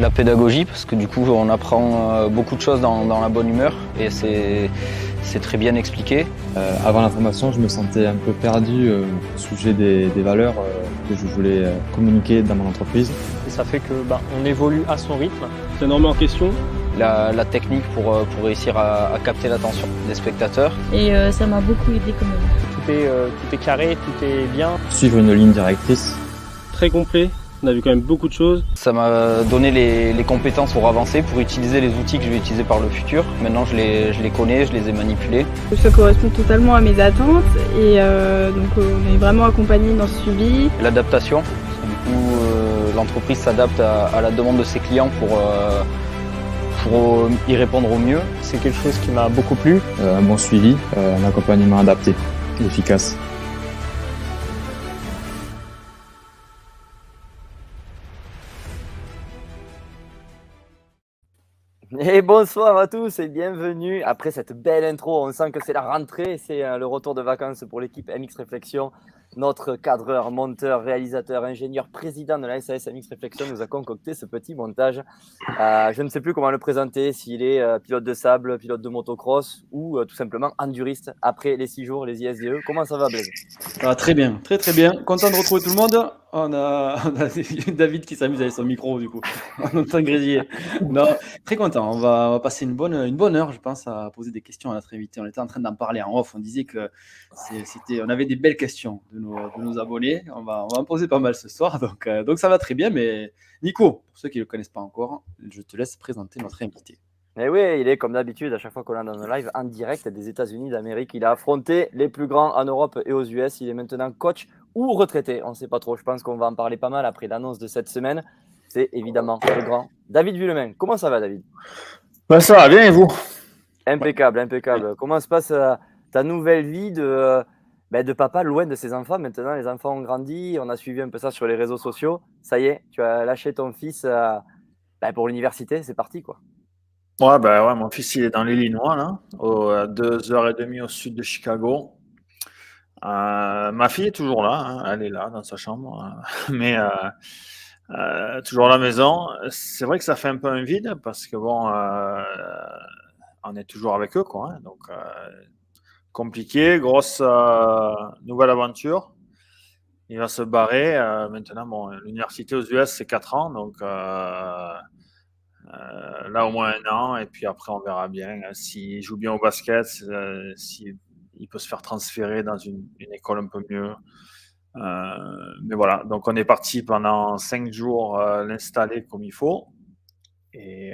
La pédagogie, parce que du coup on apprend beaucoup de choses dans, la bonne humeur et c'est très bien expliqué. avant la formation, je me sentais un peu perdu au sujet des, valeurs que je voulais communiquer dans mon entreprise. Et ça fait que bah, on évolue à son rythme. C'est énormément en question la, technique pour, euh, pour réussir à, capter l'attention des spectateurs. Et euh, ça m'a beaucoup aidé quand même. Tout est, euh, tout est carré, tout est bien. Suivre une ligne directrice. Très complet. On a vu quand même beaucoup de choses. Ça m'a donné les, les, compétences pour avancer, pour utiliser les outils que je vais utiliser par le futur. Maintenant, je les, je les connais, je les ai manipulés. Ça correspond totalement à mes attentes et donc on est vraiment accompagné dans ce suivi. L'adaptation, du coup, l'entreprise s'adapte à, à, la demande de ses clients pour pour y répondre au mieux. C'est quelque chose qui m'a beaucoup plu. Euh, un bon suivi, euh, un accompagnement adapté et efficace. Et bonsoir à tous et bienvenue. Après cette belle intro, on sent que c'est la rentrée, c'est euh, le retour de vacances pour l'équipe MX Réflexion notre cadreur, monteur, réalisateur, ingénieur, président de la SAS MX Réflexion nous a concocté ce petit montage. Euh, je ne sais plus comment le présenter, s'il est euh, pilote de sable, pilote de motocross ou tout simplement enduriste après les six jours, les ISDE. Comment ça va, Blaise? Ah, Très bien, très très bien. Content de retrouver tout le monde. On a, David qui s'amuse avec son micro, du coup. On entend grésiller. Non, très content. On va, passer une bonne, une bonne heure, je pense, à poser des questions à notre invité. On était en train d'en parler en off. On disait que c'était, on avait des belles questions de nos, abonnés. On va, on va en poser pas mal ce soir. Donc, euh, donc ça va très bien. Mais Nico, pour ceux qui ne le connaissent pas encore, je te laisse présenter notre invité. Et oui, il est comme d'habitude, à chaque fois qu'on est dans un live en direct des États-Unis d'Amérique. Il a affronté les plus grands en Europe et aux US. Il est maintenant coach ou retraité. On ne sait pas trop. Je pense qu'on va en parler pas mal après l'annonce de cette semaine. C'est évidemment le grand David Villemain. Comment ça va, David? Ben, Ça va bien et vous? Impeccable, impeccable. Comment se passe euh, ta nouvelle vie de, euh, ben, de papa loin de ses enfants? Maintenant, les enfants ont grandi. On a suivi un peu ça sur les réseaux sociaux. Ça y est, tu as lâché ton fils euh, ben, pour l'université. C'est parti, quoi. Ouais, ben ouais, mon fils, il est dans l'Illinois, là, à deux heures et demie au sud de Chicago. Euh, ma fille est toujours là, hein, elle est là dans sa chambre, euh, mais euh, toujours à la maison. C'est vrai que ça fait un peu un vide parce que bon, on est toujours avec eux, quoi. Hein, donc compliqué, grosse nouvelle aventure. Il va se barrer. maintenant, bon, l'université aux US, c'est 4 ans, donc là, au moins un an, et puis après, on verra bien. Euh, s'il joue bien au basket, euh, s'il peut se faire transférer dans une, école un peu mieux. mais voilà, donc on est parti pendant cinq jours l'installer comme il faut. Et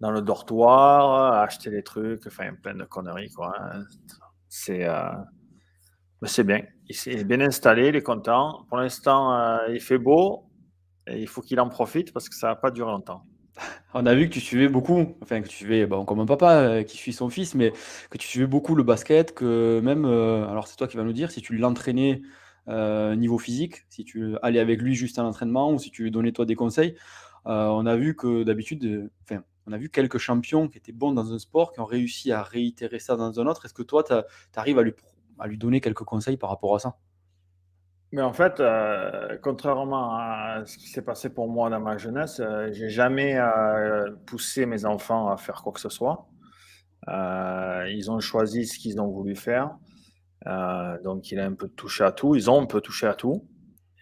dans le dortoir, acheter des trucs, enfin plein de conneries. Quoi. Hein. C'est c'est bien. Il est bien installé, il est content. Pour l'instant, il fait beau. Et il faut qu'il en profite parce que ça va pas durer longtemps on a vu que tu suivais beaucoup, enfin que tu suivais, bon, comme un papa euh, qui suit son fils, mais que tu suivais beaucoup le basket, que même, euh, alors c'est toi qui vas nous dire, si tu l'entraînais euh, niveau physique, si tu allais avec lui juste à l'entraînement ou si tu lui donnais toi des conseils. on a vu que d'habitude, enfin, on a vu quelques champions qui étaient bons dans un sport, qui ont réussi à réitérer ça dans un autre. Est-ce que toi, tu arrives à lui, à lui donner quelques conseils par rapport à ça? Mais en fait, euh, contrairement à ce qui s'est passé pour moi dans ma jeunesse, euh, j'ai jamais euh, poussé mes enfants à faire quoi que ce soit. ils ont choisi ce qu'ils ont voulu faire. donc, il a un peu touché à tout. Ils ont un peu touché à tout.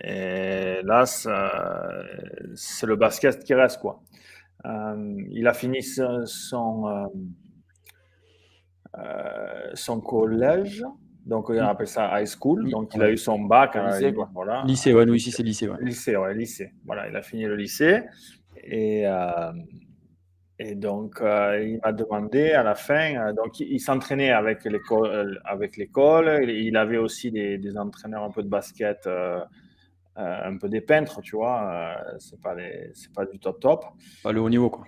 Et là, c'est le basket qui reste, quoi. il a fini son collège. Donc, on appelle ça high school. Donc, il a eu son bac. Hein, lycée, quoi. Voilà. Lycée, ouais, nous ici, c'est lycée. Ouais. Lycée, ouais, lycée. Voilà, il a fini le lycée. Et, euh, et donc, euh, il m'a demandé à la fin. Euh, donc, il, s'entraînait avec l'école. avec l'école. Il, avait aussi des, des, entraîneurs un peu de basket, un peu des peintres, tu vois. c'est pas, pas du top top. Pas le haut niveau, quoi.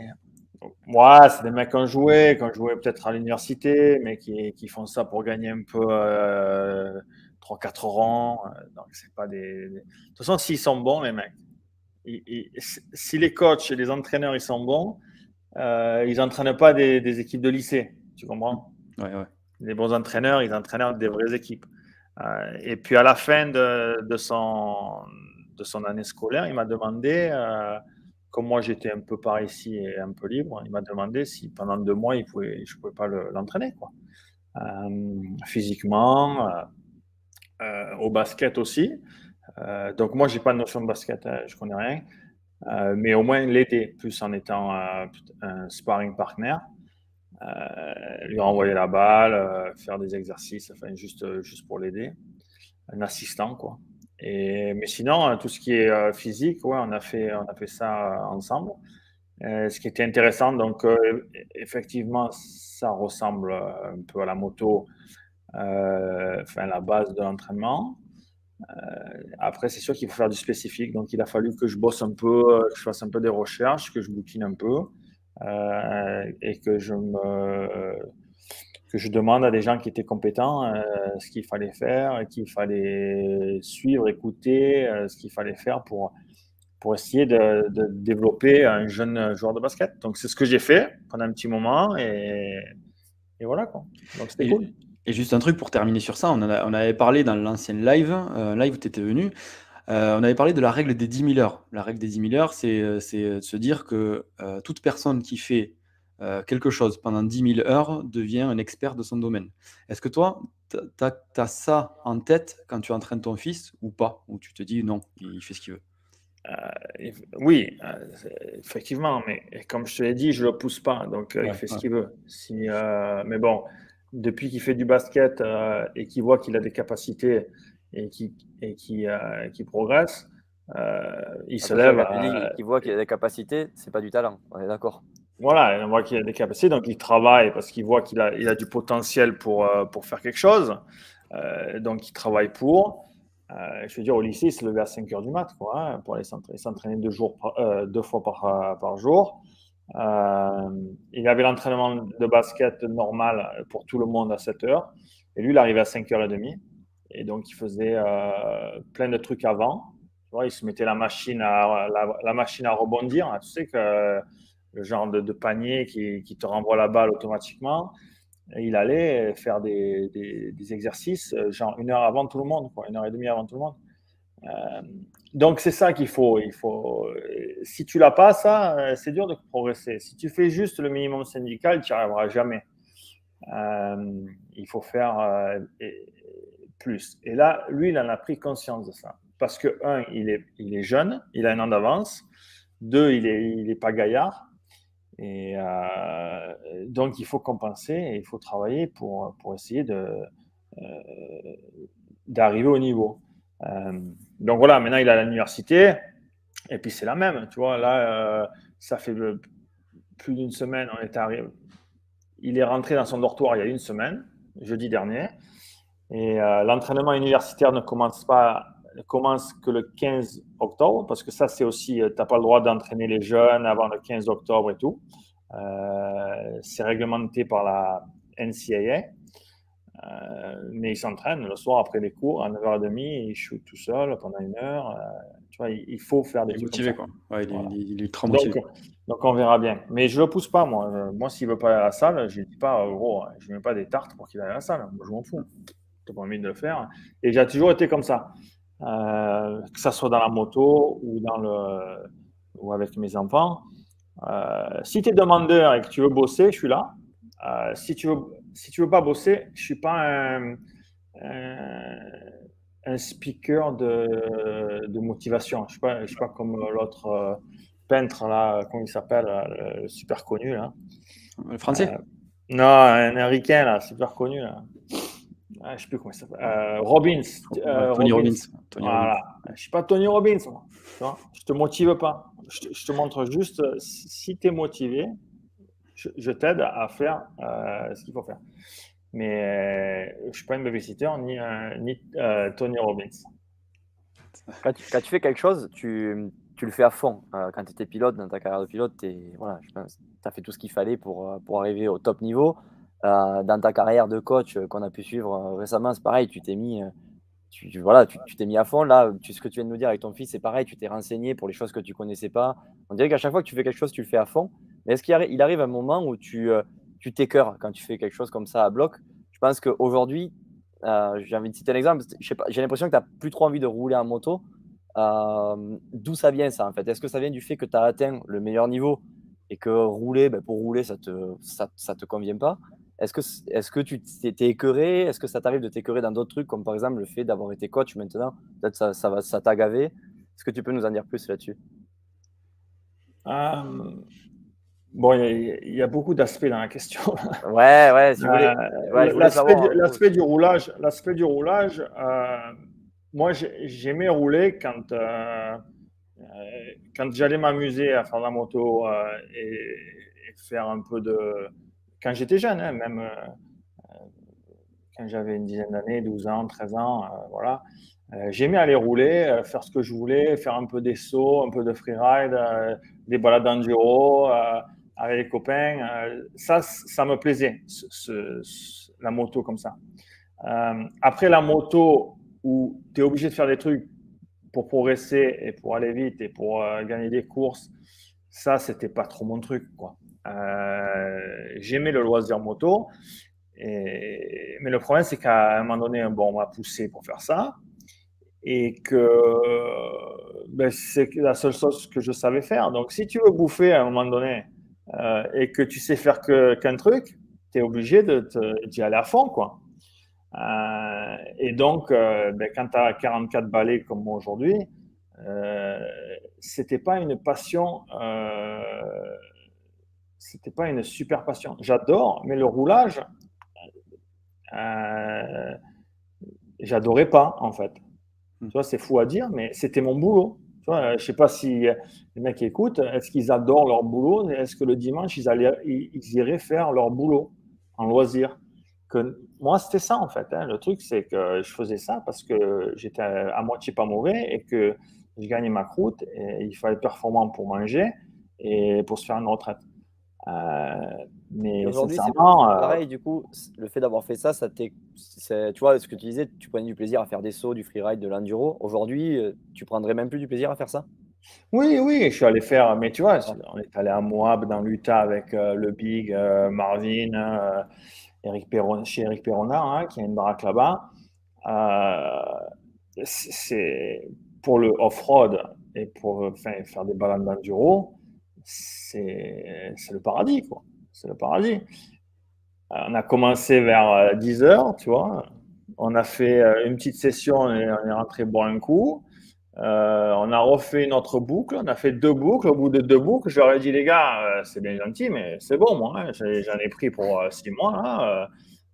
Moi, c'est des mecs qui ont joué, qui ont joué peut-être à l'université, mais qui, qui, font ça pour gagner un peu euh, 3-4 rangs. Euh, donc, c'est pas des, De toute façon, s'ils sont bons, les mecs, si les coachs et les entraîneurs ils sont bons, euh, ils n'entraînent pas des, des, équipes de lycée. Tu comprends? Ouais, ouais. Les bons entraîneurs, ils entraînent des vraies équipes. Euh, et puis, à la fin de, de, son, de son année scolaire, il m'a demandé comme moi j'étais un peu par ici et un peu libre, il m'a demandé si pendant deux mois il pouvait, je ne pouvais pas l'entraîner. quoi. physiquement, au basket aussi. donc moi, j'ai pas de notion de basket, hein, je connais rien. mais au moins l'aider, plus en étant un sparring partner. lui renvoyer la balle, faire des exercices, enfin juste, juste pour l'aider. Un assistant, quoi. Et, mais sinon, tout ce qui est physique, ouais, on a fait, on a fait ça ensemble. ce qui était intéressant, donc effectivement, ça ressemble un peu à la moto, enfin la base de l'entraînement. après, c'est sûr qu'il faut faire du spécifique, donc il a fallu que je bosse un peu, que je fasse un peu des recherches, que je bouquine un peu et que je me que je demande à des gens qui étaient compétents euh, ce qu'il fallait faire, qu'il fallait suivre, écouter, euh, ce qu'il fallait faire pour, pour essayer de, développer un jeune joueur de basket. Donc, c'est ce que j'ai fait pendant un petit moment et, et voilà. Quoi. Donc, c'était cool. Et juste un truc pour terminer sur ça, on, on avait parlé dans l'ancienne live, euh, live où tu étais venu, on avait parlé de la règle des 10 000 heures. La règle des 10 000 heures, c'est de se dire que toute personne qui fait euh, quelque chose pendant 10 000 heures devient un expert de son domaine. Est-ce que toi, tu as, ça en tête quand tu entraînes ton fils ou pas? Ou tu te dis non, il fait ce qu'il veut? Euh, Oui, euh, effectivement, mais comme je te l'ai dit, je ne le pousse pas, donc il fait ce qu'il veut. Si, mais bon, depuis qu'il fait du basket et qu'il voit qu'il a des capacités et qu'il qui, progresse, il se lève. Il voit qu'il a des capacités, c'est pas du talent, on est d'accord. Voilà, on voit qu'il a des capacités, donc il travaille parce qu'il voit qu'il a, il a du potentiel pour, euh, pour faire quelque chose. Euh, donc il travaille pour. Euh, je veux dire, au lycée, il se levait à 5 heures du mat quoi, hein, pour aller s'entraîner deux, deux fois par, par jour. il avait l'entraînement de basket normal pour tout le monde à 7 heures. Et lui, il arrivait à 5h30. Et donc, il faisait plein de trucs avant. Il se mettait la machine à, la, la machine à rebondir. Tu sais que le genre de, panier qui, te renvoie la balle automatiquement. il allait faire des, exercices, euh, genre une heure avant tout le monde, une heure et demie avant tout le monde. Euh, donc c'est ça qu'il faut. Il faut. Si tu l'as pas, ça, euh, c'est dur de progresser. Si tu fais juste le minimum syndical, tu n'y arriveras jamais. il faut faire plus. Et là, lui, il en a pris conscience de ça. Parce que, un, il est, il est jeune, il a un an d'avance. Deux, il n'est il est pas gaillard. Et euh, donc, il faut compenser et il faut travailler pour, pour essayer de, euh, d'arriver au niveau. Euh, donc voilà, maintenant il est à l'université et puis c'est la même. Tu vois, là, ça fait plus d'une semaine, on est arrivé. Il est rentré dans son dortoir il y a une semaine, jeudi dernier. Et l'entraînement universitaire ne commence pas commence que le 15 octobre, parce que ça, c'est aussi, euh, tu n'as pas le droit d'entraîner les jeunes avant le 15 octobre et tout. Euh, c'est réglementé par la NCAA. Euh, mais il s'entraîne le soir après les cours à 9h30, il shoot tout seul pendant une heure. tu vois, il, faut faire des il est motivé, quoi. il, est très motivé. Donc, on verra bien. Mais je ne le pousse pas, moi. Moi, s'il ne veut pas aller à la salle, je ne dis pas, gros, je ne mets pas des tartes pour qu'il aille à la salle. Moi, je m'en fous. Tu pas envie de le faire. Et j'ai toujours été comme ça. Euh, que ce soit dans la moto ou, dans le, ou avec mes enfants. Euh, si tu es demandeur et que tu veux bosser, je suis là. Euh, si tu veux, si tu veux pas bosser, je suis pas un, un, speaker de, de, motivation. Je suis pas, je suis pas comme l'autre peintre là, comment il s'appelle, super connu là. Le français? Non, un américain là, super connu là. Ah, je ne sais plus comment il s'appelle. Euh, Robbins. Euh, Tony Robbins. voilà. Je ne suis pas Tony Robbins. Moi. je ne te motive pas. Je te, montre juste, euh, si tu es motivé, je, t'aide à faire ce qu'il faut faire. Mais je ne suis pas une babysitter ni, ni Tony Robbins. Quand tu, quand tu, fais quelque chose, tu, tu le fais à fond. quand tu étais pilote, dans ta carrière de pilote, tu voilà, as fait tout ce qu'il fallait pour, pour arriver au top niveau. Euh, dans ta carrière de coach euh, qu'on a pu suivre euh, récemment, c'est pareil, tu t'es mis, voilà, tu t'es mis à fond. Là, ce que tu viens de nous dire avec ton fils, c'est pareil, tu t'es renseigné pour les choses que tu connaissais pas. On dirait qu'à chaque fois que tu fais quelque chose, tu le fais à fond. Mais est-ce qu'il arrive, il arrive un moment où tu tu t'écœures quand tu fais quelque chose comme ça à bloc? Je pense qu'aujourd'hui, j'ai envie de citer un exemple, j'ai l'impression que tu n'as plus trop envie de rouler en moto D'où ça vient ça en fait? Est-ce que ça vient du fait que tu as atteint le meilleur niveau et que rouler, ben, pour rouler, ça te, ça, ça te convient pas? Est-ce que, est que tu t'es écœuré? Est-ce que ça t'arrive de t'écœurer dans d'autres trucs, comme par exemple le fait d'avoir été coach maintenant? Peut-être ça, ça, va, ça t'a gavé. Est-ce que tu peux nous en dire plus là-dessus? Euh, Bon, il y, a beaucoup d'aspects dans la question. ouais, ouais, si vous voulez. Euh, l'aspect du, roulage, l'aspect du roulage, euh, moi j'aimais rouler quand euh, quand j'allais m'amuser à faire la moto euh, et, faire un peu de. Quand j'étais jeune, hein, même euh, quand j'avais une dizaine d'années, 12 ans, 13 ans, voilà. J'aimais aller rouler, faire ce que je voulais, faire un peu des sauts, un peu de freeride, des balades enduro avec les copains. ça, ça me plaisait, la moto comme ça. après la moto, où tu es obligé de faire des trucs pour progresser et pour aller vite et pour euh, gagner des courses, ça, c'était pas trop mon truc. Quoi. Euh, j'aimais le loisir moto, mais le problème, c'est qu'à un moment donné, bon, on m'a poussé pour faire ça, et que ben, c'est la seule chose que je savais faire. Donc, si tu veux bouffer à un moment donné euh, et que tu sais faire qu'un truc, tu es obligé d'y aller à fond. quoi. Euh, et donc, ben, quand tu as 44 balais comme moi aujourd'hui, c'était pas une passion, c'était pas une super passion. J'adore, mais le roulage, euh, j'adorais pas en fait. Hmm. Tu vois, c'est fou à dire, mais c'était mon boulot. Tu vois, je sais pas si les mecs écoutent, est-ce qu'ils adorent leur boulot? Est-ce que le dimanche, ils, allaient, ils iraient faire leur boulot en loisir? Que moi, c'était ça en fait. Hein. Le truc, c'est que je faisais ça parce que j'étais à, moitié pas mauvais et que je gagnais ma croûte et il fallait être performant pour manger et pour se faire une retraite. Euh, mais aujourd'hui, c'est euh, pareil. Du coup, le fait d'avoir fait ça, ça tu vois, ce que tu disais, tu prenais du plaisir à faire des sauts, du freeride, de l'enduro. Aujourd'hui, euh, tu prendrais même plus du plaisir à faire ça? Oui, oui, je suis allé faire, mais tu vois, on est allé à Moab dans l'Utah avec le Big, Marvin. Eric chez Eric Perrona, hein, qui a une baraque là-bas. Euh, c'est pour le off-road et pour faire des balades d'enduro, c'est le paradis, quoi. C'est le paradis. Euh, on a commencé vers 10 euh, heures, tu vois. On a fait une petite session on est rentré boire un coup. Euh, on a refait une autre boucle, on a fait deux boucles. Au bout de deux boucles, j'aurais dit, les gars, euh, c'est bien gentil, mais c'est bon, moi, hein. j'en ai pris pour euh, six mois. Hein.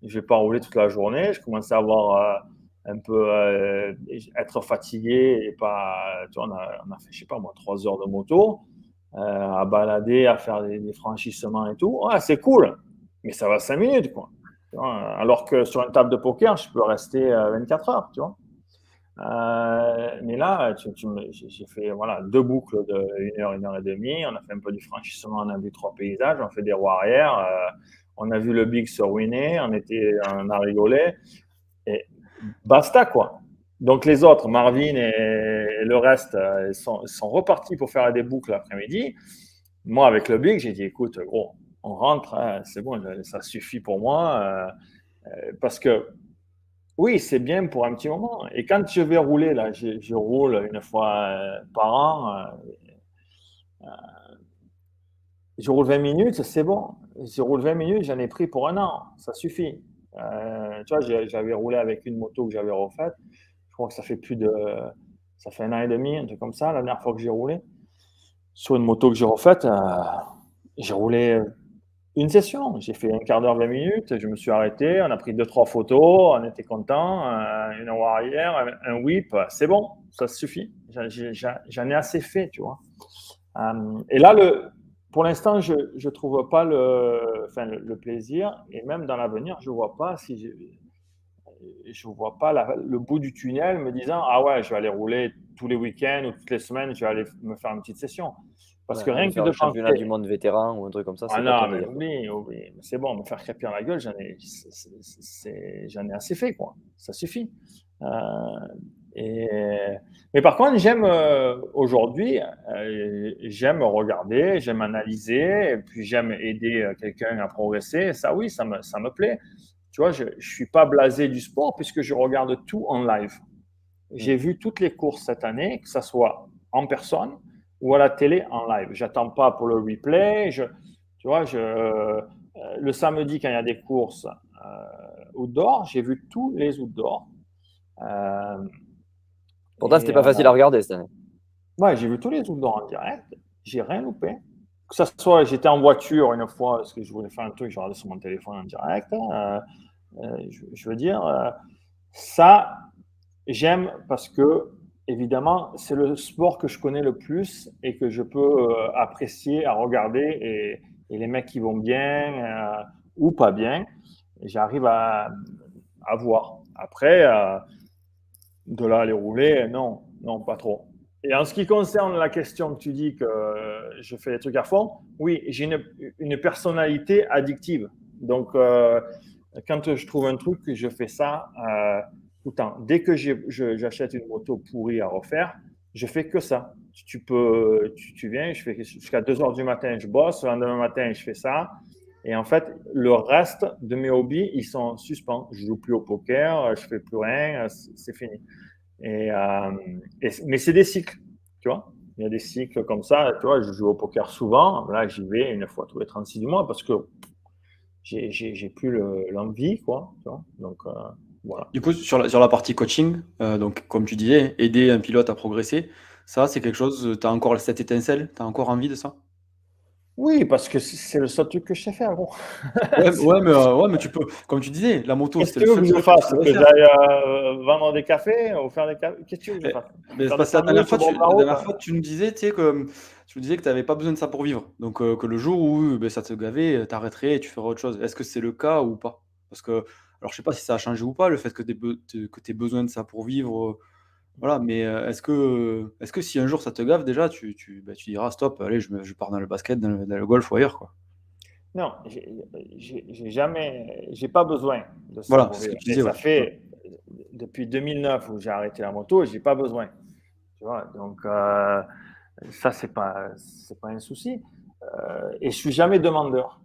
je vais pas rouler toute la journée. Je commençais à avoir un peu être fatigué et pas. Tu vois, on, a, fait, je sais pas moi, trois heures de moto, à balader, à faire des, franchissements et tout. Ouais, c'est cool, mais ça va cinq minutes, quoi. alors que sur une table de poker, je peux rester 24 heures, tu vois. Euh, mais là, j'ai fait voilà, deux boucles de 1 heure, une heure et demie. On a fait un peu du franchissement, on a vu trois paysages, on fait des roues arrière. Euh, on a vu le Big se ruiner, on, était, on a rigolé. Et basta, quoi. Donc les autres, Marvin et le reste, euh, sont, repartis pour faire des boucles l'après-midi. Moi, avec le Big, j'ai dit, écoute, gros, on rentre, hein, c'est bon, ça suffit pour moi. parce que oui, c'est bien pour un petit moment. Et quand je vais rouler, là, je, roule une fois euh, par an. Euh, euh, je roule 20 minutes, c'est bon. Je roule 20 minutes, j'en ai pris pour un an. Ça suffit. tu vois, j'avais roulé avec une moto que j'avais refaite. Je crois que ça fait plus de. Ça fait un an et demi, un truc comme ça, la dernière fois que j'ai roulé. Sur une moto que j'ai refaite, j'ai roulé une session. J'ai fait un quart d'heure, 20 minutes. Je me suis arrêté. On a pris deux, trois photos. On était content. Euh, une heure arrière, un, whip. C'est bon. Ça suffit. J'en ai assez fait, tu vois. Euh, et là, le, pour l'instant, je ne trouve pas le, enfin, le, plaisir. Et même dans l'avenir, je ne vois pas si je, vois pas le bout du tunnel me disant Ah ouais, je vais aller rouler tous les week-ends ou toutes les semaines, je vais aller me faire une petite session. Parce que rien que de championnat du monde vétéran ou un truc comme ça, c'est ah non, mais oui, c'est bon, me faire crêper la gueule, j'en ai, j'en ai assez fait, quoi. Ça suffit. Euh, et, mais par contre, j'aime euh, aujourd'hui, euh, j'aime regarder, j'aime analyser, et puis j'aime aider quelqu'un à progresser. Ça, oui, ça me, ça me plaît. Tu vois, je ne suis pas blasé du sport puisque je regarde tout en live. J'ai vu toutes les courses cette année, que ce soit en personne ou à la télé en live. J'attends pas pour le replay. Je, tu vois, je, euh, le samedi, quand il y a des courses euh, outdoor, j'ai vu tous les outdoors. Euh, Pourtant, c'était pas facile à regarder cette année. Ouais, j'ai vu tous les outdoors en direct. J'ai rien loupé. Que ce soit, j'étais en voiture une fois parce que je voulais faire un truc, je regardais sur mon téléphone en direct. Hein, je, veux dire, ça, j'aime parce que, évidemment, c'est le sport que je connais le plus et que je peux euh, apprécier à regarder. Et, les mecs qui vont bien euh, ou pas bien, j'arrive à, voir. Après, euh, de là à les rouler, non, non, pas trop. Et en ce qui concerne la question que tu dis que je fais des trucs à fond, oui, j'ai une, personnalité addictive. Donc, quand je trouve un truc, je fais ça tout le temps. Dès que j'achète une moto pourrie à refaire, je fais que ça. Tu peux, tu, viens, je fais jusqu'à 2 heures du matin, je bosse. Le lendemain matin, je fais ça. Et en fait, le reste de mes hobbies, ils sont suspens. Je joue plus au poker, je fais plus rien, c'est fini. Et, euh, mais c'est des cycles, tu vois. Il y a des cycles comme ça. Tu je joue au poker souvent. Là, j'y vais une fois tous les 36 mois parce que j'ai plus l'envie, quoi. Donc, euh, voilà. Du coup, sur la, sur la partie coaching, euh, donc comme tu disais, aider un pilote à progresser, ça, c'est quelque chose, tu as encore cette étincelle, tu as encore envie de ça? Oui, parce que c'est le seul truc que je sais faire, gros. ouais, mais, euh, ouais, mais tu peux, comme tu disais, la moto, c'est le seul truc que je fasse Que j'aille euh, vendre des cafés ou faire des cafés Qu'est-ce que tu veux que je fasse La dernière, fois, tu, la dernière fois, tu nous disais, tu sais, que tu disais que tu n'avais pas besoin de ça pour vivre. Donc, que le jour où ben, ça te gavait, tu arrêterais et tu ferais autre chose. Est-ce que c'est le cas ou pas? Parce que alors, je sais pas si ça a changé ou pas, le fait que tu aies besoin de ça pour vivre. Euh, voilà, mais euh, est-ce que, est que si un jour ça te gave, déjà, tu, tu, bah, tu diras stop, allez, je, je, pars dans le basket, dans le, golf ou ailleurs, quoi. Non, j'ai jamais, j'ai pas besoin de ça. Voilà, ce que tu disais, ça fait depuis 2009 où j'ai arrêté la moto, j'ai pas besoin. Tu vois, donc euh, ça c'est pas, c'est pas un souci. et je suis jamais demandeur.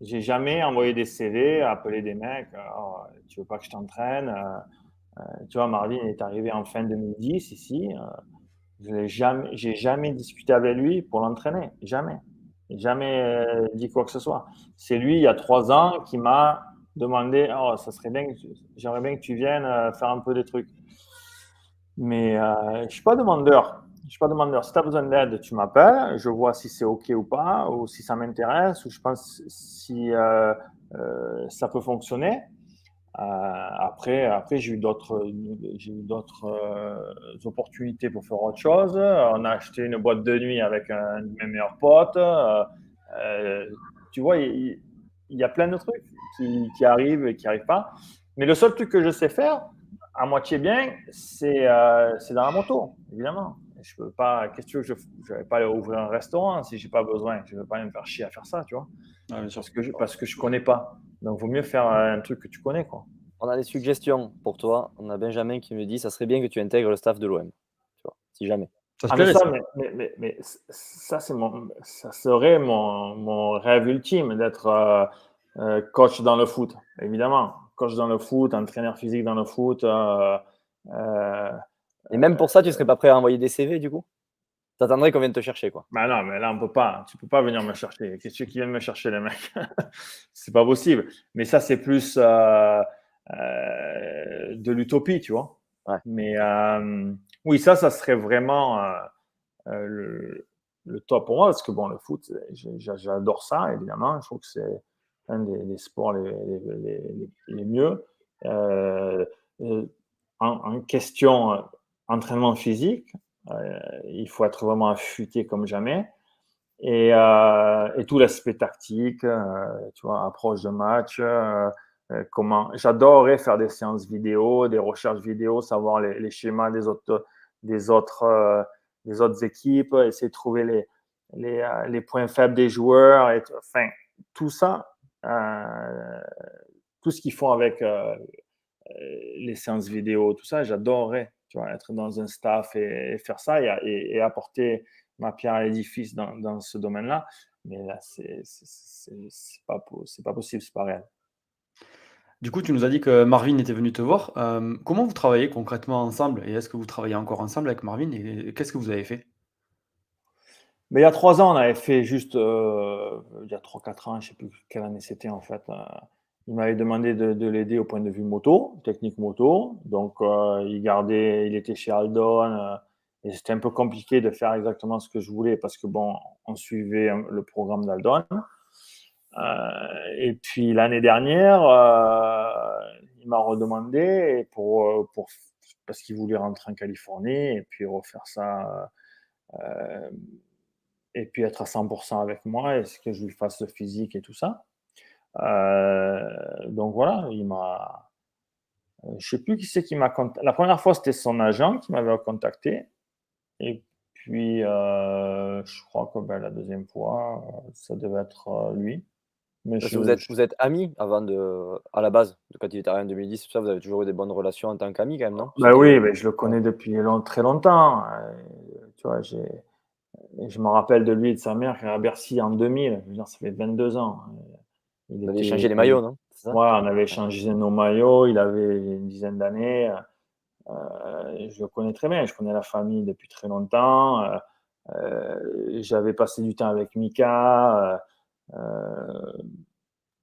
J'ai jamais envoyé des CV, appelé des mecs, euh, oh, tu veux pas que je t'entraîne euh, euh, Tu vois, Marvin est arrivé en fin 2010 ici. je n'ai jamais, discuté avec lui pour l'entraîner, jamais. Jamais dit quoi que ce soit. C'est lui, il y a trois ans, qui m'a demandé, oh, ça serait bien, j'aimerais bien que tu viennes faire un peu des trucs. Mais je ne suis pas demandeur je suis pas demandeur. Si tu as besoin d'aide, tu m'appelles. Je vois si c'est OK ou pas, ou si ça m'intéresse, ou je pense si euh, euh, ça peut fonctionner. Euh, après, après j'ai eu d'autres, j'ai eu d'autres opportunités pour faire autre chose. On a acheté une boîte de nuit avec un de mes meilleurs potes. tu vois, il, y, a plein de trucs qui, qui arrivent et qui n'arrivent pas. Mais le seul truc que je sais faire, à moitié bien, c'est, c'est dans la moto, évidemment je peux pas. Qu'est-ce que je ne vais pas aller ouvrir un restaurant si j'ai pas besoin. Je ne veux pas me faire chier à faire ça, tu vois. parce, que je, parce que je connais pas. Donc, il vaut mieux faire un truc que tu connais, quoi. On a des suggestions pour toi. On a Benjamin qui me dit ça serait bien que tu intègres le staff de l'OM. Si jamais. Ça, ah, mais ça, mais, mais, ça, c'est mon, ça serait mon, mon rêve ultime d'être euh, euh, coach dans le foot, évidemment. Coach dans le foot, entraîneur physique dans le foot. Euh, et même pour ça, tu serais pas prêt à envoyer des CV du coup? T'attendrais qu'on vienne te chercher, quoi. Bah non, mais là, on peut pas. Tu peux pas venir me chercher. Qu'est-ce qui viennent me chercher, les mecs? C'est pas possible. Mais ça, c'est plus euh, euh, de l'utopie, tu vois. Mais euh, oui, ça, ça serait vraiment le, top pour moi, parce que bon, le foot, j'adore ça, évidemment. Je trouve que c'est un des, sports les, mieux. en, question entraînement physique, il faut être vraiment affûté comme jamais. Et, euh, et tout l'aspect tactique, euh, tu vois, approche de match, comment. J'adorerais faire des séances vidéo, des recherches vidéo, savoir les, schémas des autres, des autres, des autres équipes, essayer de trouver les, les, les points faibles des joueurs. Et, enfin, tout ça, tout ce qu'ils font avec les séances vidéo, tout ça, j'adorerais tu vois, être dans un staff et, faire ça et, apporter ma pierre à l'édifice dans, ce domaine-là. Mais là, c'est pas, pas possible, c'est pas réel. Du coup, tu nous as dit que Marvin était venu te voir. Euh, comment vous travaillez concrètement ensemble et est-ce que vous travaillez encore ensemble avec Marvin et qu'est-ce que vous avez fait? Mais il y a trois ans, on avait fait juste, euh, il y a trois, quatre ans, je ne sais plus quelle année c'était en fait. euh, il m'avait demandé de, de l'aider au point de vue moto, technique moto. Donc, euh, il gardait, il était chez Aldon euh, et c'était un peu compliqué de faire exactement ce que je voulais parce que bon, on suivait hein, le programme d'Aldon. Euh, et puis l'année dernière, euh, il m'a redemandé pour, euh, parce qu'il voulait rentrer en Californie et puis refaire ça euh, et puis être à 100% avec moi et que je lui fasse le physique et tout ça. Euh, donc voilà, il m'a. euh, Je sais plus qui c'est qui m'a contacté. La première fois, c'était son agent qui m'avait contacté. Et puis, euh, je crois que ben, la deuxième fois, euh, ça devait être lui. Mais Parce je- que vous êtes, je- vous êtes amis avant de, à la base, de quand il arrivé en 2010, tout ça, vous avez toujours eu des bonnes relations en tant qu'amis quand même, non? Ben oui, ben je le connais depuis long- très longtemps. Tu vois, je me rappelle de lui et de sa mère qui est à Bercy en 2000. Je veux dire, ça fait 22 ans. Il Vous avez était- échangé les maillots, non? Ça? Ouais, on avait échangé nos maillots. Il avait une dizaine d'années. Euh, je le connais très bien. Je connais la famille depuis très longtemps. Euh, euh, J'avais passé du temps avec Mika. euh,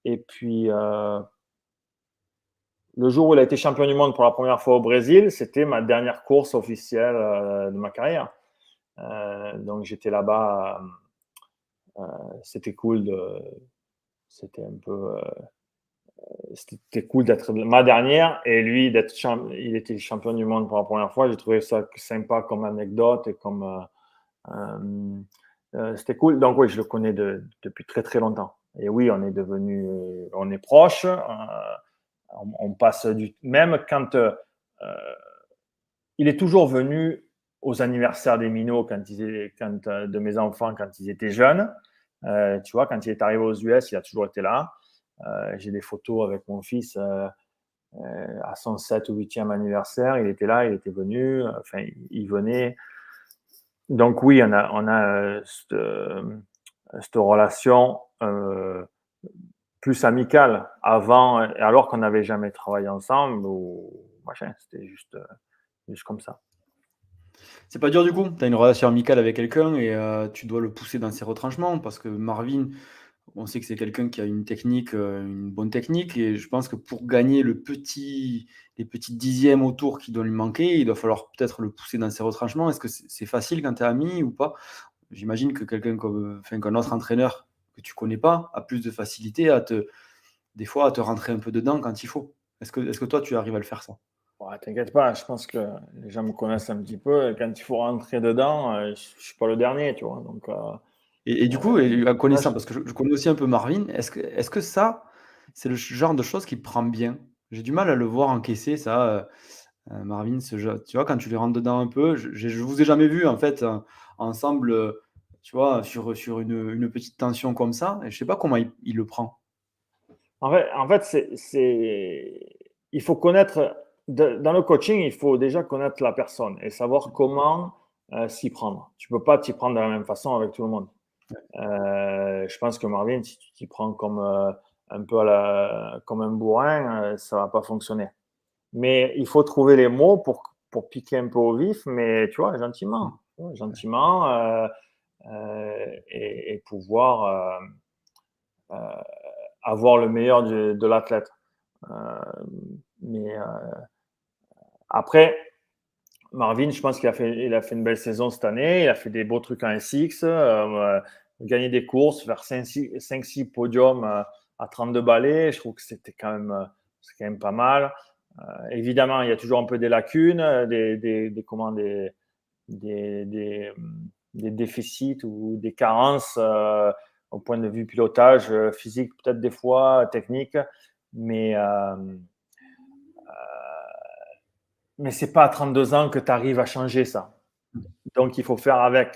et puis, le jour où il a été champion du monde pour la première fois au Brésil, c'était ma dernière course officielle de ma carrière. Donc, j'étais là-bas. c'était cool de. C'était un peu. euh, c'était cool d'être ma dernière et lui d'être il était champion du monde pour la première fois. J'ai trouvé ça sympa comme anecdote et comme euh, euh, c'était cool. Donc oui je le connais de- depuis très très longtemps. Et oui on est devenu on est proche on, passe du même quand il est toujours venu aux anniversaires des minots quand ils quand, de mes enfants quand ils étaient jeunes Euh, tu vois quand il est arrivé aux US il a toujours été là euh, j'ai des photos avec mon fils euh, à son 7 ou 8e anniversaire. Il était là, il était venu, enfin, il, venait. Donc, oui, on a, cette, relation plus amicale avant, alors qu'on n'avait jamais travaillé ensemble ou. C'était juste, juste comme ça. C'est pas dur du coup. Tu as une relation amicale avec quelqu'un et euh, tu dois le pousser dans ses retranchements parce que Marvin, on sait que c'est quelqu'un qui a une technique, euh, une bonne technique et je pense que pour gagner le petit, les petits dixièmes autour qui doivent lui manquer, il doit falloir peut-être le pousser dans ses retranchements. Est-ce que c'est facile quand tu es ami ou pas? J'imagine que quelqu'un comme, qu'un autre entraîneur que tu connais pas a plus de facilité à te, des fois, à te rentrer un peu dedans quand il faut. Est-ce que, est-ce que toi, tu arrives à le faire ça? Ouais, T'inquiète pas, je pense que les gens me connaissent un petit peu. et Quand il faut rentrer dedans, euh, je ne suis pas le dernier, tu vois. Donc, euh, Et, et du coup, et, en connaissant, parce que je, je connais aussi un peu Marvin, est-ce que, est-ce que ça, c'est le genre de choses qui prend bien? J'ai du mal à le voir encaisser, ça, euh, euh, Marvin, ce jeu. Tu vois, quand tu les rentres dedans un peu, je, je vous ai jamais vu, en fait, euh, ensemble, euh, tu vois, sur, sur une, une petite tension comme ça, et je sais pas comment il, il le prend. En fait, en fait c'est- il faut connaître, de- dans le coaching, il faut déjà connaître la personne et savoir comment euh, s'y prendre. Tu peux pas t'y prendre de la même façon avec tout le monde. Euh, je pense que Marvin, si tu t'y prends comme euh, un peu à la- comme un bourrin, ça va pas fonctionner. Mais il faut trouver les mots pour, pour piquer un peu au vif, mais tu vois, gentiment, tu vois, gentiment, et, et pouvoir avoir le meilleur de, de l'athlète. Mais après, Marvin, je pense qu'il a fait, a fait une belle saison cette année. Il a fait des beaux trucs en SX, euh, gagner des courses, faire 5-6 podiums euh, à 32 balais. Je trouve que c'était quand même, euh, quand même pas mal. Euh, évidemment, il y a toujours un peu des lacunes, des, des, des, comment, des, des, des, déficits ou des carences euh, au point de vue pilotage, euh, physique, peut-être des fois, technique. Mais, euh, mais c'est pas à 32 ans que tu arrives à changer ça. Donc, il faut faire avec.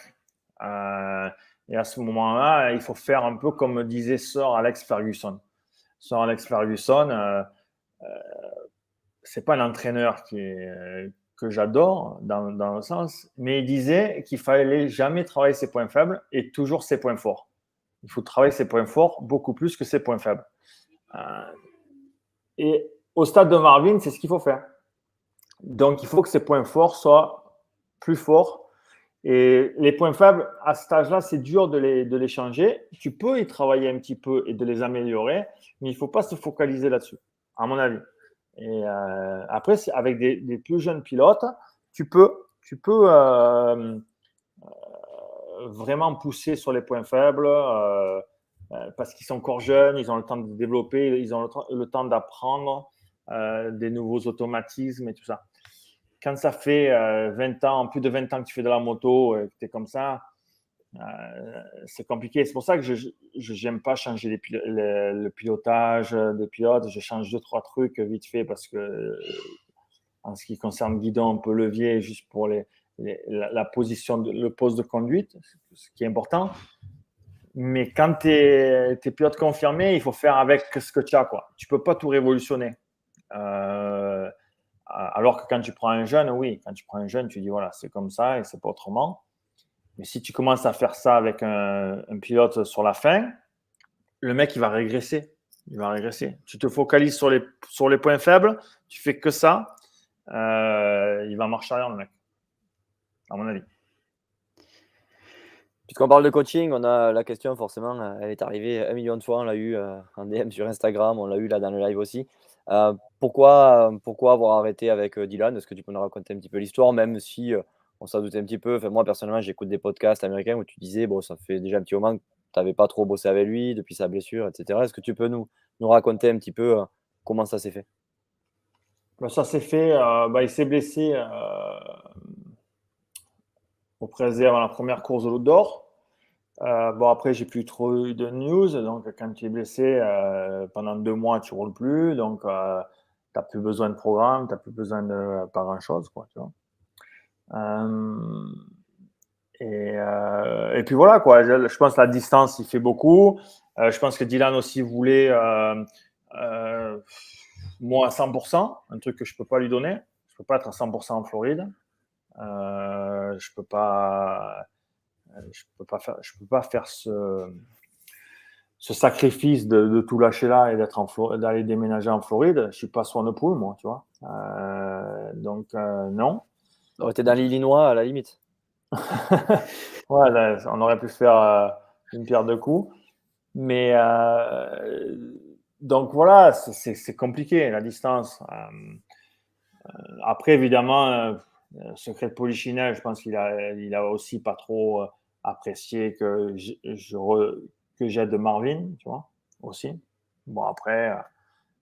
Euh, et à ce moment-là, il faut faire un peu comme disait Sir Alex Ferguson. Sir Alex Ferguson, euh, euh, c'est pas un entraîneur qui est, que j'adore dans, dans, le sens, mais il disait qu'il fallait jamais travailler ses points faibles et toujours ses points forts. Il faut travailler ses points forts beaucoup plus que ses points faibles. Euh, Et au stade de Marvin, c'est ce qu'il faut faire. Donc, il faut que ses points forts soient plus forts. Et les points faibles, à cet âge-là, c'est dur de les, changer. Tu peux y travailler un petit peu et de les améliorer, mais il ne faut pas se focaliser là-dessus, à mon avis. Et euh, après, avec des, plus jeunes pilotes, tu peux, tu peux euh, euh, vraiment pousser sur les points faibles parce qu'ils sont encore jeunes, ils ont le temps de développer, ils ont le temps, d'apprendre des nouveaux automatismes et tout ça. Quand ça fait 20 ans, plus de 20 ans que tu fais de la moto et que tu es comme ça, c'est compliqué. C'est pour ça que je n'aime pas changer le, pilotage des pilotes. Je change deux, trois trucs vite fait parce que en ce qui concerne guidon, un peu levier, juste pour la, position, de, le poste de conduite, ce qui est important. Mais quand tu es, es, pilote confirmé, il faut faire avec ce que tu as. Quoi. Tu ne peux pas tout révolutionner. Euh, alors que quand tu prends un jeune, oui, quand tu prends un jeune, tu dis voilà, c'est comme ça et c'est pas autrement. Mais si tu commences à faire ça avec un, un, pilote sur la fin, le mec, il va régresser. Il va régresser. Tu te focalises sur les, sur les points faibles, tu fais que ça, euh, il va marcher arrière, le mec. À mon avis. Puisqu'on parle de coaching, on a la question, forcément, elle est arrivée un million de fois. On l'a eu euh, en DM sur Instagram, on l'a eu là dans le live aussi. Euh, pourquoi, pourquoi avoir arrêté avec Dylan? Est-ce que tu peux nous raconter un petit peu l'histoire, même si on s'en doutait un petit peu? Moi, personnellement, j'écoute des podcasts américains où tu disais, bon, ça fait déjà un petit moment que tu n'avais pas trop bossé avec lui depuis sa blessure, etc. Est-ce que tu peux nous, nous raconter un petit peu comment ça s'est fait? Ça s'est fait, euh, bah, il s'est blessé euh, au préserve à la première course de l'eau d'or. Euh, bon, après, j'ai plus trop eu de news. Donc, quand tu es blessé, pendant deux mois, tu roules plus. Donc, tu n'as plus besoin de programme, tu n'as plus besoin de pas grand-chose. Quoi, tu vois. Et, puis voilà, quoi. Je, je pense que la distance, il fait beaucoup. je pense que Dylan aussi voulait moi à 100%, un truc que je ne peux pas lui donner. Je ne peux pas être à 100% en Floride. Euh, je ne peux pas, je peux pas faire, je peux pas faire ce, ce sacrifice de, de, tout lâcher là et d'être en d'aller déménager en Floride. Je ne suis pas Swanepoel, moi, tu vois. Euh, donc, euh, non. Tu es dans l'Illinois à la limite. ouais, là, on aurait pu faire euh, une pierre de coups. Mais donc voilà, c'est compliqué la distance. Après, évidemment, Secret de Polichinelle, je pense qu'il a, il a aussi pas trop apprécié que je, j'aide Marvin, tu vois, aussi. Bon, après,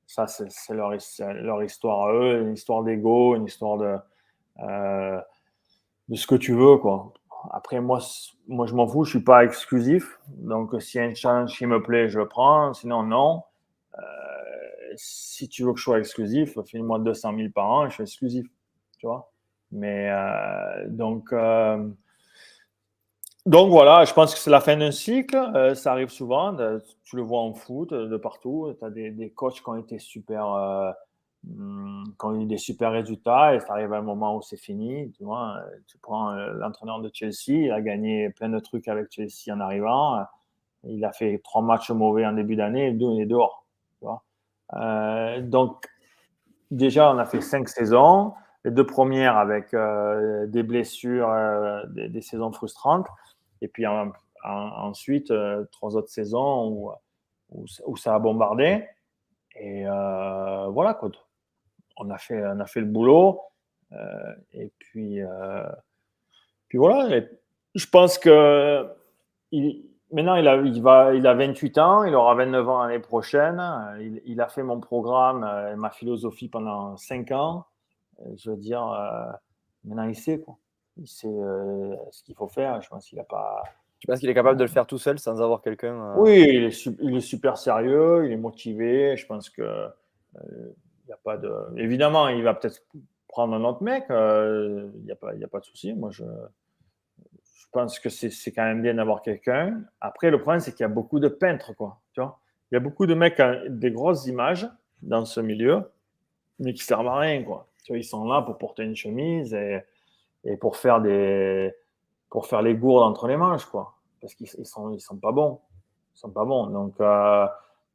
ça, c'est leur, histoire à eux, une histoire d'ego, une histoire de, euh, de ce que tu veux, quoi. Après, moi, moi je m'en fous, je suis pas exclusif. Donc, s'il y a un challenge qui me plaît, je le prends. Sinon, non. Euh, si tu veux que je sois exclusif, file-moi 200 000 par an et je suis exclusif. Tu vois Mais euh, donc, euh, donc voilà, je pense que c'est la fin d'un cycle. Euh, ça arrive souvent. Tu le vois en foot, de partout. Tu as des, des, coachs qui ont été super. Euh, qui ont eu des super résultats et ça arrive à un moment où c'est fini. Tu, vois, tu prends l'entraîneur de Chelsea, il a gagné plein de trucs avec Chelsea en arrivant. Il a fait trois matchs mauvais en début d'année et deux, il est dehors. Euh, donc, déjà, on a fait cinq saisons. Les deux premières avec euh, des blessures, euh, des, saisons frustrantes. Et puis en, en, ensuite, euh, trois autres saisons où, ça a bombardé. Et euh, voilà, quoi. On a fait, on a fait le boulot. et puis, puis voilà. Je pense que maintenant, il a, il, a 28 ans, il aura 29 ans l'année prochaine. Il, a fait mon programme et euh, ma philosophie pendant 5 ans. Je veux dire, euh, maintenant, il sait, quoi. Il sait euh, ce qu'il faut faire. Je pense qu'il n'a pas. Tu penses qu'il est capable de le faire tout seul sans avoir quelqu'un euh... Oui, il est, il est, super sérieux, il est motivé. Je pense que euh, il n'y a pas de. Évidemment, il va peut-être prendre un autre mec. Il n'y a, pas, a pas de souci. Moi, je je pense que c'est quand même bien d'avoir quelqu'un. Après, le problème, c'est qu'il y a beaucoup de peintres, quoi. Tu vois Il y a beaucoup de mecs qui ont des grosses images dans ce milieu, mais qui servent à rien, quoi. Tu vois, ils sont là pour porter une chemise et, et pour faire des pour faire les gourdes entre les manches, quoi. Parce qu'ils ils sont, ils sont pas bons. Ils sont pas bons. Donc, euh,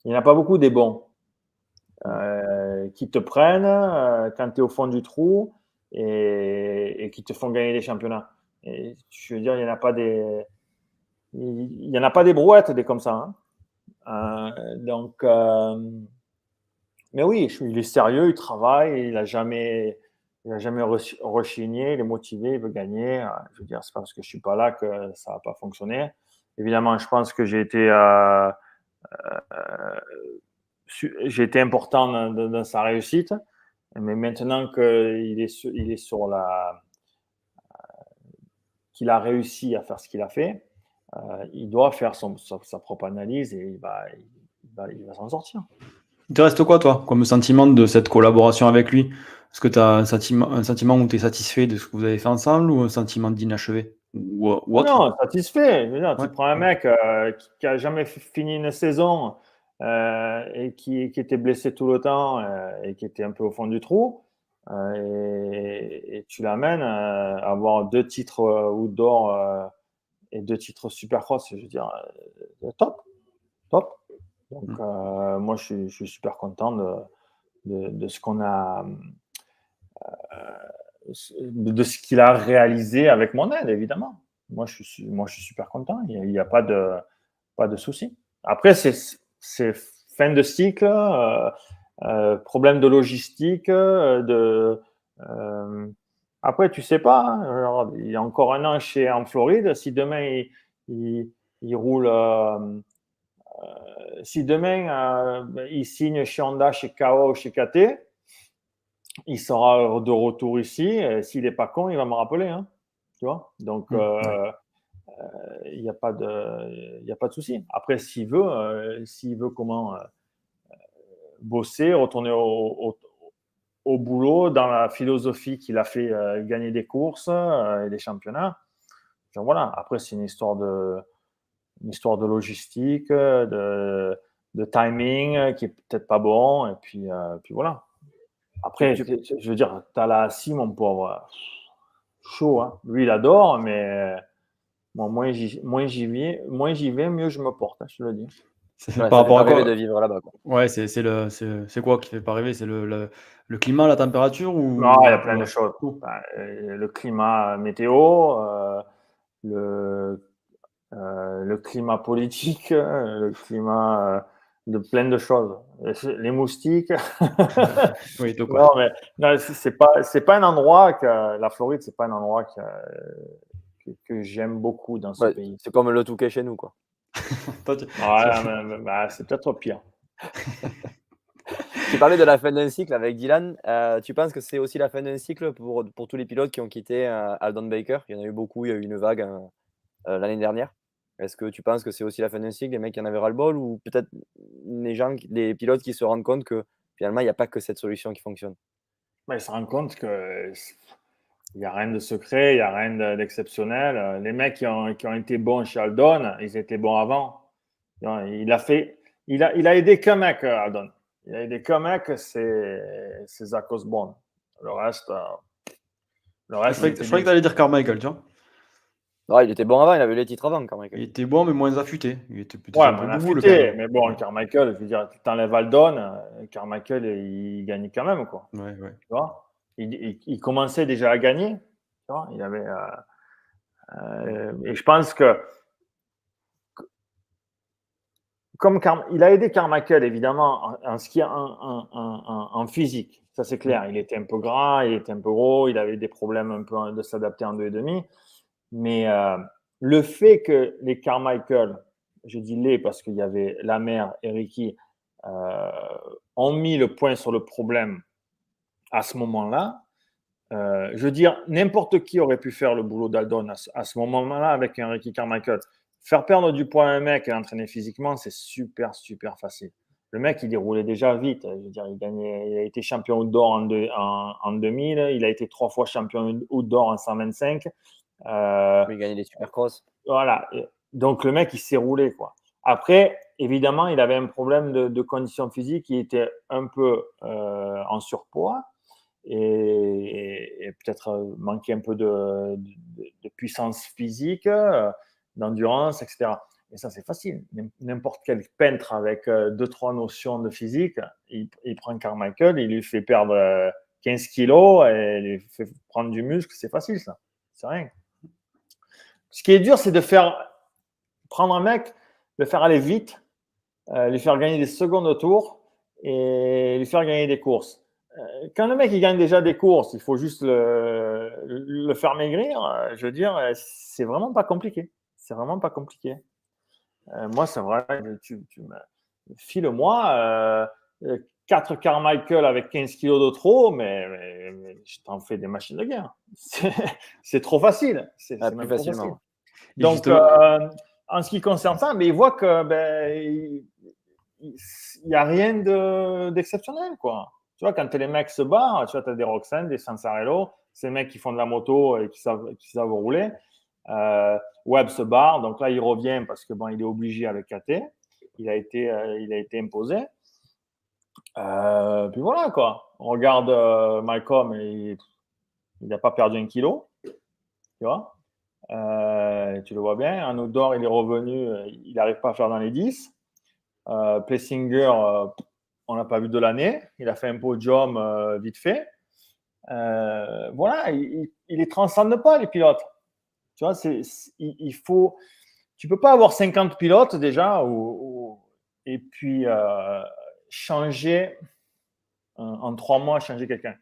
il n'y en a pas beaucoup des bons. Euh, qui te prennent quand tu es au fond du trou et, qui te font gagner des championnats. Je veux dire, il n'y en a pas des. Il y en a pas des brouettes, des comme ça. Hein. donc, mais oui, il est sérieux, il travaille, il n'a jamais, il jamais rechigné, il est motivé, il veut gagner. Je veux dire, c'est parce que je suis pas là que ça va pas fonctionner. Évidemment, je pense que j'ai été, euh, euh, important dans, sa réussite, mais maintenant qu'il est, sur la, qu'il a réussi à faire ce qu'il a fait, euh, il doit faire sa, propre analyse et il va, il va, il va s'en sortir. Il te reste quoi, toi, comme sentiment de cette collaboration avec lui? Est-ce que tu as un sentiment, un sentiment où tu es satisfait de ce que vous avez fait ensemble ou un sentiment d'inachevé ou, Non, satisfait. tu prends un mec euh, qui n'a jamais fini une saison euh, et qui, qui, était blessé tout le temps euh, et qui était un peu au fond du trou. Et, et, tu l'amènes à avoir deux titres outdoor et deux titres supercross. Je veux dire, top. Top. Donc, mmh. moi, je suis, super content de, de, ce qu'on a, euh, de ce qu'il a réalisé avec mon aide, évidemment. Moi, je suis, moi, je suis super content. Il n'y a, pas de, pas de souci. Après, c'est fin de cycle, euh, problème de logistique, de. après, tu sais pas. Hein. il y a encore un an chez en Floride. Si demain il, il, roule euh, si demain euh, il signe chez Honda, chez KO, chez KT, il sera de retour ici. S'il n'est pas con, il va me rappeler. Hein, tu vois Donc, mm, euh, il n'y a pas de, il a pas de souci. Après, s'il veut, s'il veut comment bosser, retourner au, au, boulot dans la philosophie qu'il a fait gagner des courses et des championnats. voilà. Après, c'est une histoire de, une histoire de logistique, de, de timing qui est peut-être pas bon. Et puis, euh, puis voilà. Après, je veux dire, tu as là si mon pauvre. Chaud, hein. Lui, il adore, mais moi, moins j'y vais, moins j'y vais, mieux je me porte, hein, je te le dis. C'est par rapport à quoi de vivre là-bas. Ouais, c'est le c'est quoi qui fait pas rêver? C'est le, le, climat, la température ou Non, il y a plein de choses. Ben, euh, le climat météo, euh, le euh, le climat politique, euh, le climat euh, de plein de choses. Les moustiques. oui, donc, non, mais c'est pas c'est pas un endroit que la Floride, c'est pas un endroit que, que, j'aime beaucoup dans ce pays. C'est comme le Touquet chez nous, quoi. ouais, bah, c'est peut-être pire. tu parlais de la fin d'un cycle avec Dylan. tu penses que c'est aussi la fin d'un cycle pour, pour tous les pilotes qui ont quitté Aldon Baker? Il y en a eu beaucoup, il y a eu une vague l'année dernière. Est-ce que tu penses que c'est aussi la fin d'un cycle, les mecs qui en avaient ras-le-bol, ou peut-être les gens, les pilotes qui se rendent compte que finalement, il n'y a pas que cette solution qui fonctionne? Bah, Ils se rendent compte qu'il n'y a rien de secret, il n'y a rien d'exceptionnel. Les mecs qui ont, qui ont, été bons chez Aldon, ils étaient bons avant. Il a, fait, il a, il a aidé qu'un mec, Aldon. Il a aidé qu'un mec, c'est Zach Osborne. Le reste. Euh, le reste je croyais que tu allais dire Carmichael, tu vois il était bon avant, il avait les titres avant, Carmichael. Il était bon, mais moins affûté. Il était peut-être un peu affûté, mais bon, Carmichael, je veux dire, tu enlèves Aldon, Carmichael, il gagne quand même, quoi. Ouais, ouais. Tu vois il, commençait déjà à gagner. Tu vois il avait. Euh, euh, et je pense que. Comme il a aidé Carmichael, évidemment, en, ce qui est en, en, physique. Ça, c'est clair. Il était un peu gras, il était un peu gros, il avait des problèmes un peu de s'adapter en deux et demi. Mais euh, le fait que les Carmichael, je dis les parce qu'il y avait la mère et Ricky, euh, ont mis le point sur le problème à ce moment-là, euh, je veux dire, n'importe qui aurait pu faire le boulot d'Aldon à, ce moment-là avec un Ricky Carmichael. Faire perdre du poids à un mec et l'entraîner physiquement, c'est super, super facile. Le mec, il déroulait déjà vite. Je veux dire, il, gagnait, il a été champion outdoor en, en, en 2000. Il a été trois fois champion outdoor en 125. Euh, il gagnait les supercross. Voilà. Donc le mec, il s'est roulé. Quoi. Après, évidemment, il avait un problème de, condition physique. Il était un peu euh, en surpoids et, peut-être euh, manquait un peu de, puissance physique, d'endurance, etc. Et ça, c'est facile. N'importe quel peintre avec euh, deux, trois notions de physique, il, prend Carmichael, il lui fait perdre 15 kilos et il lui fait prendre du muscle. C'est facile, ça. C'est rien. Ce qui est dur, c'est de faire prendre un mec, le faire aller vite, lui faire gagner des secondes au tour et lui faire gagner des courses. Euh, quand le mec il gagne déjà des courses, il faut juste le, faire maigrir. Euh, je veux dire, euh, c'est vraiment pas compliqué. C'est vraiment pas compliqué. moi, c'est vrai, tu, tu me file-moi 4 Carmichael avec 15 kilos de trop, mais, je t'en fais des machines de guerre. C'est trop facile. C'est ah, plus facilement. Donc, en ce qui concerne ça, mais il voit que ben, il n'y a rien d'exceptionnel, quoi. Tu vois, quand les mecs se barrent, tu vois, as des Roxanne, des Sansarello, ces mecs qui font de la moto et qui savent, qui savent rouler. Euh, Webb se barre, donc là, il revient parce que bon, il est obligé avec KT. Il a été, euh, il a été imposé. Euh, puis voilà, quoi. On regarde euh, Malcolm, il n'a pas perdu un kilo. Tu vois? Tu le vois bien. Un outdoor, il est revenu, il n'arrive pas à faire dans les 10. Plessinger, on n'a pas vu de l'année. Il a fait un podium euh, vite fait. Euh, voilà, il, ne les transcende pas, les pilotes. Tu vois, faut. Tu peux pas avoir 50 pilotes déjà et puis euh, changer en, trois mois, changer quelqu'un.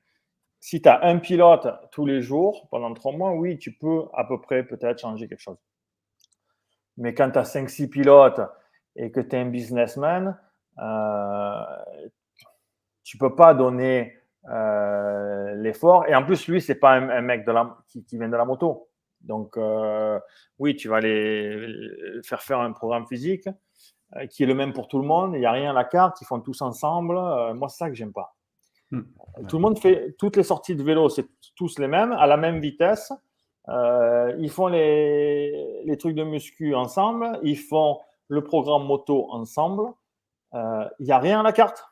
Si tu as un pilote tous les jours pendant trois mois, oui, tu peux à peu près peut-être changer quelque chose. Mais quand tu as 5-6 pilotes et que tu es un businessman, euh, tu peux pas donner euh, l'effort. Et en plus, lui, c'est pas un, mec de la, qui, vient de la moto. Donc, euh, oui, tu vas aller faire faire un programme physique qui est le même pour tout le monde. Il n'y a rien à la carte. Ils font tous ensemble. moi, c'est ça que j'aime pas. Hmm. Tout le monde fait toutes les sorties de vélo, c'est tous les mêmes, à la même vitesse. ils font les, les, trucs de muscu ensemble. Ils font le programme moto ensemble il euh, n'y a rien à la carte.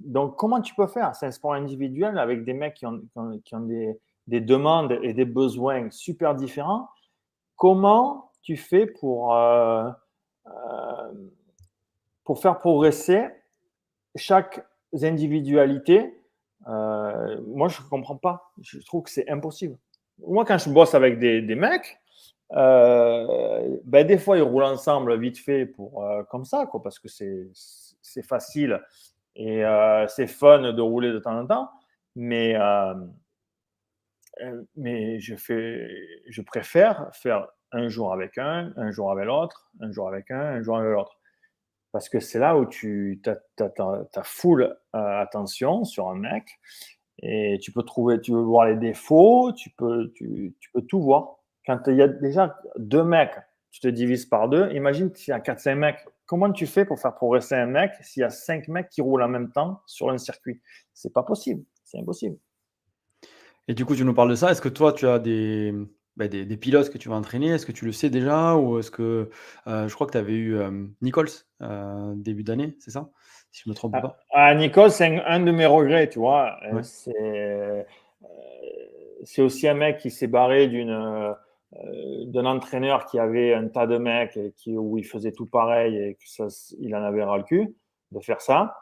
Donc, comment tu peux faire? C'est un sport individuel avec des mecs qui ont, qui ont, des, des, demandes et des besoins super différents. Comment tu fais pour, euh, euh, pour faire progresser chaque individualité Moi, je ne comprends pas. Je trouve que c'est impossible. Moi, quand je bosse avec des, mecs, ben, des fois, ils roulent ensemble vite fait pour, comme ça, quoi, parce que c'est facile et euh, c'est fun de rouler de temps en temps, mais, euh, euh, mais je, fais, je préfère faire un jour avec un, un jour avec l'autre, un jour avec un, un jour avec l'autre. Parce que c'est là où tu as, full attention sur un mec et tu peux trouver, tu veux voir les défauts, tu peux, tu, peux tout voir. Quand il y a déjà deux mecs, tu te divises par deux. Imagine s'il y a 4-5 mecs comment tu fais pour faire progresser un mec s'il y a cinq mecs qui roulent en même temps sur un circuit? C'est pas possible, c'est impossible. Et du coup, tu nous parles de ça. Est-ce que toi, tu as des, bah, des, pilotes que tu vas entraîner Est-ce que tu le sais déjà Ou est-ce que euh, je crois que tu avais eu euh, Nichols euh, début d'année, c'est ça Si je me trompe ah, pas? Ah, Nichols, c'est un, de mes regrets, tu vois. C'est aussi un mec qui s'est barré d'une euh, d'un entraîneur qui avait un tas de mecs et qui, où il faisait tout pareil et qu'il en avait ras le cul de faire ça.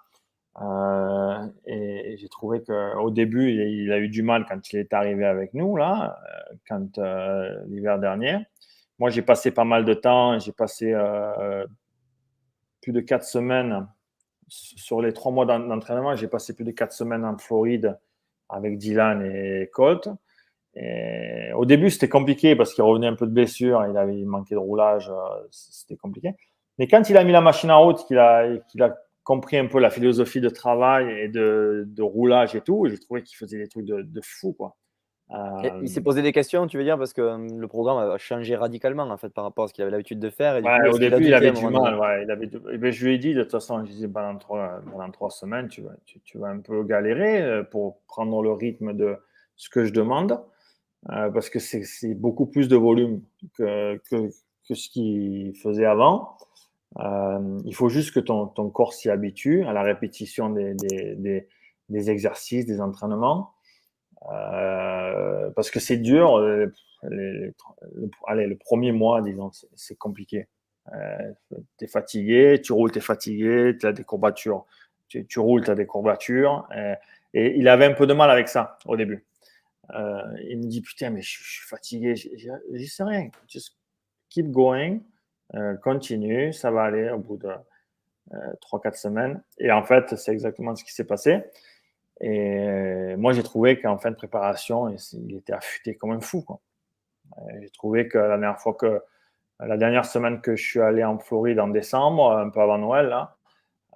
Euh, et, j'ai trouvé qu'au début, il, a eu du mal quand il est arrivé avec nous, là, euh, quand l'hiver dernier. Moi, j'ai passé pas mal de temps, j'ai passé plus de quatre semaines sur les trois mois d'entraînement, j'ai passé plus de quatre semaines en Floride avec Dylan et Colt au début, c'était compliqué parce qu'il revenait un peu de blessure, il avait manqué de roulage, euh, c'était compliqué. Mais quand il a mis la machine en route, qu'il a compris un peu la philosophie de travail et de, de roulage et tout, j'ai trouvé qu'il faisait des trucs de, de fou. Quoi. Euh, il s'est posé des questions, tu veux dire, parce que euh, le programme a changé radicalement en fait par rapport à ce qu'il avait l'habitude de faire. au début, il, avait du mal. Ouais, il avait... Eh ben, je lui ai dit, de toute façon, je disais, pendant trois, pendant trois semaines, tu vas, tu, tu vas un peu galérer pour prendre le rythme de ce que je demande. Euh, parce que c'est beaucoup plus de volume que, que, que ce qu'il faisait avant. Euh, il faut juste que ton, corps s'y habitue à la répétition des, exercices, des entraînements. Euh, parce que c'est dur. Euh, allez, le premier mois, disons, c'est compliqué. tu es fatigué, tu roules, tu es fatigué, tu as des courbatures. Tu, roules, tu as des courbatures. et il avait un peu de mal avec ça au début. il me dit Putain, mais je, suis fatigué. Je sais rien. Just keep going. Continue. Ça va aller au bout de 3-4 semaines. Et en fait, c'est exactement ce qui s'est passé. Et moi, j'ai trouvé qu'en fin de préparation, il était affûté comme un fou. J'ai trouvé que la dernière fois que la dernière semaine que je suis allé en Floride en décembre, un peu avant Noël, là,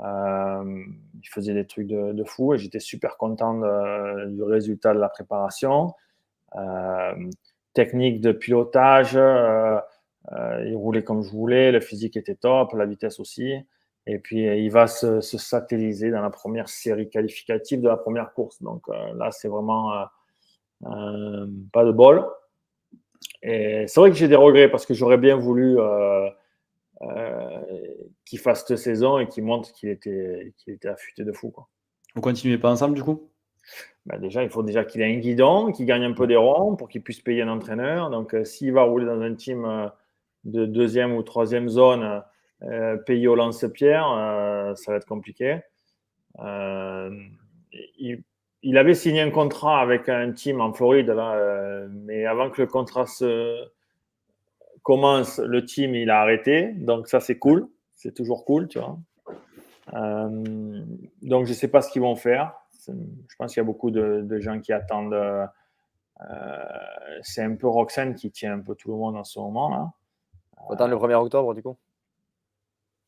euh, il faisait des trucs de, fou et j'étais super content du résultat de la préparation. Euh, technique de pilotage, euh, il roulait comme je voulais, le physique était top, la vitesse aussi. Et puis, euh, il va se, satelliser dans la première série qualificative de la première course. Donc euh, là, c'est vraiment euh, pas de bol. Et c'est vrai que j'ai des regrets parce que j'aurais bien voulu qu'il fasse cette saison et qu'il montre qu'il était, qu'il était affûté de fou. Quoi. Vous continuez pas ensemble du coup? Ben déjà, il faut déjà qu'il ait un guidon, qu'il gagne un peu des ronds pour qu'il puisse payer un entraîneur. Donc, s'il va rouler dans un team de deuxième ou troisième zone, euh, payer au lance-pierre, euh, ça va être compliqué. Euh, il, avait signé un contrat avec un team en Floride, là, mais avant que le contrat se commence, le team il a arrêté. Donc ça c'est cool, c'est toujours cool, tu vois. donc je ne sais pas ce qu'ils vont faire. Je pense qu'il y a beaucoup de, gens qui attendent. c'est un peu Roxane qui tient un peu tout le monde en ce moment là. Autant le 1er octobre du coup?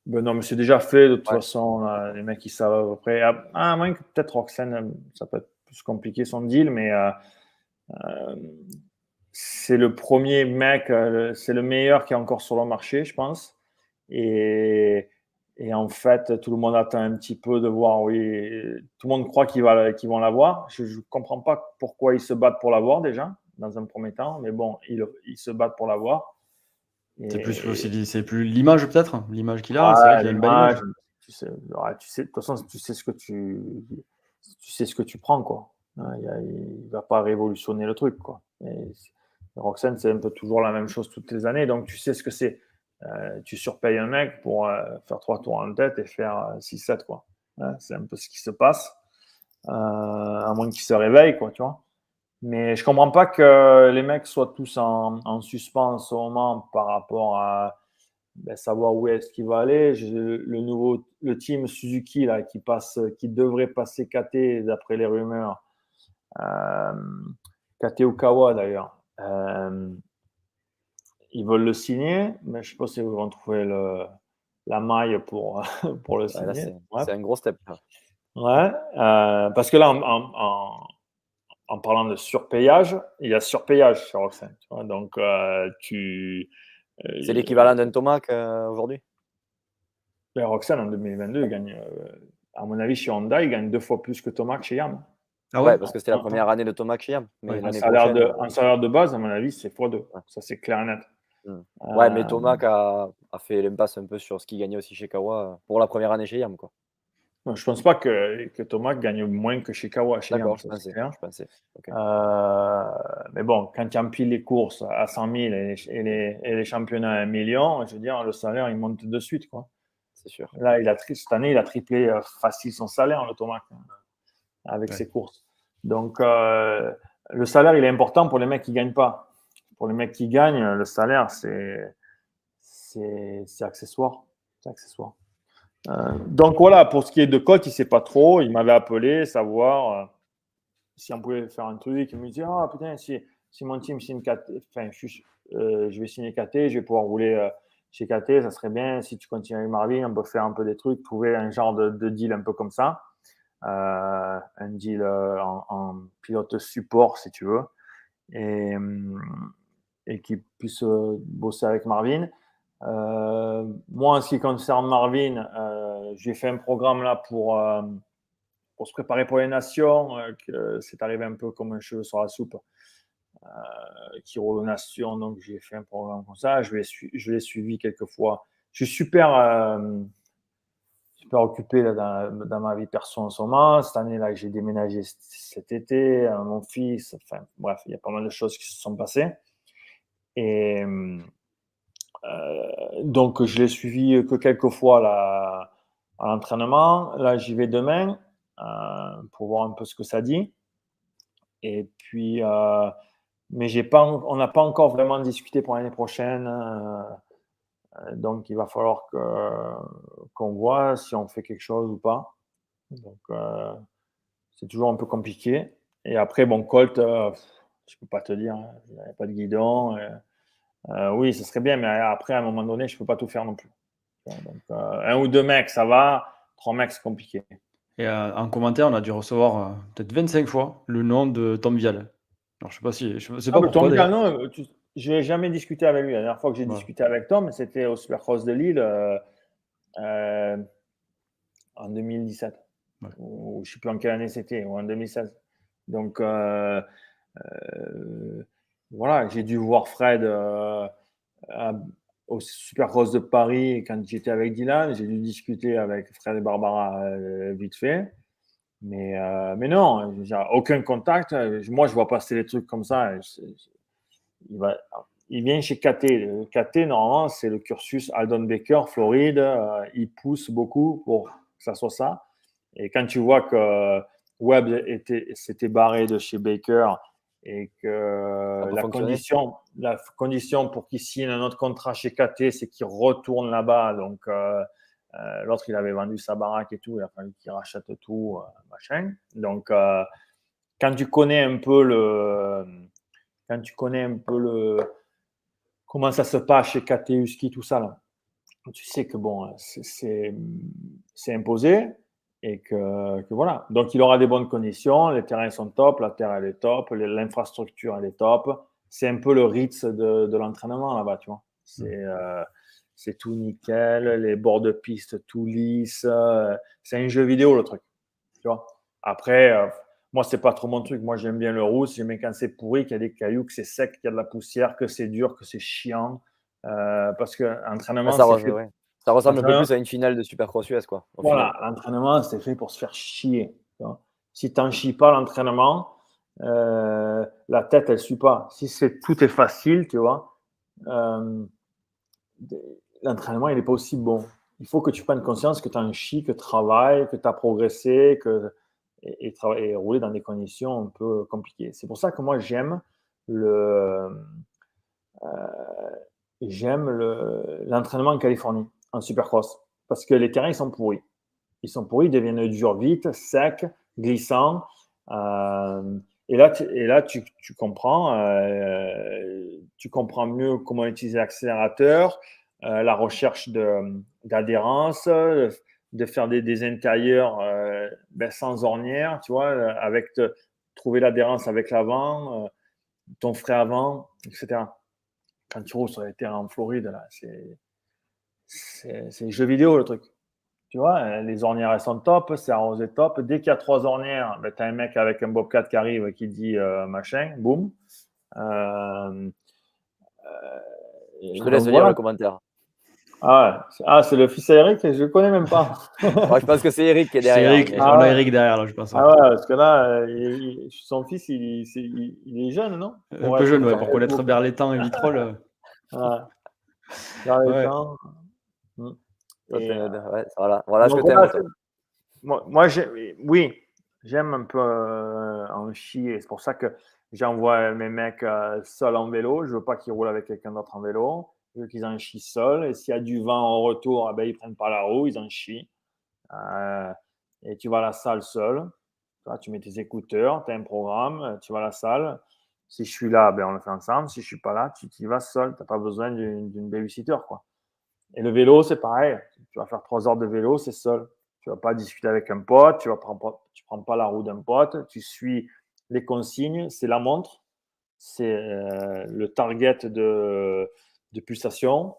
Ben non, mais c'est déjà fait de toute façon. les mecs, ils savent à peu près. Ah, à moins que peut-être Roxane, euh, ça peut être plus compliqué son deal, mais euh, euh, c'est le premier mec, c'est le meilleur qui est encore sur le marché, je pense. Et, et, en fait, tout le monde attend un petit peu de voir, oui, tout le monde croit qu'ils vont l'avoir. Je ne comprends pas pourquoi ils se battent pour l'avoir déjà, dans un premier temps, mais bon, ils, ils se battent pour l'avoir. C'est plus, c'est plus l'image peut-être, l'image qu'il a. c'est vrai qu'il a une belle image. Tu sais, tu sais, de toute façon, tu sais ce que tu, tu sais ce que tu prends quoi. Il ne va pas révolutionner le truc quoi. Et Roxane, c'est un peu toujours la même chose toutes les années, donc tu sais ce que c'est. Euh, tu surpayes un mec pour euh, faire trois tours en tête et faire 6-7 euh, quoi. c'est un peu ce qui se passe, à moins qu'il se réveille quoi, tu vois. Mais je comprends pas que les mecs soient tous en, en suspens en ce moment par rapport à ben, savoir où est-ce qu'il va aller. le nouveau, le team Suzuki là, qui passe, qui devrait passer KT d'après les rumeurs. Euh, KT Okawa d'ailleurs. Euh, ils veulent le signer, mais je ne sais pas si ils vont trouver le, la maille pour, pour le signer. c'est un gros step. Ouais, euh, parce que là, en, en, en parlant de surpayage, il y a surpayage sur Roxane. Donc, euh, tu. Euh, c'est l'équivalent d'un Tomac euh, aujourd'hui? Ben, Roxane, en 2022, il gagne, à mon avis, chez Honda, il gagne deux fois plus que Tomac chez Yam. Ah ouais, parce que c'était la première année de Tomac chez Yam. Mais en, salaire de, salaire de, base, à mon avis, c'est x2. Ça, c'est clair et net. Hmm. Ouais, mais Tomac a, a fait l'impasse un peu sur ce qu'il gagnait aussi chez Kawa pour la première année chez Yam. Quoi. Je ne pense pas que, que, Thomas gagne moins que Shikawa. D'accord, je pensais. Je pensais. Euh, mais bon, quand tu empiles les courses à 100 000 et les, et les, championnats à 1 million, je veux dire, le salaire, il monte de suite. C'est sûr. Là, il a, cette année, il a triplé euh, facile son salaire, le Thomas, avec ses courses. Donc, euh, le salaire, il est important pour les mecs qui ne gagnent pas. Pour les mecs qui gagnent, le salaire, c'est accessoire. C'est accessoire. Euh, donc voilà, pour ce qui est de coach, il ne sait pas trop. Il m'avait appelé, savoir euh, si on pouvait faire un truc. Il me dit Ah putain, si, si mon team signe KT, enfin, je, euh, je, vais signer KT, je vais pouvoir rouler chez KT, ça serait bien. Si tu continues avec Marvin, on peut faire un peu des trucs, trouver un genre de, deal un peu comme ça. un deal en, pilote support, si tu veux, et, et qui puisse bosser avec Marvin. Euh, moi, en ce qui concerne Marvin, euh, j'ai fait un programme là pour, euh, se préparer pour les nations. c'est arrivé un peu comme un cheveu sur la soupe qui aux nations. Donc, j'ai fait un programme comme ça. Je l'ai, je suivi quelques fois. Je suis super, super occupé là, dans, ma vie perso en ce moment. Cette année-là, j'ai déménagé cet été, mon fils. Enfin, bref, il y a pas mal de choses qui se sont passées. Et donc, je l'ai suivi que quelques fois là, à l'entraînement. Là, j'y vais demain pour voir un peu ce que ça dit. Et puis, mais j'ai pas, on n'a pas encore vraiment discuté pour l'année prochaine. donc, il va falloir qu'on voit si on fait quelque chose ou pas. Donc, c'est toujours un peu compliqué. Et après, bon, Colt, je peux pas te dire, hein, il n'y avait pas de guidon. Euh, oui, ce serait bien, mais après, à un moment donné, je ne peux pas tout faire non plus. Donc, euh, un ou deux mecs, ça va. Trois mecs, c'est compliqué. Et euh, en commentaire, on a dû recevoir peut-être 25 fois le nom de Tom Vial. Alors, je sais pas si. Je sais pas ah, pourquoi, Tom Vial, non, je n'ai jamais discuté avec lui. La dernière fois que j'ai discuté avec Tom, c'était au Supercross de Lille en 2017. Ou, je ne sais plus en quelle année c'était, ou en 2016. Donc, euh, voilà, j'ai dû voir Fred euh, au Supercross de Paris quand j'étais avec Dylan. J'ai dû discuter avec Fred et Barbara euh, vite fait. Mais, mais non, aucun contact. Moi, je vois passer des trucs comme ça. il, va, il vient chez KT. KT, normalement, c'est le cursus Aldon Baker, Floride. il pousse beaucoup pour que ça soit ça. Et quand tu vois que Webb s'était barré de chez Baker et que la condition, la condition pour qu'il signe un autre contrat chez KT, c'est qu'il retourne là-bas. Donc, euh, euh, l'autre, il avait vendu sa baraque et tout, il a fallu qu'il rachète tout, euh, machin. Donc, quand tu connais un peu le. Quand tu connais un peu le. Comment ça se passe chez KT, Husky, tout ça, là, tu sais que bon, c'est imposé et que, voilà. Donc, il aura des bonnes conditions, les terrains sont top, la terre elle est top, l'infrastructure elle est top. C'est un peu le Ritz de, de l'entraînement là-bas, tu vois. C'est mm. euh, c'est tout nickel, les bords de piste tout lisse. Euh, c'est un jeu vidéo le truc, tu vois. Après, euh, moi, c'est pas trop mon truc. Moi, j'aime bien le rousse. J'aime bien quand c'est pourri, qu'il y a des cailloux, que c'est sec, qu'il y a de la poussière, que c'est dur, que c'est chiant. parce que l'entraînement, ah, fait... Ça ressemble un peu plus à une finale de Supercross US, quoi. Voilà, l'entraînement, c'est fait pour se faire chier. Si tu n'en chies pas l'entraînement, euh, la tête, elle ne suit pas. Si c'est tout est facile, tu vois, euh, l'entraînement, il n'est pas aussi bon. Il faut que tu prennes conscience que tu en chies, que tu travailles, que tu as progressé, que, et, et, rouler dans des conditions un peu compliquées. C'est pour ça que moi, j'aime le. Euh, j'aime l'entraînement en Californie en supercross parce que les terrains ils sont pourris. Ils sont pourris, ils deviennent durs vite, secs, glissants. Euh, et là, tu, et là, tu, comprends, euh, tu comprends mieux comment utiliser l'accélérateur, euh, la recherche d'adhérence, de, faire des, intérieurs ben, sans ornière, tu vois, avec trouver l'adhérence avec l'avant, ton frais avant, etc. Quand tu roules sur les terrains en Floride, là, c'est c'est jeu vidéo le truc. Tu vois, euh, les ornières elles sont top, c'est arrosé top. Dès qu'il y a trois ornières, ben, tu as un mec avec un Bobcat qui arrive qui dit euh, machin, boum. Euh, je te laisse lire le commentaire. Ah, ah c'est le fils d'Eric, je ne le connais même pas. je pense que c'est Eric qui est derrière. Eric, on a Eric derrière, là, je pense. Ah ouais, parce que là, son fils, il, il, est jeune, non? Un peu jeune, ouais, pour connaître Berlétan et Vitrolles. Ah. Berlétan. Voilà, voilà ce que Moi, moi oui, j'aime un peu euh, en chier. C'est pour ça que j'envoie mes mecs euh, seuls en vélo. Je veux pas qu'ils roulent avec quelqu'un d'autre en vélo. Je veux qu'ils en chient seuls. Et s'il y a du vent en retour, eh ben, ils prennent pas la roue, ils en chient. Euh, et tu vas à la salle seul. Tu mets tes écouteurs, tu as un programme, tu vas à la salle. Si je suis là, ben, on le fait ensemble. Si je suis pas là, tu y vas seul. Tu n'as pas besoin d'une babysitter. Quoi. Et le vélo, c'est pareil. Tu vas faire trois heures de vélo, c'est seul. Tu ne vas pas discuter avec un pote, tu ne prends, prends pas la roue d'un pote, tu suis les consignes, c'est la montre, c'est euh, le target de, de, pulsation,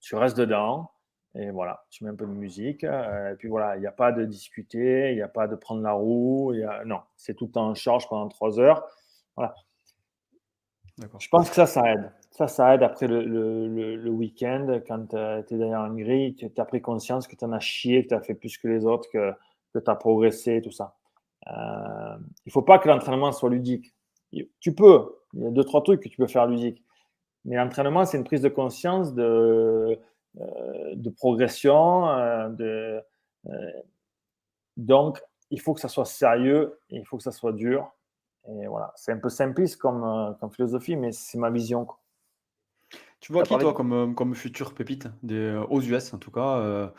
tu restes dedans, et voilà, tu mets un peu de musique, euh, et puis voilà, il n'y a pas de discuter, il n'y a pas de prendre la roue, y a, non, c'est tout en charge pendant trois heures. Voilà. Je pense que ça, ça aide. Ça, ça aide après le, le, le, week-end, quand tu es derrière un grille, tu as pris conscience que tu en as chié, que tu as fait plus que les autres, que, que tu as progressé, tout ça. Euh, il ne faut pas que l'entraînement soit ludique. Tu peux, il y a deux, trois trucs que tu peux faire ludique. Mais l'entraînement, c'est une prise de conscience de, de progression. donc, il faut que ça soit sérieux, il faut que ça soit dur. Et voilà, c'est un peu simpliste comme, comme philosophie, mais c'est ma vision. Tu vois qui, toi, comme, comme futur pépite des, aux US, en tout cas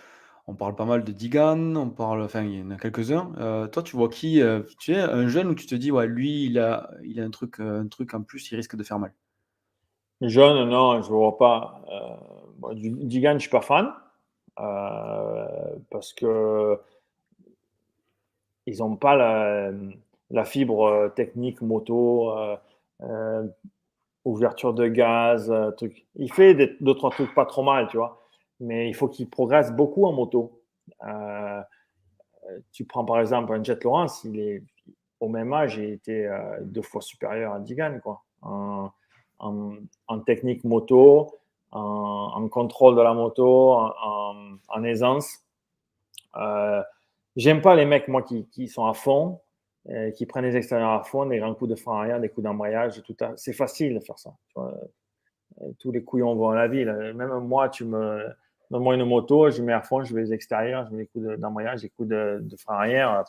on parle pas mal de Digan, on parle, enfin, il y en a quelques-uns. Euh, toi, tu vois qui, euh, tu es un jeune où tu te dis, ouais, lui, il a, il a un truc, euh, un truc en plus, il risque de faire mal? Jeune, non, je ne vois pas. Digan, je ne suis pas fan parce que ils n'ont pas la, fibre technique moto, ouverture de gaz, truc. Il fait d'autres trucs pas trop mal, tu vois mais il faut qu'il progresse beaucoup en moto. Euh, tu prends par exemple un Jet Lawrence, il est au même âge, il était euh, deux fois supérieur à Digan, quoi, en, technique moto, en, contrôle de la moto, en, aisance. Euh, J'aime pas les mecs, moi, qui sont à fond, euh, qui prennent les extérieurs à fond, des grands coups de frein arrière, des coups d'embrayage, tout C'est facile de faire ça. tous les couillons vont à la ville. Même moi, tu me Donne-moi une moto, je mets à fond, je vais les extérieurs, je mets les coups d'embrayage, les coups de, frein arrière.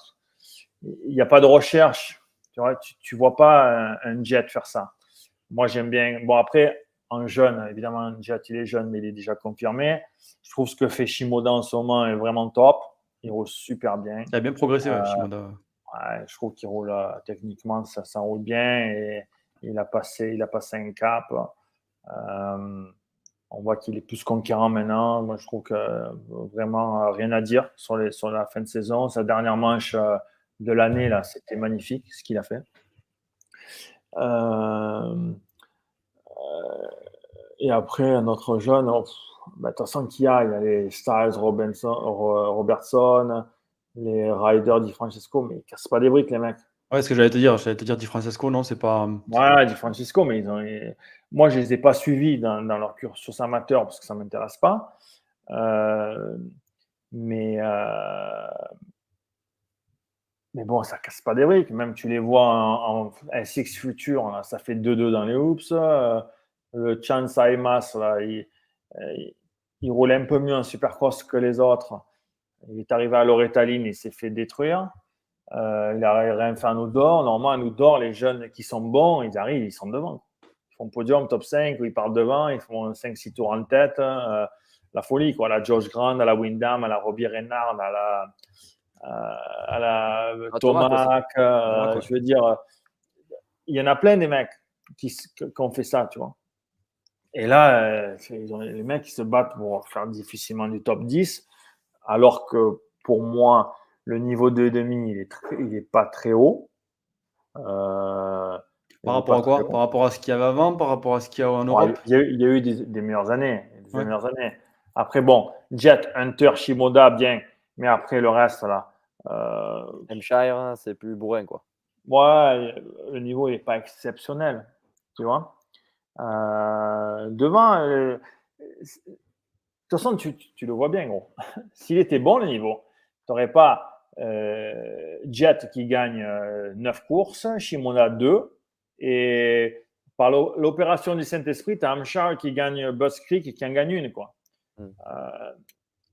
Il n'y a pas de recherche. Tu vois, tu, vois pas un, jet faire ça. Moi, j'aime bien. Bon, après, en jeune, évidemment, un jet, il est jeune, mais il est déjà confirmé. Je trouve ce que fait Shimoda en ce moment est vraiment top. Il roule super bien. Il a bien progressé, euh, Shimoda. Je trouve qu'il roule euh, techniquement, ça, ça roule bien et il a passé, il a passé un cap. Euh, on voit qu'il est plus conquérant maintenant. Moi, je trouve que euh, vraiment rien à dire sur, la fin de saison. Sa dernière manche de l'année, là, c'était magnifique ce qu'il a fait. et après, un autre jeune, de toute façon, qu'il y a, il y a les Styles, Robinson, Robertson, les Riders Di Francesco, mais ils cassent pas des briques, les mecs. Ouais, ce que j'allais te dire, j'allais te dire Di Francesco, non, c'est pas. Ouais, Di Francesco, mais ils ont. Moi, je ne les ai pas suivis dans, leur cursus amateur parce que ça ne m'intéresse pas. Euh, mais, euh, mais bon, ça casse pas des briques. Même tu les vois en, SX Future, ça fait 2-2 dans les hoops. Euh, le Chance Aimas, là, il, il, roule un peu mieux en supercross que les autres. Il est arrivé à Loretaline, il s'est fait détruire. Euh, il a rien fait en outdoor. Normalement, en outdoor, les jeunes qui sont bons, ils arrivent, ils sont devant. Ils font podium, top 5, où ils partent devant, ils font 5-6 tours en tête. Hein, euh, la folie, quoi. À la George Grant, à la Windham, à la Robbie Reynard, à la, euh, à la Thomas. je veux dire, il y en a plein des mecs qui, qui ont fait ça, tu vois. Et là, les mecs qui se battent pour faire difficilement du top 10, alors que pour moi, le niveau 2,5, il est, il est pas très haut. Euh, par rapport à quoi? Par rapport à ce qu'il y avait avant Par rapport à ce qu'il y a en Europe? il, y a, il, y a, eu des, meilleures années. Des meilleures années. Après, bon, Jet, Hunter, Shimoda, bien. Mais après, le reste, là. Euh, Hampshire, hein, c'est plus bourrin, quoi. Ouais, le niveau n'est pas exceptionnel. Tu vois euh, Devant, euh, de toute façon, tu, tu, le vois bien, gros. S'il était bon, le niveau, tu n'aurais pas euh, Jet qui gagne 9 euh, courses, Shimona 2. Et par l'opération du Saint-Esprit, tu as qui gagne Bus Creek et qui en gagne une. Quoi. Hmm. Euh,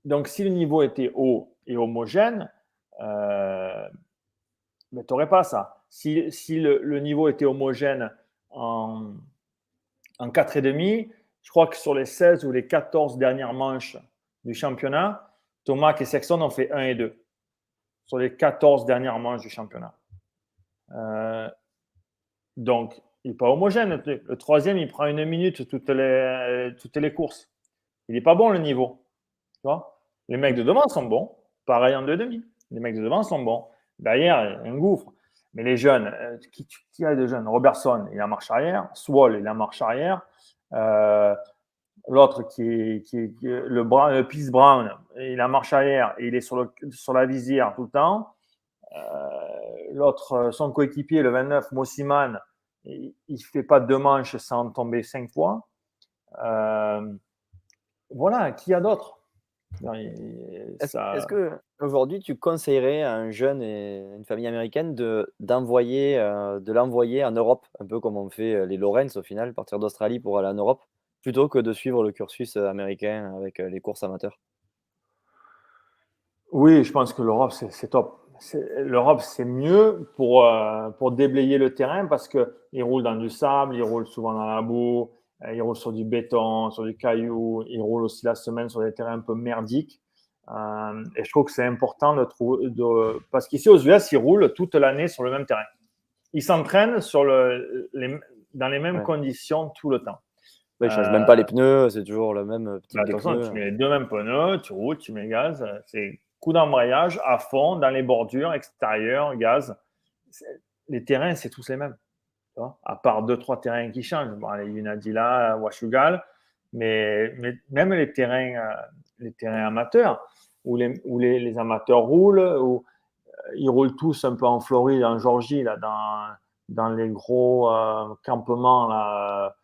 donc, si le niveau était haut et homogène, euh, tu n'aurais pas ça. Si, si le, niveau était homogène en, en 4,5, je crois que sur les 16 ou les 14 dernières manches du championnat, Thomas et Sexton ont fait 1 et 2 sur les 14 dernières manches du championnat. Euh, donc, il n'est pas homogène. Le troisième, il prend une minute toutes les, courses. Il n'est pas bon le niveau. Tu les mecs de devant sont bons. Pareil en deux demi. Les mecs de devant sont bons. Derrière, il y a un gouffre. Mais les jeunes, euh, qui, qui a de jeunes? Robertson, il a marche arrière. Swall, il a marche arrière. Euh, L'autre qui est, le, le Peace Brown, il a marche arrière et il est sur, la visière tout le temps. Euh, l'autre, son coéquipier, le 29, Mossiman, il ne fait pas deux manches sans tomber cinq fois. Euh, voilà, qui a d'autres Est-ce que aujourd'hui tu conseillerais à un jeune et une famille américaine de, d'envoyer, euh, de l'envoyer en Europe, un peu comme on fait les Lawrence au final, partir d'Australie pour aller en Europe plutôt que de suivre le cursus américain avec les courses amateurs? Oui, je pense que l'Europe, c'est top. L'Europe, c'est mieux pour, pour déblayer le terrain parce qu'ils roulent dans du sable, ils roulent souvent dans la boue, ils roulent sur du béton, sur du caillou, ils roulent aussi la semaine sur des terrains un peu merdiques. Euh, et je trouve que c'est important de trouver. De, parce qu'ici, aux US, ils roulent toute l'année sur le même terrain. Ils s'entraînent sur le, les, dans les mêmes conditions tout le temps. ils ne changent même pas les pneus, c'est toujours le même type bah, de pneus. Tu mets les deux mêmes pneus, tu roules, tu mets gaz. C'est coup d'embrayage à fond, dans les bordures, extérieures, gaz. Les terrains, c'est tous les mêmes. À part deux, trois terrains qui changent. Bon, les Unadilla, Washugal. Mais, mais même les terrains, euh, les terrains amateurs, où les, où les, les amateurs roulent, où euh, ils roulent tous un peu en Floride, en Georgie, là, dans, dans les gros euh, campements là,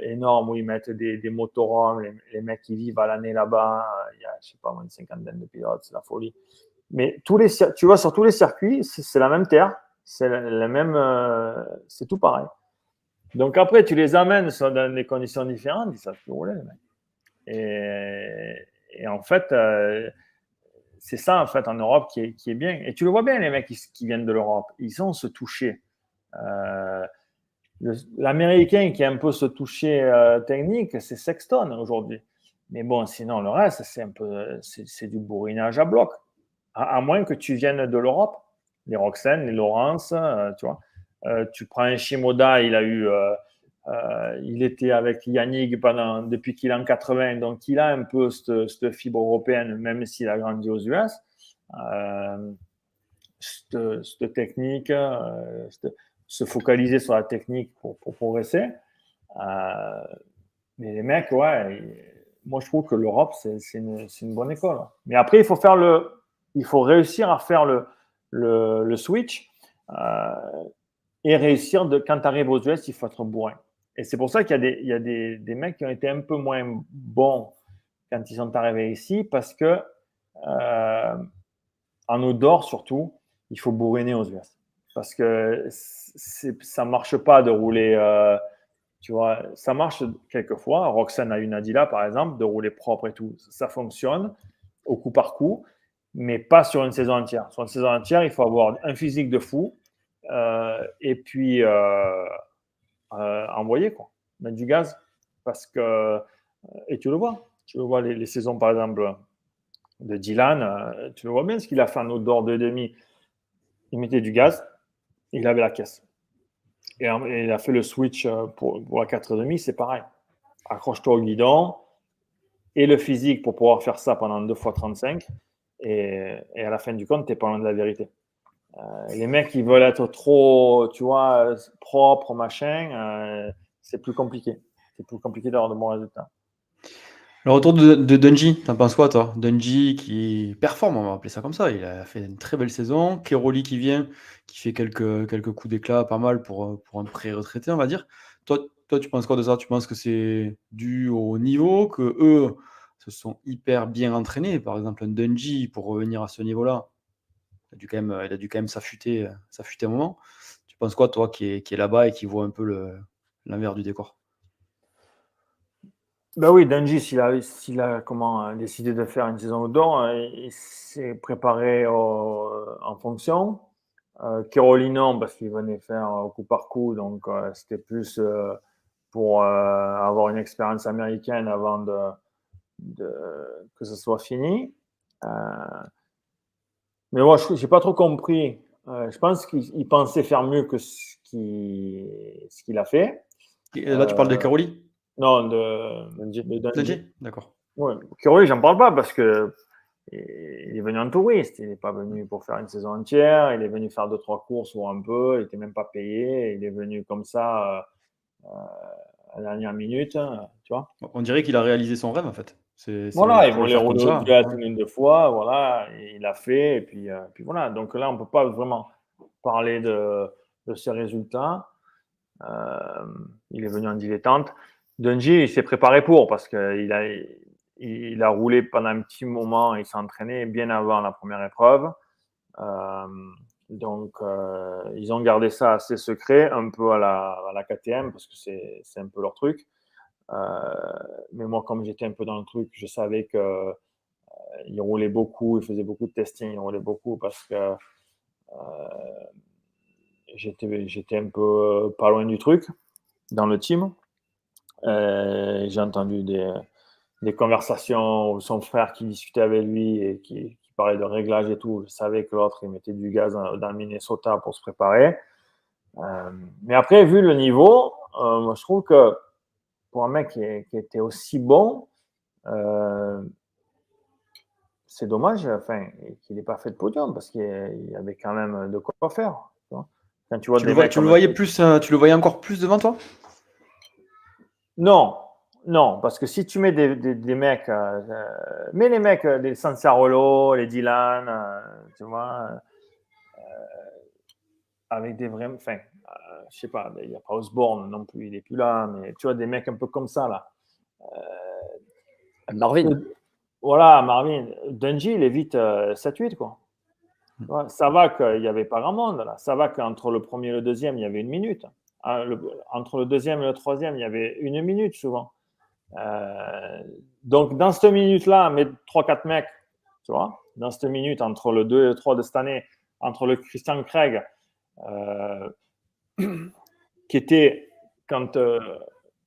énormes où ils mettent des, des motorhomes, les, mecs qui vivent à l'année là-bas, il y a, je sais pas, une cinquantaine de pilotes, c'est la folie. Mais tous les, tu vois, sur tous les circuits, c'est la même terre, c'est la, même, c'est tout pareil. Donc après, tu les amènes dans des conditions différentes, ils savent plus rouler, les. Et, et en fait, euh, c'est ça, en fait, en Europe qui est, qui est, bien. Et tu le vois bien, les mecs qui, viennent de l'Europe, ils ont se toucher. Euh, L'Américain qui a un peu ce toucher euh, technique, c'est Sexton aujourd'hui. Mais bon, sinon, le reste, c'est un peu, c'est du bourrinage à bloc. À, moins que tu viennes de l'Europe, les Roxane, les Laurence, euh, tu vois. Euh, tu prends un Shimoda, il a eu euh, il était avec Yannick depuis qu'il est en 80, donc il a un peu cette, fibre européenne, même s'il a grandi aux US. Cette, technique, se focaliser sur la technique pour, progresser. Mais les mecs, ouais, moi je trouve que l'Europe, c'est une, une, bonne école. Mais après, il faut, faire le, il faut réussir à faire le, le, switch euh, et réussir, de, quand tu arrives aux US, il faut être bourrin. Et c'est pour ça qu'il y a, des, il y a des, des, mecs qui ont été un peu moins bons quand ils sont arrivés ici, parce que euh, en odeur surtout, il faut bourriner aux US. Parce que ça ne marche pas de rouler, euh, tu vois, ça marche quelquefois. Roxane a une Adila, par exemple, de rouler propre et tout. Ça fonctionne au coup par coup, mais pas sur une saison entière. Sur une saison entière, il faut avoir un physique de fou euh, et puis euh, euh, envoyer. Mettre du gaz. Parce que, et tu le vois, tu le vois les, les saisons, par exemple, de Dylan, euh, tu le vois bien ce qu'il a fait en outdoor de demi. Il mettait du gaz, il avait la caisse. Et, il a fait le switch euh, pour, pour la 4,5, c'est pareil. Accroche-toi au guidon et le physique pour pouvoir faire ça pendant 2 fois 35. Et, à la fin du compte, tu n'es pas loin de la vérité. Euh, les mecs qui veulent être trop, tu vois, propre, machin, euh, c'est plus compliqué. C'est plus compliqué d'avoir de bons résultats. Le retour de, de Dungy, t'en penses quoi, toi? Dungy qui performe, on va appeler ça comme ça. Il a fait une très belle saison. Keroli qui vient, qui fait quelques, quelques coups d'éclat, pas mal pour, pour un pré-retraité, on va dire. Toi, toi, tu penses quoi de ça? Tu penses que c'est dû au niveau, que eux se sont hyper bien entraînés Par exemple, un Dungy, pour revenir à ce niveau-là, il a dû quand même, il a même s'affûter, un moment. Tu penses quoi, toi, qui est, qui est là-bas et qui voit un peu l'envers du décor? Ben oui, Dungy, s'il a, a comment, décidé de faire une saison d'or, il s'est préparé en fonction. Euh, Kerolino, parce qu'il venait faire coup par coup, donc euh, c'était plus euh, pour avoir une expérience américaine avant de, de, que ce soit fini. mais moi, je n'ai pas trop compris. je pense qu'il pensait faire mieux que ce qu'il, a fait. Et là, tu parles de Keroli non, de, D'accord. Ouais. Curry, j'en parle pas parce que il est venu en touriste. Il n'est pas venu pour faire une saison entière. Il est venu faire deux, trois courses ou un peu. Il n'était même pas payé. Il est venu comme ça euh, à la dernière minute. Tu vois On dirait qu'il a réalisé son rêve en fait. C'est, voilà, il voulait rouler au une deux fois. Voilà, il l'a fait. Et puis, euh, puis voilà. Donc là, on ne peut pas vraiment parler de, de ses résultats. Euh, il est venu en dilettante. Dungy, il s'est préparé pour parce qu'il a, il a roulé pendant un petit moment, il s'est entraîné bien avant la première épreuve. Euh, donc, ils ont gardé ça assez secret, un peu à la, à la KTM, parce que c'est un peu leur truc. Mais moi, comme j'étais un peu dans le truc, je savais que il roulait beaucoup, il faisait beaucoup de testing, il roulait beaucoup parce que j'étais un peu pas loin du truc dans le team. J'ai entendu des, des conversations où son frère qui discutait avec lui et qui, parlait de réglage et tout. Je savais que l'autre, il mettait du gaz dans, Minnesota pour se préparer. Euh, mais après, vu le niveau, euh, je trouve que pour un mec qui, était aussi bon, euh, c'est dommage enfin, qu'il n'ait pas fait de podium parce qu'il y avait quand même de quoi faire. tu, vois le, tu le, voyais plus, tu le voyais encore plus devant toi? Non, non, parce que si tu mets des, des, mecs, euh, euh, mets les mecs, euh, les Sansarolo, les Dylan, tu vois, avec des vrais, enfin, je sais pas, il n'y a pas Osborne non plus, il n'est plus là, mais tu vois, des mecs un peu comme ça, là. Marvin. Voilà, Marvin. Dungy, il est vite 7-8, quoi. ça va qu'il n'y avait pas grand monde, là. Ça va qu'entre le premier et le deuxième, il y avait une minute. Hein, entre le deuxième et le troisième, il y avait une minute souvent. Euh, donc, dans cette minute-là, met 3-4 mecs, tu vois, dans cette minute entre le 2 et le 3 de cette année, entre le Christian Craig, euh, qui était quand, euh,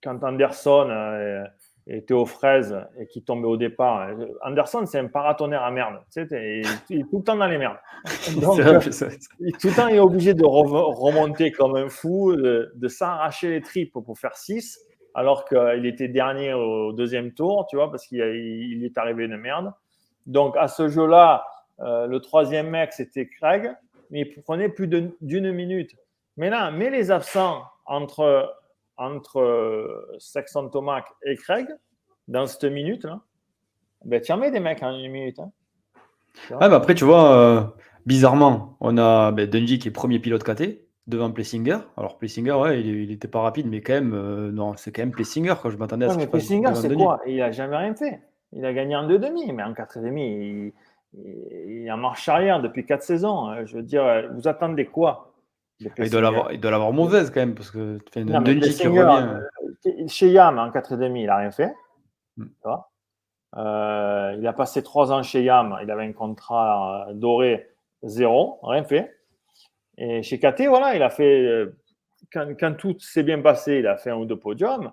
quand Anderson était aux fraises et qui tombait au départ. Anderson, c'est un paratonnerre à merde. Tu sais, il, est tout le temps dans les merdes. Donc, il, tout le temps, il est obligé de remonter comme un fou, de, de s'arracher les tripes pour faire 6 alors qu'il était dernier au deuxième tour, tu vois, parce qu'il est arrivé une merde. Donc, à ce jeu-là, euh, le troisième mec, c'était Craig, mais il prenait plus d'une minute. Mais là, mets les absents entre, entre euh, Saxon Tomac et Craig dans cette minute-là. Ben, tu en mets des mecs en une minute. Hein. mais après, tu vois, euh, bizarrement, on a ben, Dungy qui est premier pilote KT, devant Plessinger. Alors Plessinger, ouais, il, était pas rapide, mais quand même, euh, non, c'est quand même Plessinger quand je m'attendais à ce mais Plessinger, c'est quoi? Il a jamais rien fait. Il a gagné en deux demi, mais en quatre et demi, il, est en marche arrière depuis quatre saisons. Hein. Je veux dire, vous attendez quoi? Il doit, l'avoir, il doit l'avoir mauvaise quand même, parce que tu une qui revient. Euh, chez Yam, en quatre et demi, il a rien fait. Hmm. Euh, il a passé trois ans chez Yam, il avait un contrat doré zéro, rien fait. Et chez KT, voilà, il a fait, euh, quand, tout s'est bien passé, il a fait un ou deux podiums.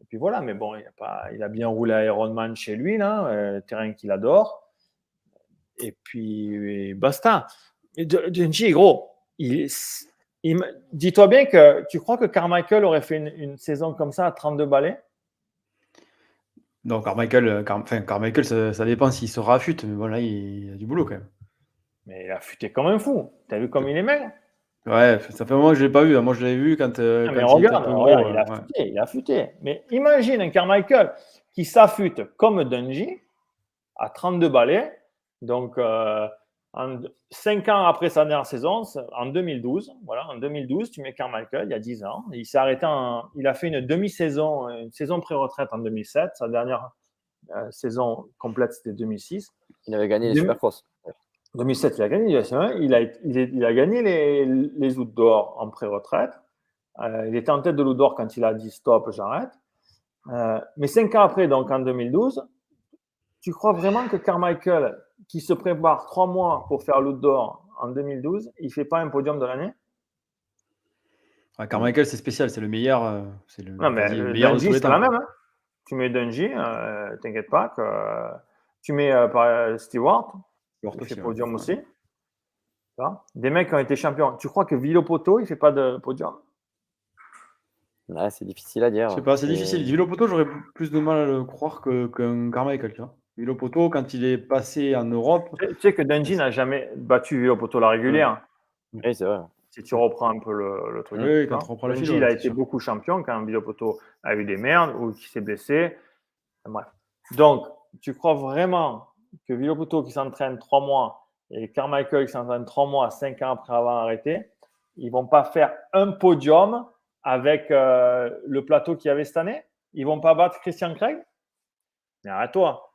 Et puis voilà, mais bon, il a, pas, il a bien roulé à Ironman chez lui, là, euh, terrain qu'il adore. Et puis, basta. Denji, gros, il, dis-toi bien que tu crois que Carmichael aurait fait une, saison comme ça à 32 balais? Non, Carmichael, euh, Car, enfin, Carmichael ça, ça dépend s'il se raffute, mais voilà, il, il a du boulot quand même. Mais il a futé comme un fou. T'as vu comme il est maigre? Ouais, ça fait un moment que je ne l'ai pas vu. Moi, je l'avais vu quand. Euh, mais regarde, il, a futé, il a futé. Mais imagine un Carmichael qui s'affûte comme Dungy à 32 balais. Donc, euh, en, 5 ans après sa dernière saison, en 2012, voilà, en 2012, tu mets Carmichael, il y a 10 ans. Il s'est arrêté en, Il a fait une demi-saison, une saison pré-retraite en 2007. Sa dernière euh, saison complète, c'était 2006. Il avait gagné les Supercross. 2007, il a gagné il a, il a gagné les, les d'or en pré-retraite. Euh, il était en tête de l'Oudor quand il a dit stop, j'arrête. Euh, mais cinq ans après, donc en 2012, tu crois vraiment que Carmichael, qui se prépare trois mois pour faire l'Oudor en 2012, il ne fait pas un podium de l'année? Carmichael, c'est spécial, c'est le meilleur. Euh, c'est le, non, mais le meilleur c'est la même. Hein. Tu mets Dungy, t'inquiète pas que tu mets Stewart, il fait podium aussi. Des mecs qui ont été champions. Tu crois que Villopoto, il fait pas de podium? C'est difficile à dire. Je sais pas, c'est difficile. Villopoto, j'aurais plus de mal à le croire qu'un qu Carmichael. Tu Villopoto, quand il est passé en Europe. Tu sais que Dungy n'a jamais battu Villopoto la régulière. Oui, c'est vrai. Si tu reprends un peu le, truc. Oui, quand tu reprends il a été beaucoup champion quand Villopoto a eu des merdes ou qui s'est blessé. Bref. Donc, tu crois vraiment que Villopoto qui s'entraîne trois mois et Carmichael qui s'entraîne trois mois, cinq ans après avoir arrêté, ils vont pas faire un podium avec euh, le plateau qu'il y avait cette année? Ils vont pas battre Christian Craig? Mais arrête-toi.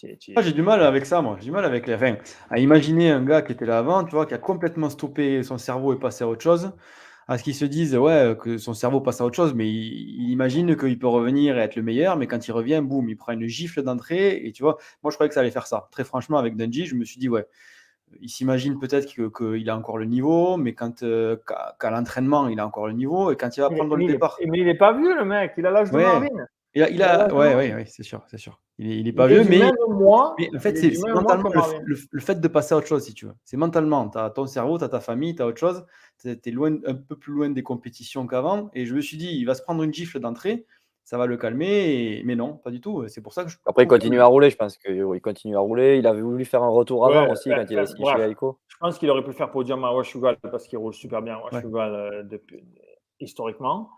J'ai du mal avec ça, moi. J'ai du mal avec les. Enfin, à imaginer un gars qui était là avant, tu vois, qui a complètement stoppé son cerveau et passé à autre chose, à ce qu'il se dise ouais, que son cerveau passe à autre chose, mais il, imagine qu'il peut revenir et être le meilleur, mais quand il revient, boum, il prend une gifle d'entrée. Et tu vois, moi je croyais que ça allait faire ça. Très franchement, avec Dungy, je me suis dit ouais, il s'imagine peut-être qu'il a encore le niveau, mais quand euh, qu'à l'entraînement, il a encore le niveau, et quand il va prendre le départ. mais il n'est pas vieux, le mec, il a l'âge de Marvin. Il a, il a, ouais, ouais, ouais, c'est sûr, c'est sûr. Il est, pas vieux, mais, mais, en fait, c'est mentalement le, fait de passer à autre chose, si tu veux. C'est mentalement. Tu as ton cerveau, tu as ta famille, tu as autre chose. Tu es loin, un peu plus loin des compétitions qu'avant. Et je me suis dit, il va se prendre une gifle d'entrée, ça va le calmer. Mais non, pas du tout. C'est pour ça que je... Après, il continue à rouler, je pense qu'il continue à rouler. Il avait voulu faire un retour avant aussi quand il a ski chez Aiko. Je pense qu'il aurait pu faire podium à Washugal parce qu'il roule super bien à Washugal euh, depuis, historiquement.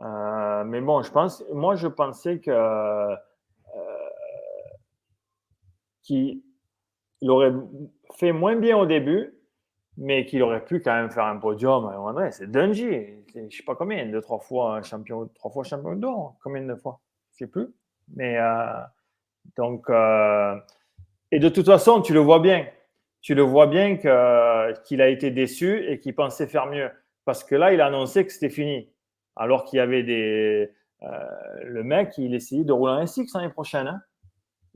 Euh, mais bon, je pense, moi, je pensais que euh, qu'il aurait fait moins bien au début, mais qu'il aurait pu quand même faire un podium. C'est Dungy, je ne sais pas combien, deux, trois fois champion, trois fois champion d'or, combien de fois, je ne sais plus. Mais euh, donc, et de toute façon, tu le vois bien. Tu le vois bien qu'il a été déçu et qu'il pensait faire mieux. Parce que là, il a annoncé que c'était fini alors qu'il y avait des. Euh, le mec, il essayait de rouler un SX l'année prochaine. Hein.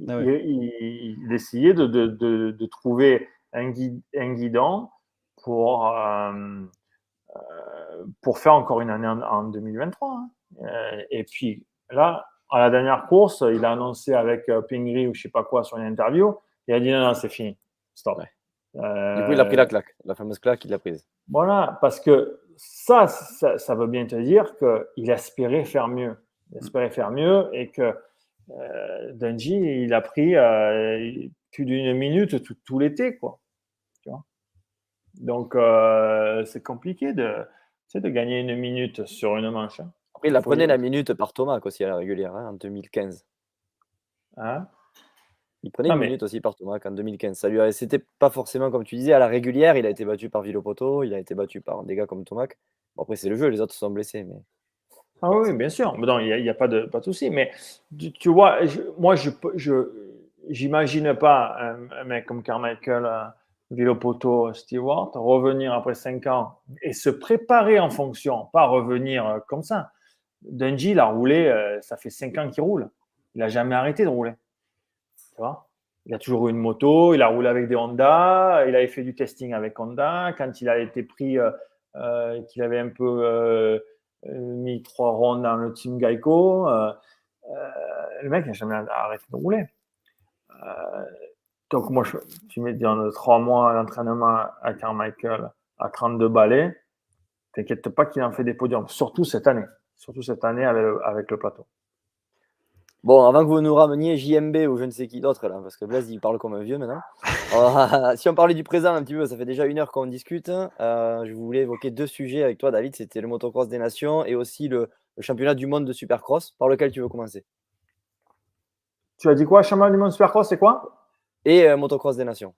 Ah il, essayait de, de, de, trouver un, guide, un guidon pour, euh, euh, pour faire encore une année en, 2023. Hein. et puis là, à la dernière course, il a annoncé avec Pingri ou je sais pas quoi sur une interview, il a dit non, non, c'est fini. Stop. du coup, il a pris la claque, la fameuse claque, il l'a prise. Voilà, parce que ça, ça, veut bien te dire qu'il espérait faire mieux. Il espérait faire mieux et que euh, Dungy, il a pris euh, plus d'une minute tout, l'été, quoi. Donc, euh, c'est compliqué de, de gagner une minute sur une manche. Hein. Après, il a prenait la minute par Thomas aussi à la régulière, hein, en 2015. Hein? Il prenait une minute aussi par Thomas en 2015. Ça lui c'était pas forcément comme tu disais à la régulière. Il a été battu par Villopoto, il a été battu par des gars comme Thomas. Bon, après c'est le jeu, les autres sont blessés, mais. Ah oui, bien sûr. il n'y a, pas de pas de souci. Mais tu, vois, moi je je j'imagine pas un, mec comme Carmichael, euh, Villopoto, Stewart revenir après 5 ans et se préparer en fonction, pas revenir euh, comme ça. Dungy, il a roulé, euh, ça fait 5 ans qu'il roule. Il n'a jamais arrêté de rouler il a toujours eu une moto, il a roulé avec des Honda, il avait fait du testing avec Honda. Quand il a été pris, euh, euh, qu'il avait un peu euh, mis trois rondes dans le team Geico, le mec n'a jamais arrêté de rouler. donc, moi, je, tu mets dans trois mois d'entraînement à Carmichael à 32 balais, t'inquiète pas qu'il en fait des podiums, surtout cette année, surtout cette année avec le plateau. Bon, avant que vous nous rameniez JMB ou je ne sais qui d'autre, là, parce que Blaise, il parle comme un vieux maintenant. si on parlait du présent un petit peu, ça fait déjà une heure qu'on discute. Euh, je voulais évoquer deux sujets avec toi, David. C'était le motocross des nations et aussi le, championnat du monde de supercross. Par lequel tu veux commencer? Tu as dit quoi? Championnat du monde de supercross, c'est quoi? Et euh, motocross des nations.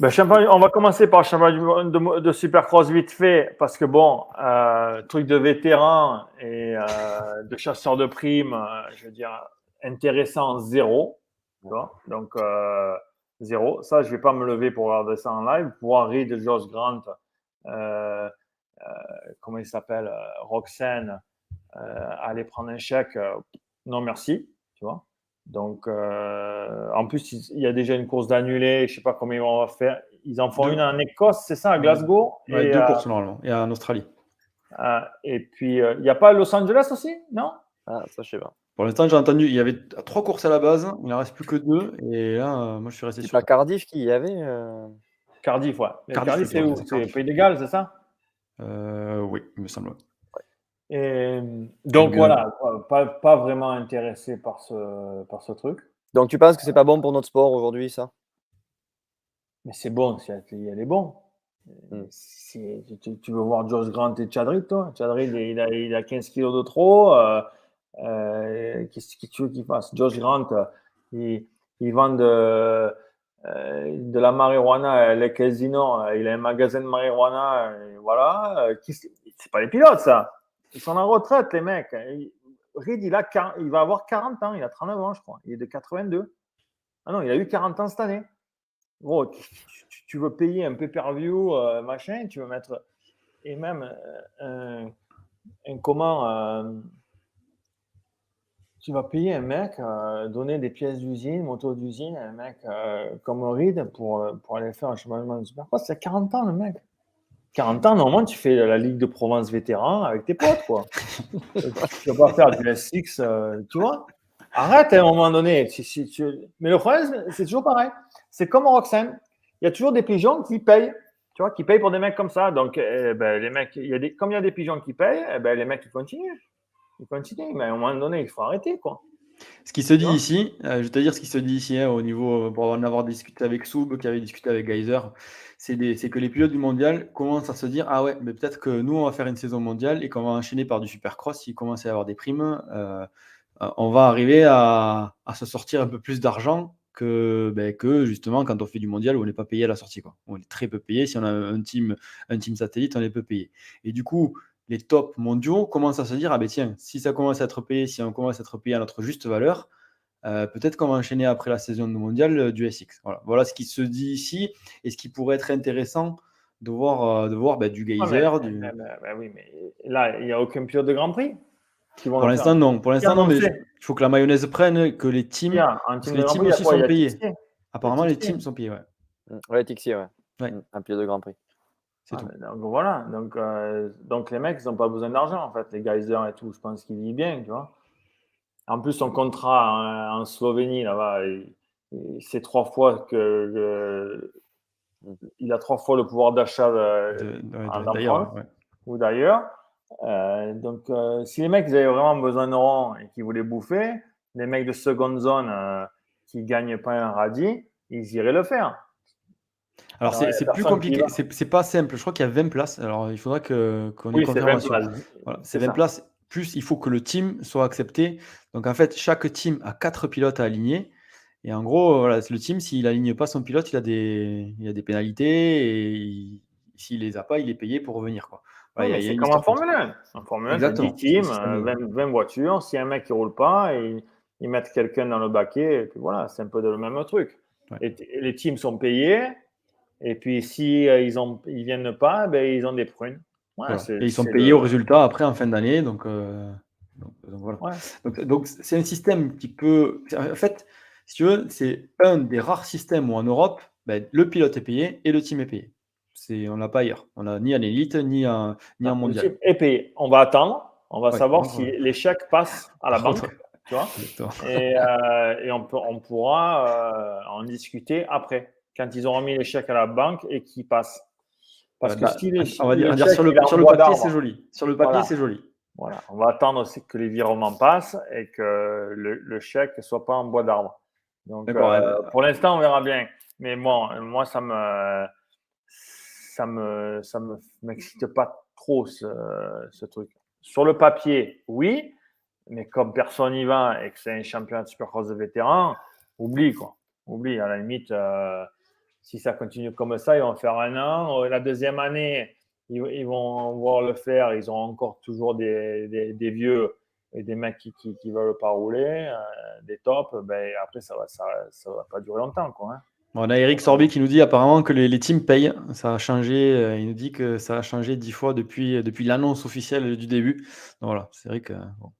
Ben, on va commencer par le championnat de, de, Supercross vite fait, parce que bon, euh, truc de vétéran et euh, de chasseur de primes, euh, je veux dire, intéressant, zéro. Donc, zéro. Ça, je ne vais pas me lever pour regarder ça en live. Pour Henry de George Grant, comment il s'appelle, Roxane, aller prendre un chèque, non merci, tu vois? Donc, euh, en plus, il y a déjà une course d'annulé. Je ne sais pas combien ils vont faire. Ils en font une en Écosse, c'est ça, à Glasgow? Et Deux courses normalement, et en Australie. Ah, et puis, euh, il n'y a pas Los Angeles aussi Non? Ah, ça, je sais pas. Pour l'instant, j'ai entendu, il y avait trois courses à la base, il n'en reste plus que deux. Et là, euh, moi, je suis resté sur. C'est pas Cardiff qui y avait Cardiff, ouais. Cardiff, c'est où? C'est Pays des Galles, c'est ça? Oui, il me semble. Et donc voilà, pas, pas, vraiment intéressé par ce, par ce truc. Donc tu penses que c'est pas bon pour notre sport aujourd'hui, ça? Mais c'est bon, si elle est bon. Hmm. Si, tu, veux voir Josh Grant et Chadrid, toi Chadrid, il a, il a 15 kilos de trop. Euh, euh, qu'est-ce que tu veux qu'il fasse? Josh Grant, il, il vend de, euh, de la marijuana les casinos. Il a un magasin de marijuana. voilà. C'est pas les pilotes, ça. Ils sont en retraite, les mecs. Reed, il, a, il va avoir 40 ans. Il a 39 ans, je crois. Il est de 82. Ah non, il a eu 40 ans cette année. Gros, tu, veux payer un pay-per-view, euh, machin, tu veux mettre. et même euh, un, comment euh, tu vas payer un mec, donner des pièces d'usine, moto d'usine, un mec comme Reed pour, pour aller faire un changement de supercross. C'est 40 ans le mec. 40 ans, normalement, tu fais la Ligue de Provence vétéran avec tes potes, quoi. tu vas pas faire du S6, euh, tu vois. Arrête à un moment donné. Tu... Mais le problème, c'est toujours pareil. C'est comme en Roxane. Il y a toujours des pigeons qui payent, tu vois, qui payent pour des mecs comme ça. Donc, eh ben, les mecs, il y a des, comme il y a des pigeons qui payent, eh ben, les mecs, ils continuent. Ils continuent. Mais à un moment donné, il faut arrêter, quoi. Ce qui se dit ici, euh, je vais te dire ce qui se dit ici hein, au niveau, pour en avoir discuté avec Soub, qui avait discuté avec Geyser, c'est que les pilotes du mondial commencent à se dire Ah ouais, mais peut-être que nous, on va faire une saison mondiale et qu'on va enchaîner par du supercross, s'il commence à y avoir des primes, euh, on va arriver à, à, se sortir un peu plus d'argent que, ben, que justement quand on fait du mondial où on n'est pas payé à la sortie. Quoi. On est très peu payé. Si on a un team, un team satellite, on est peu payé. Et du coup, les tops mondiaux commencent à se dire ah ben tiens, si ça commence à être payé, si on commence à être payé à notre juste valeur, euh, peut-être qu'on va enchaîner après la saison de mondial euh, du SX. Voilà. voilà ce qui se dit ici et ce qui pourrait être intéressant de voir, euh, de voir ben, du geyser. Ah, mais, du... mais, oui, mais là, il n'y a aucun pilote de Grand Prix. Pour l'instant, non. Pour l'instant, non, mais il faut que la mayonnaise prenne, que les teams, team les teams aussi sont payés. Apparemment, les teams sont payés, ouais. Ouais, Tixier, ouais. ouais. Un pilote de Grand Prix. Ah, donc voilà, donc, euh, donc les mecs, ils n'ont pas besoin d'argent en fait, les geysers et tout, je pense qu'ils vivent bien, tu vois. En plus, son contrat en, en Slovénie, là-bas, c'est trois fois que, que, il a trois fois le pouvoir d'achat d'ailleurs ouais. ou d'ailleurs. Euh, donc, euh, si les mecs ils avaient vraiment besoin de rond et qu'ils voulaient bouffer, les mecs de seconde zone euh, qui gagnent pas un radis, ils iraient le faire. Alors, c'est plus compliqué, c'est pas simple. Je crois qu'il y a 20 places. Alors, il faudra qu'on qu ait oui, confirmation. Voilà, c'est 20 ça. places. Plus, il faut que le team soit accepté. Donc, en fait, chaque team a quatre pilotes à aligner. Et en gros, voilà, le team, s'il n'aligne pas son pilote, il a des, il a des pénalités. Et s'il les a pas, il est payé pour revenir. Quoi. Voilà, c'est comme en Formule 1. En Formule 1, c'est 10 teams, 20, 20, voitures. Si un mec ne roule pas, ils, ils mettent quelqu'un dans le baquet. Et puis voilà, c'est un peu le même truc. Ouais. Et, les teams sont payés. Et puis, si euh, ils ne ils viennent pas, ben, ils ont des prunes. Ouais, voilà. Et ils sont payés le... au résultat après en fin d'année. Donc, euh, donc, donc, voilà. Ouais. Donc, donc, c'est un système qui peut. En fait, si tu veux, c'est un des rares systèmes où en Europe, ben, le pilote est payé et le team est payé. C'est, on l'a pas ailleurs. On n'a ni en élite, ni en, ni en mondial. Le team est payé. On va attendre. On va ouais, savoir si les chèques passent à la banque. Tu vois et, euh, et on, peut, on pourra euh, en discuter après quand ils auront mis les chèques à la banque et qu'ils passent. Parce bah, que si les, on va dire, sur le, sur le papier, c'est joli. Sur le papier, voilà. c'est joli. Voilà, on va attendre que les virements passent et que le, le chèque ne soit pas en bois d'arbre. Donc, euh, ouais. pour l'instant, on verra bien. Mais bon, moi, ça me, ça me, ça me m'excite pas trop ce, ce, truc. Sur le papier, oui, mais comme personne n'y va et que c'est un championnat de supercross de vétérans, oublie quoi. Oublie, à la limite. Euh, si ça continue comme ça, ils vont faire un an. La deuxième année, ils, ils vont voir le faire. Ils ont encore toujours des, des, des vieux et des mecs qui ne veulent pas rouler, euh, des tops. Ben, après, ça ne va, ça, ça va pas durer longtemps. Quoi, hein. On a Eric Sorbi qui nous dit apparemment que les, les, teams payent. Ça a changé. Euh, il nous dit que ça a changé dix fois depuis, depuis l'annonce officielle du début. Donc voilà, c'est vrai que. Bon,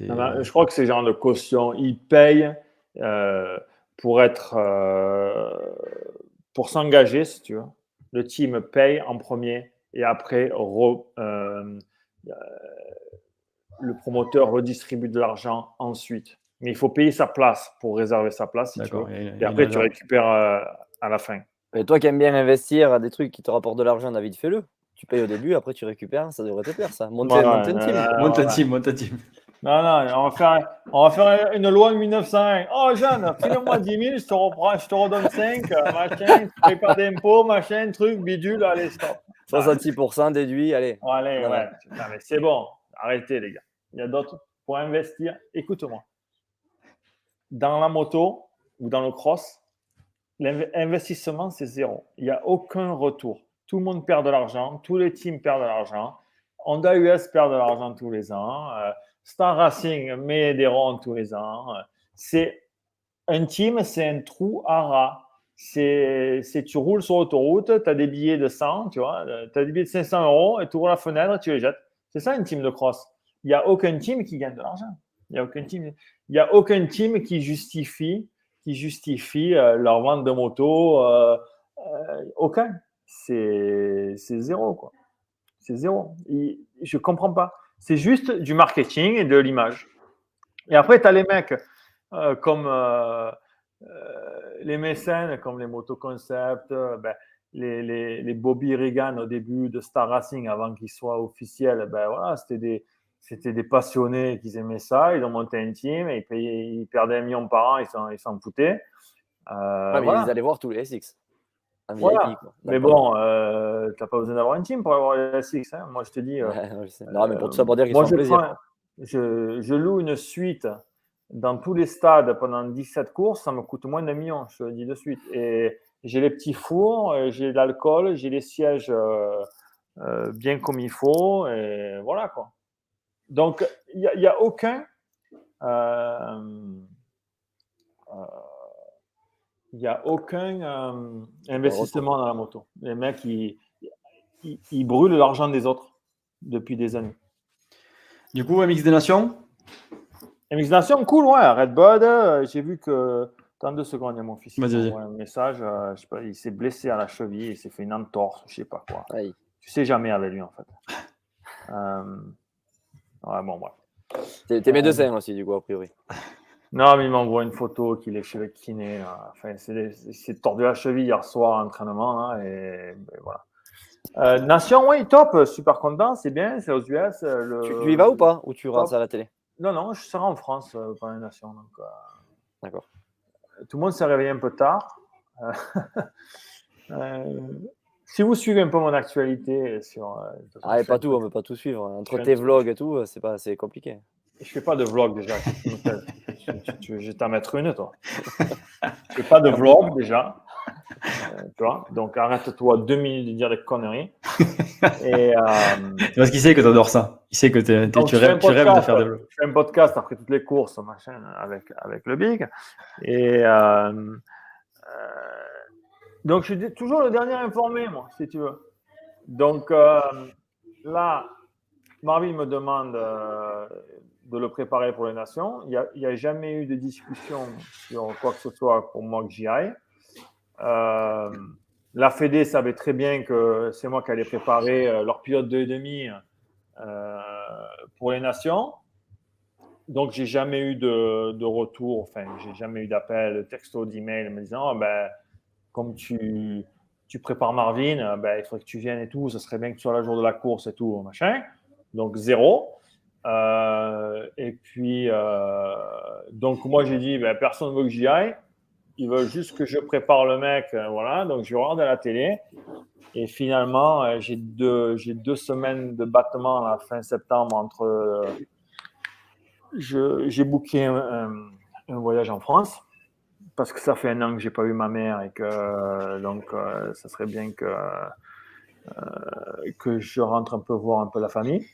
non, je crois que c'est genre de caution. Ils payent euh, pour être. Pour s'engager, si tu veux, le team paye en premier et après re, euh, euh, le promoteur redistribue de l'argent ensuite. Mais il faut payer sa place pour réserver sa place, si tu veux. Et, et après, tu récupères euh, à la fin. Et toi qui aimes bien investir à des trucs qui te rapportent de l'argent, David, fais-le. Tu payes au début, après tu récupères, ça devrait te plaire, ça. Monte, ouais, monte un team. monte un team, monte un team. Non, non, on va faire, on va faire une loi de 1901. Oh, Jeanne, file-moi 10 000, je te, reprends, je te redonne 5, machin, pas d'impôts, machin, truc, bidule, allez, stop. 66% déduit, allez. Oh, allez, ouais. Non, mais c'est bon, arrêtez, les gars. Il y a d'autres pour investir. Écoute-moi. Dans la moto ou dans le cross, l'investissement, c'est zéro. Il n'y a aucun retour. Tout le monde perd de l'argent, tous les teams perdent de l'argent. Honda US perd de l'argent tous les ans. Euh, Star Racing met des ronds tous les ans. C'est un team, c'est un trou à rat. c'est tu roules sur l'autoroute, tu as des billets de 100, tu vois, tu as des billets de 500 euros et tu ouvres la fenêtre, tu les jettes. C'est ça une team de cross. Il n'y a aucun team qui gagne de l'argent. Il n'y a aucun team. Y a aucun team qui justifie, qui justifie euh, leur vente de moto. Euh, euh, aucun. C'est zéro, quoi. C'est zéro. je ne comprends pas. C'est juste du marketing et de l'image. Et après, tu as les mecs comme les mécènes, comme les motoconcepts, ben, les, les, les, Bobby Reagan au début de Star Racing, avant qu'ils soient officiels, ben voilà, c'était des, c'était des passionnés qui aimaient ça. Ils ont monté un team et ils, ils perdaient un million par an, ils s'en foutaient. Euh, Ils allaient voir tous les SX. Voilà. mais bon, euh, tu n'as pas besoin d'avoir un team pour avoir les SX. Hein. Moi, je te dis. Euh, non, mais pour tout ça, pour dire qu'ils sont plaisir. je, je, loue une suite dans tous les stades pendant 17 courses, ça me coûte moins d'un million, je te le dis de suite. Et j'ai les petits fours, euh, j'ai l'alcool, j'ai les sièges euh, euh, bien comme il faut, et voilà quoi. Donc, il n'y a, aucun. Il n'y a aucun investissement dans la moto. Les mecs, ils, ils, brûlent l'argent des autres depuis des années. Du coup, MX des Nations? MX Nation, cool, ouais. Red Bud, j'ai vu que Attends deux secondes, il y a mon fils. un message. Euh, je sais pas, il s'est blessé à la cheville, il s'est fait une entorse, je sais pas quoi. Aïe. Tu sais jamais avec lui en fait. Euh, ouais, bon, bref. T'es mes deux aussi, du coup, a priori. Non, mais il m'envoie une photo qu'il est chez le kiné. Enfin, c'est tordu la cheville hier soir à l'entraînement. Hein, et, ben, voilà. Euh, Nation, oui, top, super content, c'est bien, c'est aux US. Le... Tu, y vas ou pas? Ou tu regardes ça à la télé? Non, non, je serai en France pendant les Nations. D'accord tout le monde s'est réveillé un peu tard. Euh, euh, si vous suivez un peu mon actualité sur. Euh, ah, pas tout, on ne peut pas tout suivre. Entre tes vlogs et tout, c'est compliqué. Je fais pas de vlog déjà. je vais t'en mettre une, toi. Je fais pas de vlog déjà. tu vois Donc arrête-toi deux minutes de dire des conneries. Et, Parce qu'il sait que tu adores ça. Il sait que tu, rêves, tu, rêves, de faire des vlogs. Je fais un podcast après toutes les courses machin, avec, avec le Big. Et euh, euh, donc je suis toujours le dernier informé, moi, si tu veux. Donc euh, là, Marvin me demande de le préparer pour les nations. Il n'y a, jamais eu de discussion sur quoi que ce soit pour moi que j'y aille. Euh, la Fédé savait très bien que c'est moi qui allais préparer euh, leur pilote de demi euh, pour les nations. Donc, j'ai jamais eu de, de retour, enfin, j'ai jamais eu d'appel, de texto, d'email me disant, oh, ben, comme tu, tu prépares Marvin, ben, il faudrait que tu viennes et tout, ce serait bien que tu sois là le jour de la course et tout, machin. Donc, zéro. Et puis, donc, moi, j'ai dit, ben, personne ne veut que j'y aille ils veulent juste que je prépare le mec. Euh, voilà, donc je regarde à la télé. Et finalement, euh, j'ai deux, deux semaines de battement à fin septembre entre. Euh, j'ai booké un, voyage en France parce que ça fait un an que j'ai pas eu ma mère et que donc ça serait bien que que je rentre un peu voir un peu la famille.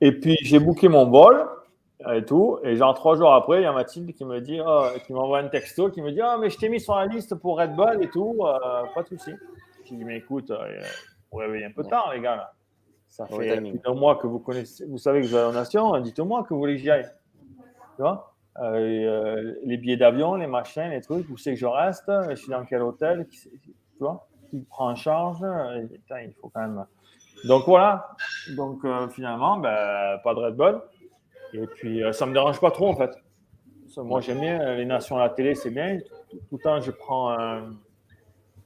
Et puis j'ai booké mon vol et tout. Et genre trois jours après, il y a Mathilde qui me dit, oh, qui m'envoie un texto, qui me dit, ah, mais je t'ai mis sur la liste pour Red Bull et tout, euh, pas de souci. Je dis, mais écoute, euh, vous réveillez un peu tard, les gars. Là. Ça fait plus d'un mois que vous connaissez, vous savez que vous allez en nation, dites-moi que vous voulez que j'y aille. Tu vois? Euh, Les billets d'avion, les machins, les trucs, où c'est que je reste, je suis dans quel hôtel, tu vois? Qui prend en charge Il faut quand même. Donc voilà. Donc finalement, ben, pas de Red Bull. Et puis, euh, ça ne me dérange pas trop, en fait. Moi, j'aime bien euh, les nations à la télé, c'est bien. Tout, le temps, je prends un,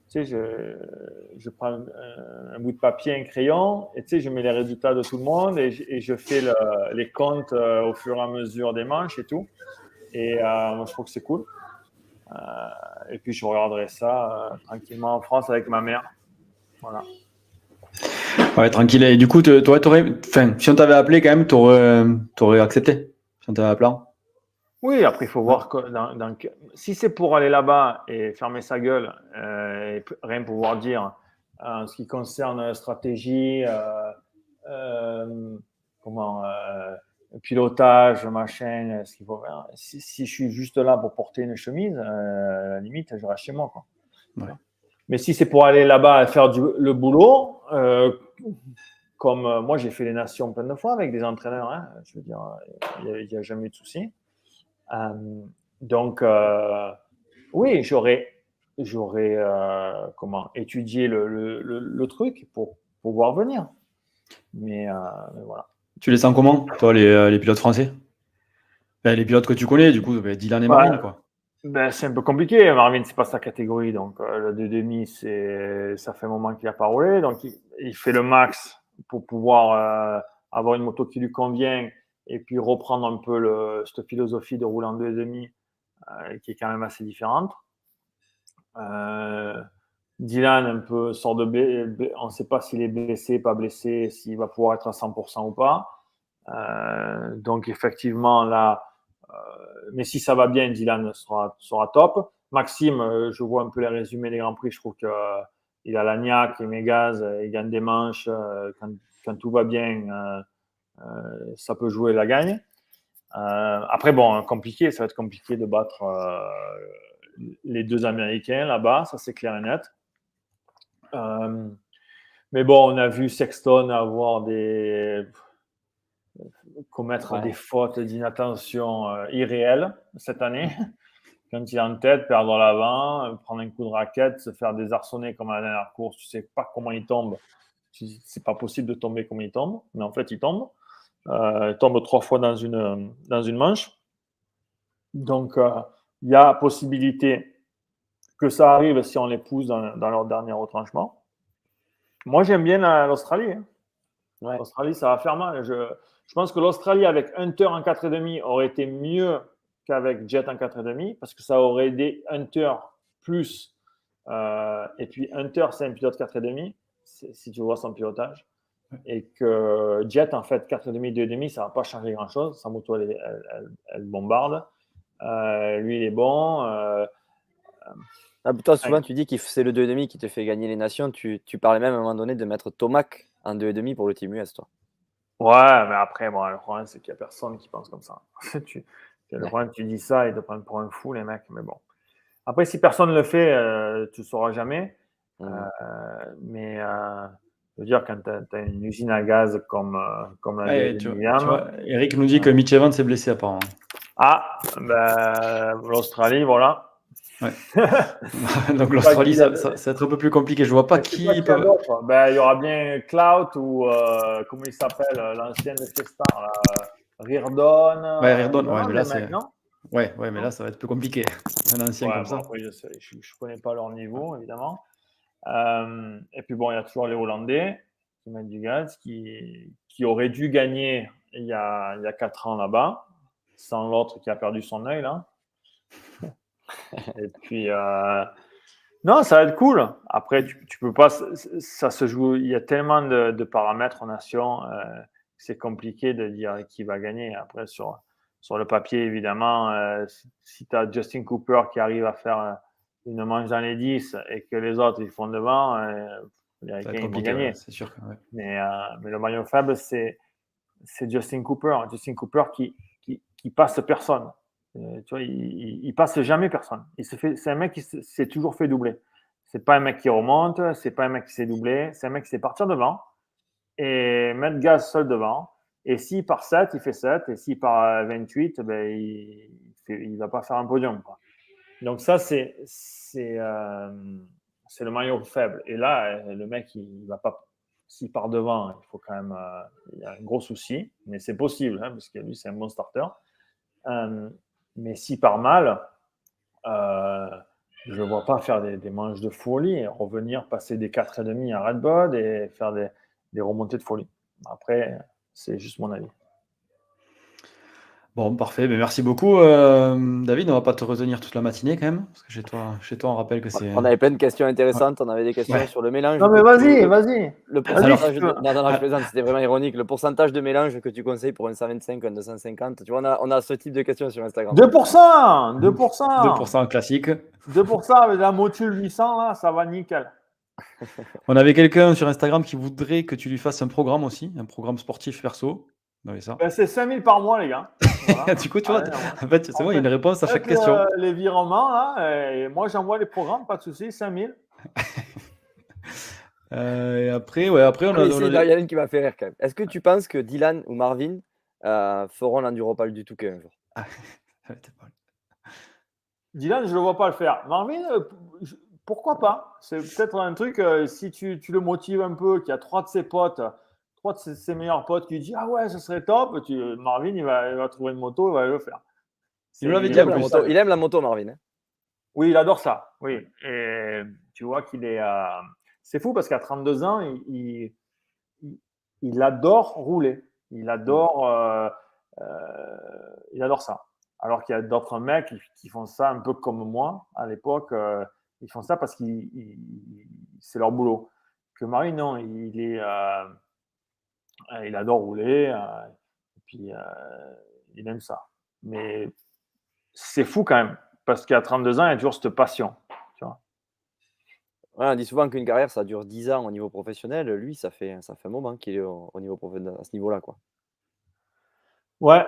tu sais, je, prends un, bout de papier, un crayon, et tu sais, je mets les résultats de tout le monde et je, fais les comptes euh, au fur et à mesure des manches et tout. Et moi, je trouve que c'est cool. et puis, je regarderai ça tranquillement en France avec ma mère. Voilà. Ouais, tranquille. Et du coup, t'aurais, enfin, si on t'avait appelé quand même, t'aurais, aurais accepté Si on t'avait appelé Oui, après, il faut voir que si c'est pour aller là-bas et fermer sa gueule, euh, et rien pouvoir dire en ce qui concerne la stratégie, euh, euh, comment, pilotage, machin, ce qu'il faut faire. Si, si, je suis juste là pour porter une chemise, à la limite, je reste chez moi. Quoi. Ouais. Mais si c'est pour aller là-bas et faire du, le boulot, comme euh, moi j'ai fait les nations plein de fois avec des entraîneurs, hein, je veux dire, il n'y a, a, jamais eu de souci. Euh, donc, euh, oui, j'aurais j'aurais comment étudié le, le, le, le, truc pour pouvoir venir. Mais, mais voilà. Tu les sens comment, toi, les, les pilotes français? Ben, Les pilotes que tu connais, du coup, ben, Dylan et Marine, quoi. Ben, c'est un peu compliqué. Marvin, c'est pas sa catégorie. Donc, euh, le 2,5, c'est, ça fait un moment qu'il a pas roulé. Donc, il, fait le max pour pouvoir euh, avoir une moto qui lui convient et puis reprendre un peu le, cette philosophie de rouler en 2,5 euh, qui est quand même assez différente. Euh, Dylan, un peu, sort de on ne sait pas s'il est blessé, pas blessé, s'il va pouvoir être à 100% ou pas. Euh, donc, effectivement, là, mais si ça va bien, Dylan sera, top. Maxime, euh, je vois un peu les résumés des Grands Prix, je trouve qu'il il a l'agnac, il gaz, il gagne des manches. Quand, tout va bien, ça peut jouer la gagne. après, bon, compliqué, ça va être compliqué de battre les deux Américains là-bas, ça c'est clair et net. Euh, mais bon, on a vu Sexton avoir des commettre ouais. des fautes d'inattention euh, irréelles cette année. Quand il est en tête, perdre l'avant, prendre un coup de raquette, se faire désarçonner comme à la dernière course, tu sais pas comment il tombe. C'est pas possible de tomber comme il tombe, mais en fait il tombe. Euh, il tombe trois fois dans une, dans une manche. Donc euh, il y a possibilité que ça arrive si on les pousse dans, dans leur dernier retranchement. Moi, j'aime bien l'Australie. Hein. Ouais. L'Australie, ça va faire mal. Je, je pense que l'Australie avec Hunter en 4,5 aurait été mieux qu'avec Jet en 4,5 parce que ça aurait aidé Hunter plus. Euh, et puis Hunter, c'est un pilote 4,5 si tu vois son pilotage. Et que Jet, en fait, 4,5, 2,5, ça ne va pas changer grand-chose. Sa moto, elle, elle, elle, elle bombarde. Euh, lui, il est bon. Euh, ah, toi, souvent, ouais. tu dis que c'est le 2,5 qui te fait gagner les nations. Tu, tu, parlais même à un moment donné de mettre Tomac en 2,5 pour le Team US, toi. Ouais, mais après, bon, le problème, c'est qu'il n'y a personne qui pense comme ça. tu, le problème, tu dis ça, ils te prennent pour un fou, les mecs. Mais bon. Après, si personne ne le fait, euh, tu ne sauras jamais. Mmh. Euh, mais euh, je veux dire, quand tu as, as, une usine à gaz comme, euh, comme la ouais, tu, William, tu vois, Eric nous dit que Mitch Evans s'est blessé apparemment. Ah, ben, l'Australie, voilà. Ouais. Donc l'Australie, ça, ça, ça, va être un peu plus compliqué. Je vois pas qui. Pas peut... ben, il y aura bien Cloud ou euh, comment il s'appelle, l'ancien de Festar, là, Rirdon. Ouais, Rirdon, ouais, mais là c'est. Ouais, ouais, mais là ça va être plus compliqué. Un ancien ouais, comme bon, ça. Après, je, je connais pas leur niveau évidemment. Euh, et puis bon, il y a toujours les Hollandais qui mettent du gaz, qui, qui auraient dû gagner il y a, il y a 4 ans là-bas, sans l'autre qui a perdu son œil là. Et puis, euh... non, ça va être cool. Après, tu, tu, peux pas, ça se joue, il y a tellement de, de paramètres en nation, euh, c'est compliqué de dire qui va gagner. Après, sur, sur le papier, évidemment, euh, si, si tu as Justin Cooper qui arrive à faire une manche dans les 10 et que les autres ils font devant, euh, les Américains vont gagner. C'est sûr. Ouais. mais, euh, mais le maillot faible, c'est Justin Cooper. Justin Cooper qui, qui, qui passe personne. Euh, il, il, passe jamais personne. Il se fait, c'est un mec qui s'est toujours fait doubler. C'est pas un mec qui remonte, c'est pas un mec qui s'est doublé, c'est un mec qui sait partir devant et mettre gaz seul devant. Et s'il part 7, il fait 7. Et s'il part 28, ben, il, fait, il va pas faire un podium. Quoi. Donc ça, c'est c'est euh, le maillot faible. Et là, le mec, il, va pas. S'il part devant, il faut quand même. Euh, y a un gros souci, mais c'est possible hein, parce que lui, c'est un bon starter. Euh, mais s'il part mal, euh, je ne vois pas faire des, manches de folie, revenir passer des 4,5 à Red Bull et faire des remontées de folie. Après, c'est juste mon avis. Bon, parfait. Mais merci beaucoup, euh, David. On va pas te retenir toute la matinée quand même, parce que chez toi, chez toi, on rappelle que c'est. On avait plein de questions intéressantes. Ouais. On avait des questions ouais. sur le mélange. Non, mais vas-y, vas-y. Le pourcentage. De... Non, non, non, je plaisante. C'était vraiment ironique. Le pourcentage de mélange que tu conseilles pour un 125, un 250. Tu vois, on a, on a ce type de questions sur Instagram. 2%, 2%. 2% classique. 2% avec la Motul 800 là, ça va nickel. on avait quelqu'un sur Instagram qui voudrait que tu lui fasses un programme aussi, un programme sportif perso. Non, ça. Ben, c'est 5000 par mois, les gars. Voilà. du coup, tu vois, Ah, en fait, c'est bon, il y a une réponse à chaque question. euh, les virements, là, et moi j'envoie les programmes, pas de souci, 5000. Euh, et après, ouais, après, on a. Ah, a- Il y en a une qui m'a fait rire quand même. Est-ce que tu penses que Dylan ou Marvin euh, feront l'enduropal du Touquet un jour? Dylan, je ne le vois pas le faire. Marvin, euh, je- pourquoi pas? C'est peut-être un truc, euh, si tu, tu le motives un peu, qu'il y a trois de ses potes, trois de ses, ses meilleurs potes qui disent Ah ouais, ce serait top, tu, Marvin, il va, il va trouver une moto, il va le faire. Il dit aime, la moto, il aime la moto, Marvin. hein. Oui, il adore ça. Oui. Et tu vois qu'il est. euh, C'est fou parce qu'à 32 ans, il, il, adore rouler. Il adore, euh, euh, il adore ça. Alors qu'il y a d'autres mecs qui, qui font ça un peu comme moi à l'époque. euh, ils font ça parce que c'est leur boulot. Que Marie, non, il est, euh, il adore rouler. euh, et puis, euh, il aime ça. Mais c'est fou quand même parce qu'à 32 ans, il y a toujours cette passion. Tu vois. Ouais, on dit souvent qu'une carrière, ça dure 10 ans au niveau professionnel. Lui, ça fait, ça fait un moment qu'il est au, au niveau professionnel, à ce niveau-là. quoi. Ouais,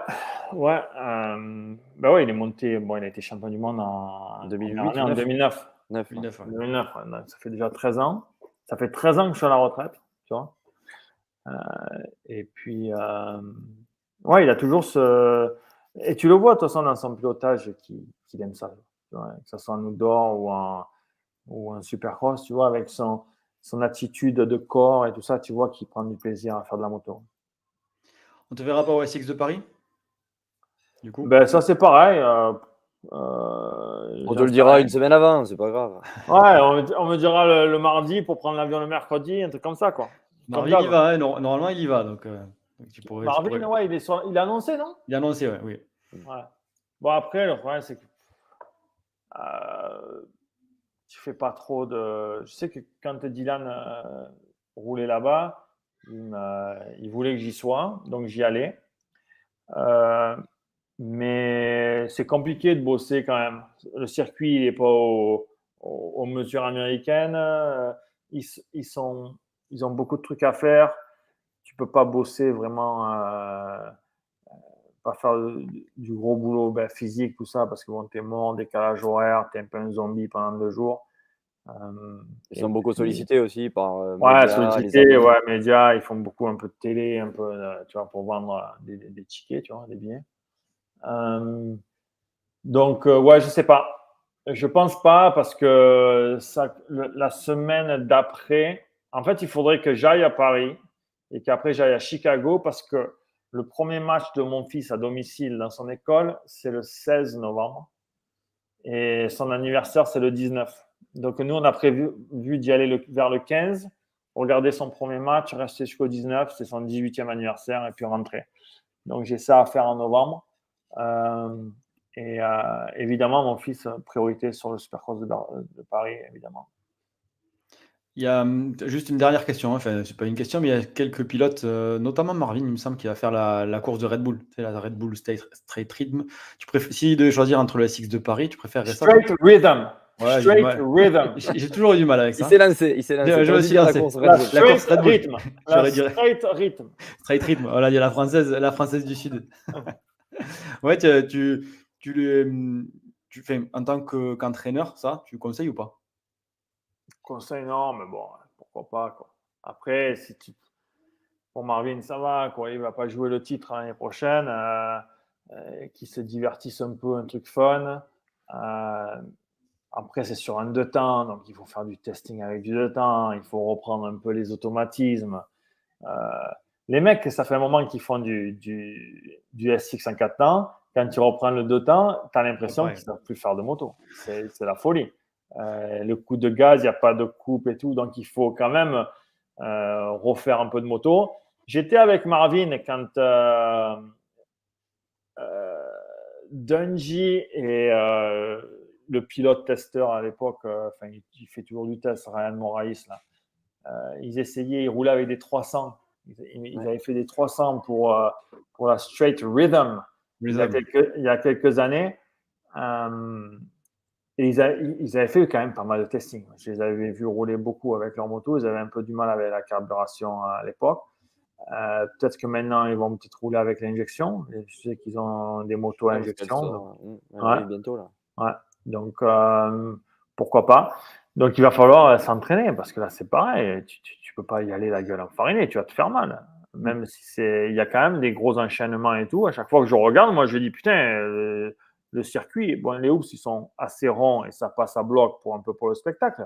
ouais. euh, bah ouais, il est monté. Bon, il a été champion du monde en 2008, en, en 2009. 2009. 9. 2009, ouais. 2009, ouais, donc ça fait déjà 13 ans. Ça fait 13 ans que je suis à la retraite, tu vois. Euh, et puis, euh, ouais, il a toujours ce. Et tu le vois, de toute façon, dans son pilotage, qu'il qu'il aime ça. tu vois, que ce soit en outdoor ou en, ou en supercross, tu vois, avec son, son attitude de corps et tout ça, tu vois qu'il prend du plaisir à faire de la moto. On te verra pas au SX de Paris Du coup? Ben, ça, c'est pareil. euh, euh, On te le dira une semaine avant, c'est pas grave. Ouais, on me, on me dira le, le mardi pour prendre l'avion le mercredi, un truc comme ça, quoi. Marvin, il y va, hein, nor- normalement, il y va. Donc, euh, donc tu pourrais, tu Marvin, pourrais- ouais, il est, sur- il a annoncé, non? Il a annoncé, ouais, oui. Ouais. Bon, après, le problème, c'est que euh, tu fais pas trop de. Je sais que quand Dylan euh, roulait là-bas, il, voulait que j'y sois, donc j'y allais. Euh, mais c'est compliqué de bosser quand même. Le circuit, il n'est pas au- au- aux mesures américaines. Ils, ils sont, ils ont beaucoup de trucs à faire. Tu peux pas bosser vraiment. euh, pas faire du gros boulot ben, physique, tout ça, parce que bon, tu es mort, décalage horaire, tu es un peu un zombie pendant deux jours. Euh, Ils sont beaucoup sollicités aussi par. euh, Ouais, sollicités, ouais, médias, ils font beaucoup un peu de télé, un peu, euh, tu vois, pour vendre euh, des, des, des tickets, tu vois, des billets. Euh, donc, euh, ouais, je sais pas. Je pense pas parce que ça, le- la semaine d'après, en fait, il faudrait que j'aille à Paris et qu'après j'aille à Chicago parce que le premier match de mon fils à domicile dans son école, c'est le 16 novembre et son anniversaire, c'est le 19. Donc, nous, on a prévu vu d'y aller le- vers le 15, regarder son premier match, rester jusqu'au 19, c'est son 18e anniversaire et puis rentrer. Donc, j'ai ça à faire en novembre. Euh, et euh, évidemment, mon fils, priorité sur le Supercross de, de Paris, évidemment. Il y a hum, juste une dernière question, hein. enfin, c'est pas une question, mais il y a quelques pilotes, euh, notamment Marvin, il me semble, qui va faire la, la course de Red Bull, sais, la Red Bull Straight, Straight Rhythm. Tu préfères, si devais choisir entre le SX de Paris, tu préférerais ça Straight Rhythm. Ouais, Straight. Rhythm. J'ai toujours eu du mal avec Il ça. s'est lancé, il s'est lancé. Je- me suis dire la lancé. course Red Bull. La course straight Red Bull. La straight Rhythm. Straight Rhythm, voilà, il y a la française, la française du Sud. ouais, tu, tu, tu, le- tu fais en tant que- qu'entraîneur, ça, tu conseilles ou pas? Conseil, non, mais bon, pourquoi pas. Quoi. Après, si tu... pour Marvin, ça va. Quoi. Il ne va pas jouer le titre l'année prochaine. Euh, euh, qu'il se divertisse un peu, un truc fun. Euh, après, c'est sur un deux temps, donc il faut faire du testing avec du deux temps. Il faut reprendre un peu les automatismes. Euh, les mecs, ça fait un moment qu'ils font du, du, du SX en quatre temps. Quand tu reprends le deux temps, tu as l'impression Ouais. qu'ils ne savent plus faire de moto. C'est la folie. Euh, le coup de gaz, il n'y a pas de coupe et tout, donc il faut quand même euh, refaire un peu de moto. J'étais avec Marvin quand euh, euh, Dungy et le pilote testeur à l'époque, enfin il, il fait toujours du test, Ryan Moraes, là, ils essayaient, ils roulaient avec des 300. Ils, avaient fait des 300 pour, pour la Straight Rhythm il y a quelques, il y a quelques années. Et ils, a- ils avaient fait quand même pas mal de testing. Je les avais vus rouler beaucoup avec leur moto. Ils avaient un peu du mal avec la carburation à l'époque. Euh, peut-être que maintenant, ils vont peut-être rouler avec l'injection. Je sais qu'ils ont des motos à injection. donc- Mmh, Ouais. bientôt là. Ouais. Donc, euh, pourquoi pas. Donc, il va falloir euh, s'entraîner parce que là, c'est pareil. Tu, tu peux pas y aller la gueule enfarinée. Tu vas te faire mal. Même si c'est, il y a quand même des gros enchaînements et tout. À chaque fois que je regarde, moi, je dis putain, euh, le circuit, bon, les hoops, ils sont assez ronds et ça passe à bloc pour un peu pour le spectacle.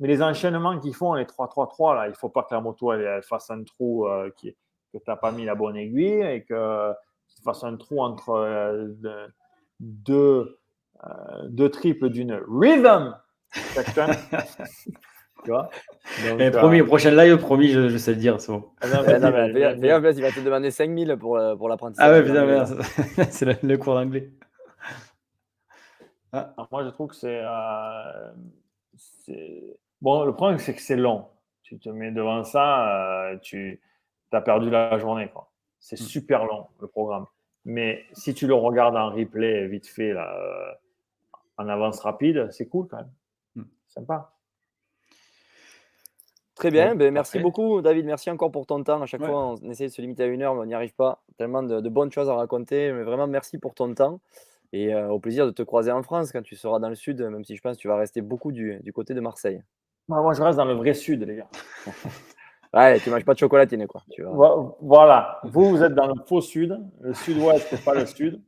Mais les enchaînements qu'ils font, les 3-3-3, là, il faut pas que la moto elle, elle fasse un trou euh, qui, que tu n'as pas mis la bonne aiguille et que tu fasses un trou entre euh, de- deux, euh, deux triples d'une rhythm tu vois? Donc, euh, promis, prochain live, promis, je, je sais le dire. c'est bon. ah non, non, mais qu'il va te demander 5000 pour, pour l'apprentissage. Ah ouais, putain, c'est le, le cours d'anglais. Alors, Moi, je trouve que c'est. euh, c'est- bon, le problème, c'est que c'est long. Tu te mets devant ça, euh, tu as perdu la journée. C'est Mm. super long, le programme. Mais si tu le regardes en replay, vite fait, là, euh, en avance rapide, c'est cool quand même. Mm. Sympa. Très bien, ben, merci beaucoup David, merci encore pour ton temps. À chaque Ouais. fois, on essaie de se limiter à une heure, mais on n'y arrive pas. Tellement de, de bonnes choses à raconter. Mais vraiment, merci pour ton temps. Et euh, au plaisir de te croiser en France quand tu seras dans le sud, même si je pense que tu vas rester beaucoup du, du côté de Marseille. Moi, moi, je reste dans le vrai sud, les gars. Ouais, tu manges pas de chocolatine, quoi. Tu vois. Vo- Voilà. Vous, vous êtes dans le faux sud. Le sud-ouest, c'est pas le sud.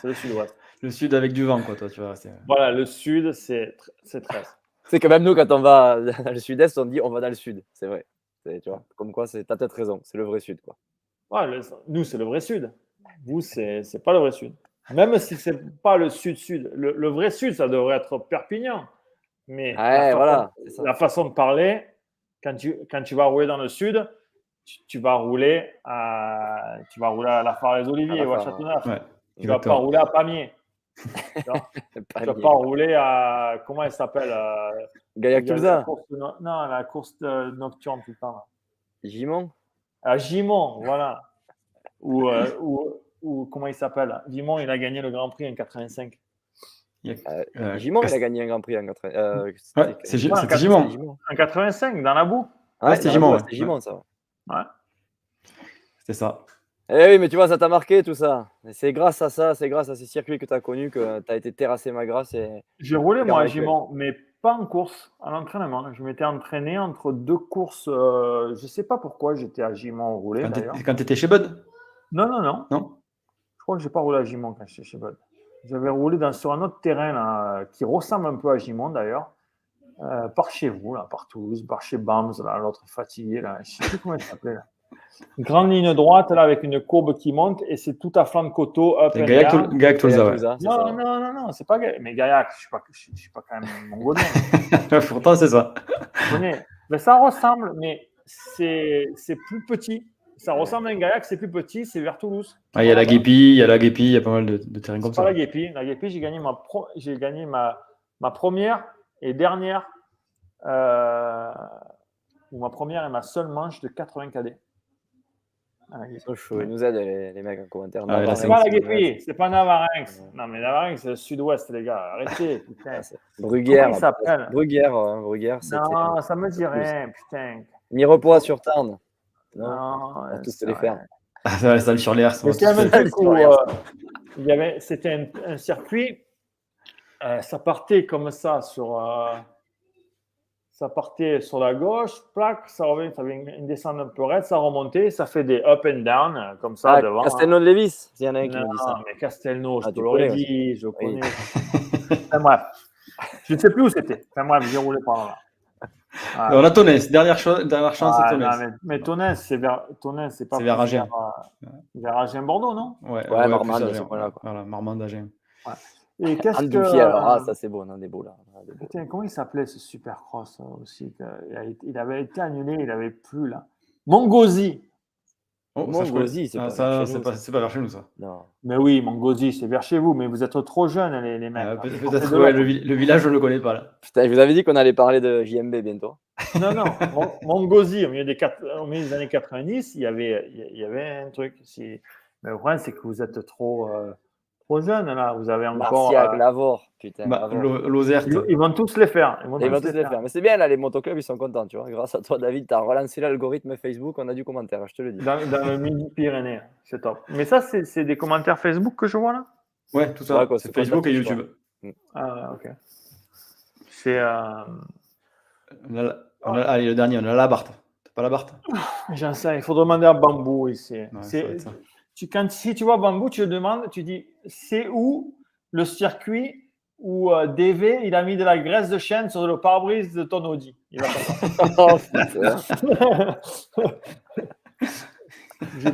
C'est le sud-ouest. Le sud avec du vent, quoi, toi, tu vas rester. Voilà, le sud, c'est tr- c'est 13. C'est quand même nous, quand on va dans le sud-est, on dit on va dans le sud. C'est vrai. Tu vois, comme quoi, c'est- t'as peut-être raison. C'est le vrai sud, quoi. Ouais, le- nous, c'est le vrai sud. Vous, c'est c'est pas le vrai sud. Même si c'est pas le sud-sud. Le, le vrai sud, ça devrait être Perpignan. Mais Ouais, la, façon, voilà. ça. la façon de parler, quand tu, quand tu vas rouler dans le sud, tu, tu vas rouler à, tu vas rouler à la Phare des Oliviers À ou à Châteauneuf. Ouais, Tu vas pas rouler à Pamiers. Tu vas bien. pas rouler à. Comment elle s'appelle euh, Gaillac la no- Non, la course de nocturne tout le temps. Gimon. À Gimont, voilà. Ou, euh, ou, ou comment il s'appelle? Gimont, il a gagné le Grand Prix en 85. Euh, Gimon, il a gagné un Grand Prix en 80. euh, Ouais, c'est Ouais, Gimon. Gimon. En 85, dans la boue. Ouais, c'était Gimon, ouais. C'était Gimon, ça. C'était ça. Eh oui, mais tu vois, ça t'a marqué tout ça. C'est grâce à ça, c'est grâce à ces circuits que tu as connus que tu as été terrassé ma grâce. Et... J'ai roulé, moi, à. Gimont, mais pas en course, à l'entraînement. Je m'étais entraîné entre deux courses. euh, je ne sais pas pourquoi j'étais à Gimont rouler, Quand tu étais chez Bud? Non, non, non. Non? Crois que je n'ai pas roulé à Gimont quand j'étais chez Bud. J'avais roulé dans, sur un autre terrain là, qui ressemble un peu à Gimont d'ailleurs. Euh, par chez vous, là, par Toulouse, par chez Bams, là, l'autre fatigué, là. je ne sais plus comment il s'appelait. grande ligne droite là, avec une courbe qui monte et c'est tout à flanc de coteau. Up Gaillac Gaillac ouais. Non, ça. non, non, non, c'est pas Gaillac. Mais Gaillac, je ne suis, pas- je, je suis pas quand même mongolien. Pourtant, c'est ça. je. Mais ça ressemble, mais c'est c'est plus petit. Ça ressemble à un Gaillac, c'est plus petit, c'est vers Toulouse. Ah, Il y a la Guépi, il y a la Guépi, il y a pas mal de, de terrains comme C'est pas ça. la Guépi. La Guépi, j'ai gagné, ma, pro- j'ai gagné ma, ma première et dernière, euh, ou ma première et ma seule manche de 80 KD. Ils sont chauds, ils nous aident les, les mecs en commentaire. Ah C'est pas la Guépi, c'est pas Navarinx. Non, mais Navarinx, c'est le sud-ouest, les gars. Arrêtez, putain. Bruguière. Bruguière, hein, Bruguière, Non, ça me dit rien, putain. Mirepoix sur Tarn. Non, on va tous les faire. Ah, ça, ça, sur l'air. euh, il y avait, c'était un, un circuit, euh, ça partait comme ça sur, euh, ça partait sur la gauche, plaque, ça revenait, ça avait une, une descente un peu raide, ça remontait, ça fait des up and down euh, comme ça Ah, devant. hein. Castelnau-de-Lévis, s'il y en a un qui Non, me dit ça. mais Castelnau, je Ah, te tu l'aurais dit, je Oui. connais. enfin, bref, je ne sais plus où c'était. Enfin bref, j'ai roulé par là. Ah. On a Tonnes, dernière, dernière chance, Ah, c'est non, Tonnes. mais, mais Tonnes, c'est vers, Tonnes, c'est pas C'est vers Agen. Vers, euh, vers Agen-Bordeaux, non? Ouais, Ouais, Marmande, à ce Agen. quoi. Voilà, Marmande, Agen. Et qu'est-ce que. Alors, ah, euh, ça c'est beau, non, des beaux là. Ah. Putain, comment il s'appelait ce Supercross euh, aussi il, a été- il avait été annulé, il n'avait plus là. Mongosi. Oh, Moi, ça, je Gozi, connais. c'est Ah, pas ça, c'est nous, pas, c'est pas vers chez nous, ça. Non. Mais oui, Mongosi, c'est vers chez vous, mais vous êtes trop jeunes, les, les mecs. Euh, peut- Peut-être ouais, là. le, vi- le village, je ne le connais pas. Là. Putain, je vous avais dit qu'on allait parler de JMB bientôt. Non, non, Mon- Mongosi, au milieu, des quatre- au milieu des années 90, il y avait, il y avait un truc. Si... Mais le problème, c'est que vous êtes trop, euh, jeune, là. Vous avez encore. Martiac, euh, Lavore, putain. Bah, Lavore. Lo- Lozerte. ils, ils vont tous les faire. Ils vont, Et ils vont tous les faire. Mais c'est bien, là, les motoclubs, ils sont contents, tu vois. Grâce à toi, David, tu as relancé l'algorithme Facebook, on a du commentaire, je te le dis. Dans, dans le Midi-Pyrénées. C'est top. Mais ça, c'est c'est des commentaires Facebook que je vois là? Ouais, tout ça. c'est Facebook et YouTube. Ah, ok. C'est. euh, On a la- on a- allez, le dernier, on a la Barthe. T'as pas la Barthe J'en sais, il faut demander à Bambou ici. Ouais, tu, quand, si tu vois Bambou, tu le demandes, tu dis c'est où le circuit où euh, DV il a mis de la graisse de chêne sur le pare-brise de ton Audi? Il va Oh. J'ai-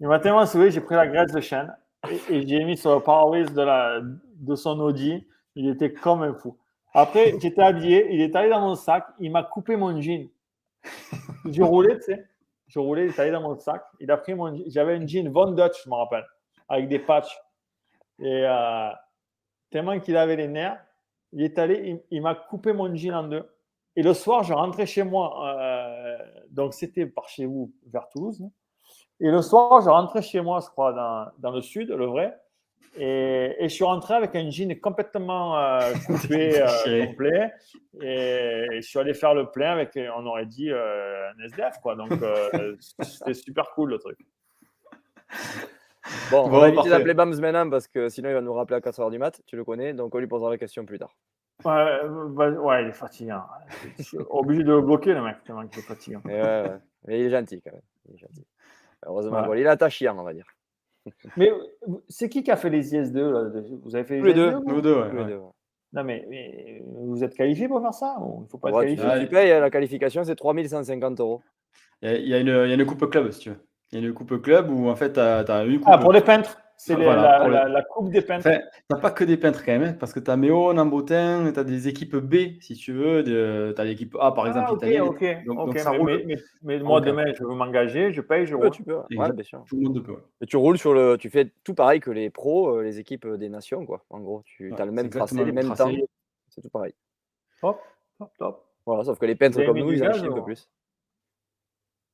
Il m'a tellement saoulé, j'ai pris la graisse de chêne et, et j'ai mis sur le pare-brise de, la, de son Audi. Il était comme un fou. Après, j'étais habillé, il est allé dans mon sac, il m'a coupé mon jean. Je roulais, tu sais. Je roulais, il est allé dans mon sac. Il a pris mon. J'avais un jean Von Dutch, je me rappelle, avec des patchs. Et euh, tellement qu'il avait les nerfs, il est allé, il, m'a coupé mon jean en deux. Et le soir, je rentrais chez moi. euh, donc, c'était par chez vous, vers Toulouse. et le soir, je rentrais chez moi, je crois, dans, dans le sud, le vrai. Et, et je suis rentré avec un jean complètement euh, coupé, euh, complet. Et je suis allé faire le plein avec, on aurait dit, euh, un SDF. Quoi. Donc, euh, c'était super cool le truc. Bon, on va éviter parfait. d'appeler Bams maintenant parce que sinon il va nous rappeler à 4h du mat, tu le connais, donc on lui posera la question plus tard. Ouais, euh, bah, ouais, il est fatigant. Je suis obligé de le bloquer, le mec, tellement qu'il est fatigant. Et ouais, ouais. Mais il est gentil quand même. Il est gentil. Heureusement, Ouais. bon, il est attachant, on va dire. Mais c'est qui qui a fait les IS2 là Vous avez fait les Tous les deux. IS2 vous Nous deux, ouais. Tous les ouais. deux, ouais. Non, mais, mais vous êtes qualifié pour faire ça Il ne faut pas être Ouais, tu, qualifié? tu payes euh, la qualification, c'est 3150 euros. Il y a, il y a une, il y a une coupe club, si tu veux. Il y a une coupe club où en fait, tu as, une coupe. Ah, pour les peintres? C'est Voilà, la, coupe des peintres. Enfin, t'as pas que des peintres quand même, hein, parce que tu as Méo, Nambotin, tu as des équipes B, si tu veux. Tu as l'équipe A, par exemple, ah, ok, italienne. ok. Donc, ça mais, roule. mais- mais- mais moi, demain, je veux m'engager, je paye, je Tu peux, roule. tu peux. Ouais, Exact. bien sûr. Tout le monde peut. ouais. Et tu roules sur le. Tu fais tout pareil que les pros, euh, les équipes des nations, quoi. En gros, tu Ouais, as le même tracé, les le mêmes tracé. temps. C'est tout pareil. Top, top, top. Voilà, sauf que les peintres comme nous, ils en chient un peu plus.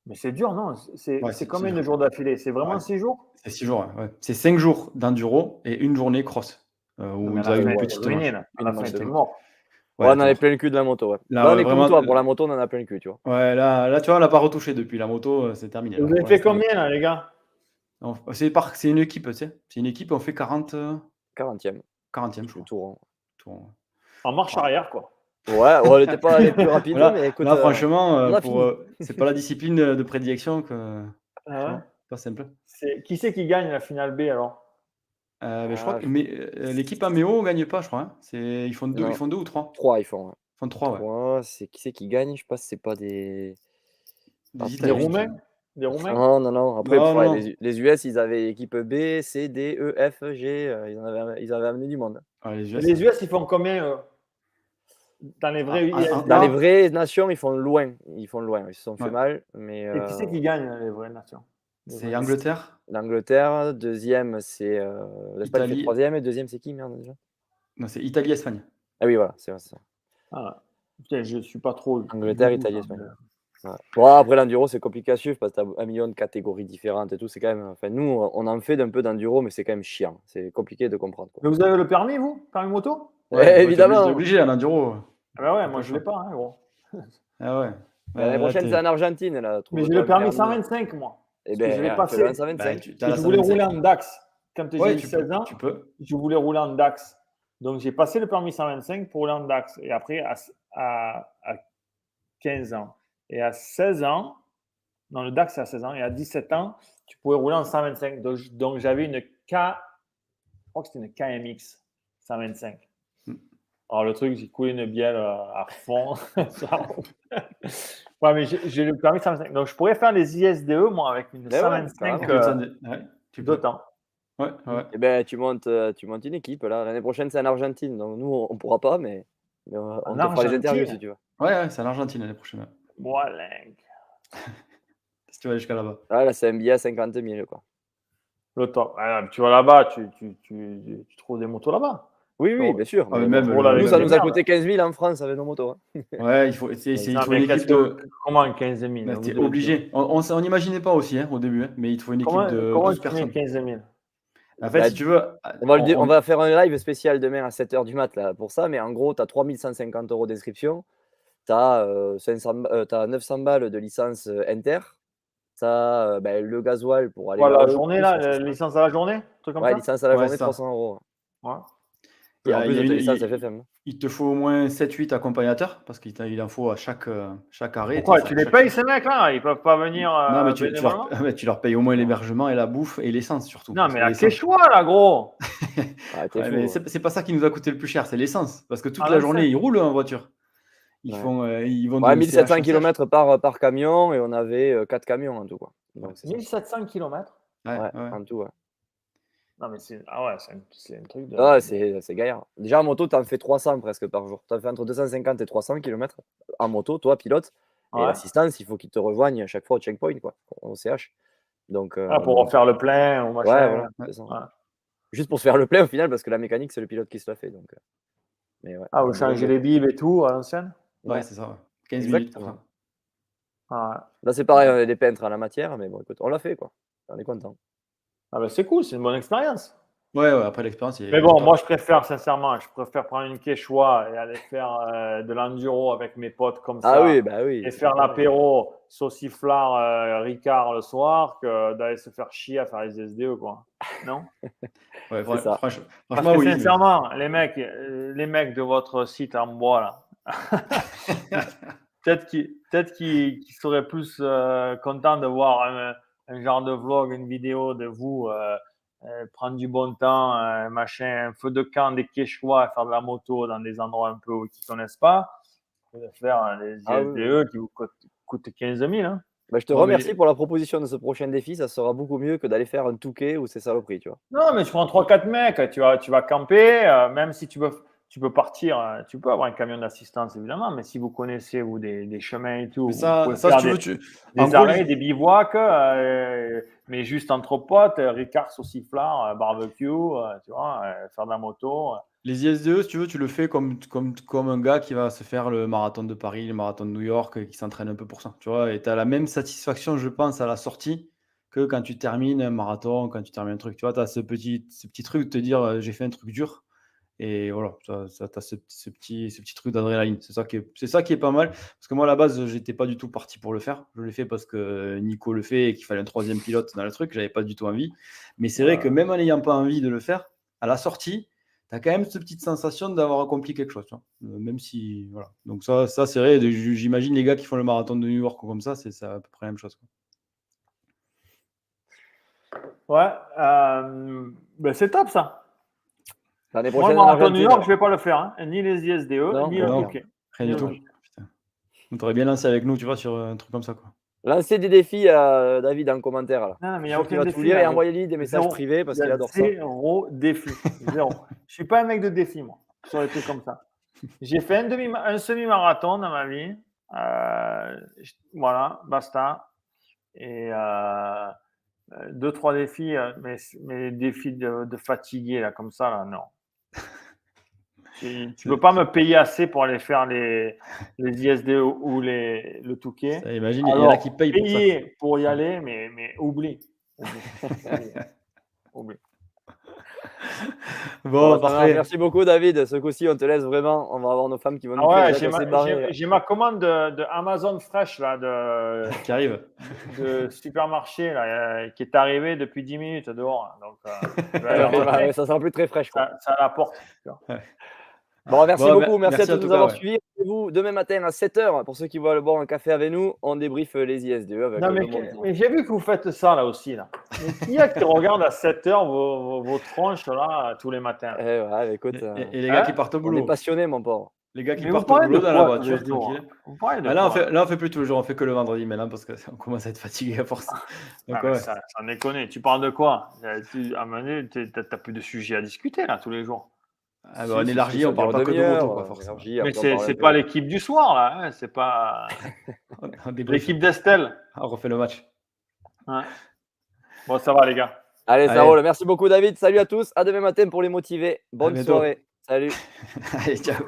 Mais c'est dur, non C'est Ouais, combien de jours d'affilée C'est vraiment Ouais. 6 jours? C'est 6 jours, ouais. ouais. C'est 5 jours d'enduro et une journée cross. euh, où as la une petite ruiné, là. À Une la fin, manche t'es de- mort. Ouais, Ouais, on en attends. plein le cul de la moto, ouais. Là, Là, on ouais, est comme toi, euh, pour la moto, on en a plein le cul, tu vois. Ouais, là, là, tu vois, on l'a pas retouché depuis. La moto, euh, c'est terminé. Vous avez fait combien, là, les gars? On- C'est par... c'est une équipe, tu sais. C'est une équipe, on fait 40, euh, 40e, 40e, je crois. tour. hein. Tour. En marche arrière, quoi. Ouais, on n'était pas les plus rapides, mais écoute. là, euh, franchement, euh, pour, euh, c'est pas la discipline de, de prédilection que. Ah ouais Pas simple. C'est- Qui c'est qui gagne la finale B, alors? Euh, mais je crois Ah, que mais, euh, l'équipe Améo gagne pas, je crois. hein. C'est, ils, font deux, Non. ils font deux ou trois? 3, ils font. ouais. Ils font trois, ouais. Trois, c'est qui c'est qui gagne? Je sais pas si c'est pas des. Des Des. Roumains Des Roumains? Non, non, non. Après, Non, ouais, non. Les, les US, ils avaient équipe B, C, D, E, F, G. euh, ils, en avaient, ils avaient amené du monde. Les US, Les US, ils font combien Dans les vrais Ah, ah, IS2? Dans les vraies nations, ils font loin. Ils font loin. Ils se sont fait Ouais. mal. Mais Et qui c'est euh, qui gagne, les vraies nations? c'est vraies- Angleterre. l'Angleterre, deuxième, c'est euh, l'Espagne fait troisième. Et deuxième, c'est qui, merde, déjà? Non, c'est Italie-Espagne. Ah oui, voilà, c'est vrai, c'est ça. Ah, putain, je suis pas trop. Angleterre, Italie. Espagne. Ouais. Bon, après, l'enduro, c'est compliqué à suivre parce que tu as un million de catégories différentes et tout. C'est quand même. Enfin, nous, on en fait d'un peu d'enduro, mais c'est quand même chiant. C'est compliqué de comprendre. quoi. Mais vous avez le permis, vous Permis moto? Ouais, bah, t'es évidemment. obligé- à l'enduro. Ah bah ouais, moi je l'ai pas, hein, gros. Ah ouais. L'année Ouais, là, prochaine, c'est en Argentine. Là, Mais j'ai le permis 125, moi. Et je l'ai ben, passé. en Bah, 125. tu, t'as Parce la que je voulais 125. rouler en DAX. Quand j'ai Ouais, eu tu 16 peux, ans, tu peux. je voulais rouler en DAX. Donc j'ai passé le permis 125 pour rouler en DAX. Et après, à, à, à 15 ans. Et à 16 ans, non, le DAX c'est à 16 ans. Et à 17 ans, tu pouvais rouler en 125. Donc, j- donc j'avais une K, je crois que c'était une KMX 125. Alors le truc, j'ai coulé une bielle euh, à fond. ouais, mais j'ai le permis 125. Donc je pourrais faire les ISDE, moi, avec une Ben ouais, 125 Avec euh, temps ouais, tu peux. d'autant. Ouais, ouais. Et ben, tu montes, euh, tu montes une équipe. là. L'année prochaine, c'est en Argentine. Donc, nous, on ne pourra pas, mais, mais on, on te fera les interviews si tu veux. Ouais, ouais, c'est en Argentine l'année prochaine. ouais. Voilà. Si tu vas aller jusqu'à là-bas. Ah, là, c'est un billet à 50 000. Quoi. Le top. Ah, tu vas là-bas, tu, tu, tu, tu trouves des motos là-bas. Oui, oui, bien sûr. Ah, mais même nous, le- ça nous a coûté 15 000 en France avec nos motos. hein. Ouais, il faut, c'est, une équipe de. Comment 15 000 Bah, t'es obligé. On on- n'imaginait pas aussi hein, au début, hein, mais il te faut une équipe Comment, de comment 12 tu mets personnes. 15 000 En fait, Bah, si tu veux, On va, le on- dire- on- va faire un live spécial demain à 7h du mat là, pour ça, mais en gros, tu as 3500 euros d'inscription. Tu as 900, balles de licence euh, inter. Tu as ben, le gasoil pour aller. Quoi, la journée, là, licence à la journée? Truc comme Ouais, ça? licence à la Ouais, journée, c'est ça. 300 euros. Ouais. Il en plus te faut au moins 7-8 accompagnateurs parce qu'il il en faut à chaque, euh, chaque arrêt. Pourquoi Tu les chaque- payes, ces mecs-là? Ils peuvent pas venir. Non, euh, mais tu, tu leur, tu leur payes au moins l'hébergement et la bouffe et l'essence surtout. Non, mais que la Quechua, là, gros Ah, Ouais, c'est pas ça qui nous a coûté le plus cher, c'est l'essence. Parce que toute Ah, la journée, ils roulent en voiture. Ils Ouais. font, euh, ils vont Ouais, de 1700 CH en CH. km par, par camion et on avait 4 camions en tout. Quoi. Donc, c'est ça. 1700 km Ouais, Ouais, ouais. en tout, ouais. Non, mais c'est ah ouais, c'est un, truc de. Ah, c'est c'est gaillard. Déjà en moto, tu en fais 300 presque par jour. Tu en fais entre 250 et 300 km en moto, toi, pilote. Et Ouais. l'assistance, il faut qu'il te rejoigne à chaque fois au checkpoint, quoi, au CH. Donc, euh, Ah, pour refaire le plein ou ouais, machin. voilà, ouais. Ouais. Juste pour se faire le plein au final, parce que la mécanique, c'est le pilote qui se la fait. Donc, euh, mais ouais. Ah, vous changez euh, les bibes et tout à l'ancienne? Ouais, Ouais. c'est ça. ouais. 15 minutes pour Exactement. ça. ah, ouais. Là, c'est pareil, on est des peintres à la matière, mais bon, écoute, on l'a fait, quoi. On est content. Ah, ben c'est cool, c'est une bonne expérience. Ouais, ouais, après l'expérience. Mais bon, moi je préfère sincèrement, je préfère prendre une Quechua et aller faire euh, de l'enduro avec mes potes comme ça. Ah oui, bah oui. Et faire l'apéro sauciflard euh, Ricard le soir que d'aller se faire chier à faire les SDE, quoi. Non? Ouais, ça. franch- franchement, que oui. mais- sincèrement, les mecs, euh, les mecs de votre site en bois là, peut-être qu'ils peut qu'ils qu'ils seraient plus euh, contents de voir un, un genre de vlog, une vidéo de vous euh, euh, prendre du bon temps, euh, machin, un feu de camp, des quechua, faire de la moto dans des endroits un peu où ils connaissent pas, que de faire euh, des Ah oui, ISDE qui vous coûtent, coûtent 15 000. Hein. Bah, je te remercie pour la proposition de ce prochain défi. Ça sera beaucoup mieux que d'aller faire un touquet ou ces saloperies, tu vois. Non, mais tu prends 3-4 mecs, tu vas, tu vas camper, euh, même si tu peux, tu peux partir, euh, tu peux avoir un camion d'assistance évidemment, mais si vous connaissez vous, des, des chemins et tout, Mais vous ça, pouvez ça faire si tu des, veux, tu. des en gros, arrêts, des bivouacs, euh, mais juste entre potes, euh, Ricard, sauciflard, barbecue, euh, tu vois, euh, faire de la moto. Les ISDE, si tu veux, tu le fais comme, comme, comme un gars qui va se faire le marathon de Paris, le marathon de New York, qui s'entraîne un peu pour ça. Tu vois, et tu as la même satisfaction, je pense, à la sortie que quand tu termines un marathon, quand tu termines un truc. Tu vois, tu as ce petit, ce petit truc de te dire j'ai fait un truc dur. Et voilà, tu as, ce, ce, petit, ce petit truc d'adrénaline. C'est ça, qui est- c'est ça qui est pas mal. Parce que moi, à la base, j'étais pas du tout parti pour le faire. Je l'ai fait parce que Nico le fait et qu'il fallait un troisième pilote dans le truc. J'avais pas du tout envie. Mais c'est vrai que même en n'ayant pas envie de le faire, à la sortie, tu as quand même cette petite sensation d'avoir accompli quelque chose. tu vois. Euh, Même si. Voilà. Donc, ça, ça c'est vrai. J'imagine les gars qui font le marathon de New York comme ça, c'est c'est à peu près la même chose. quoi. Ouais, euh, ben c'est top ça. L'année Moi, prochaine, marathon New York, je vais pas le faire, hein. ni les ISDE, Non, ni le non. Rien du tout. On t'aurait bien lancé avec nous, tu vois, sur un truc comme ça. Quoi. Lancez des défis à David en commentaire. Là. Non, non, mais il n'y Je a aucun va tout défi. lire et envoyez-lui des messages Zéro. privés parce Il y qu'il adore ça. Zéro défi. Zéro. je suis pas un mec de défi, moi, sur les trucs comme ça. J'ai fait un, demi un semi-marathon dans ma vie. Euh, voilà, basta. Et euh, euh, deux, trois défis, mais, mais défis de, de fatigué, là, comme ça, là, non. Tu tu peux pas me payer assez pour aller faire les, les ISD ou, ou les, le Touquet. Ça, imagine, il y en a qui payent pour ça. Payer pour y aller, mais, mais oublie. Oublie. Bon, parfait. Merci beaucoup, David. Ce coup-ci, on te laisse vraiment. On va avoir nos femmes qui vont nous Ah ouais, j'ai ma, commande de, de Amazon Fresh là, de, Qui arrive. de supermarché là, euh, qui est arrivée depuis 10 minutes dehors. Donc, euh, Ouais, ça sera plus très fraîche. Quoi. ça, ça à la porte. tu vois. Bon, merci Bon, beaucoup. mer- Merci, merci à tous de nous avoir ouais. suivis. Rendez-vous demain matin à 7h pour ceux qui veulent boire un café avec nous. On débriefe les ISDE avec Non, le mais, mais j'ai vu que vous faites ça là aussi. Là. Mais qui est qui regarde à 7 heures vos, vos, vos tronches là tous les matins? Eh ouais, écoute, Et, euh, et les gars Hein qui partent au on est boulot. passionné, mon pauvre. Les gars qui Mais partent au boulot dans la voiture, tranquille. hein Ah, là, on fait, là, on fait plus tous les jours, on fait que le vendredi maintenant parce qu'on commence à être fatigué à force. Donc, Ah, mais ouais. ça, ça déconne. Tu parles de quoi? Euh, tu- À un moment donné, tu n'as plus de sujets à discuter là tous les jours. Ah, bah, Si, on élargit, si, on parle pas que de moto, quoi, on forcément. Mais c'est pas l'équipe du soir là, hein, c'est pas l'équipe d'Estelle. Ah, on refait le match. Ouais. Bon, ça va les gars. Allez, ça roule. Merci beaucoup, David. Salut à tous. À demain matin pour les motiver. Bonne soirée. Salut. Allez, ciao.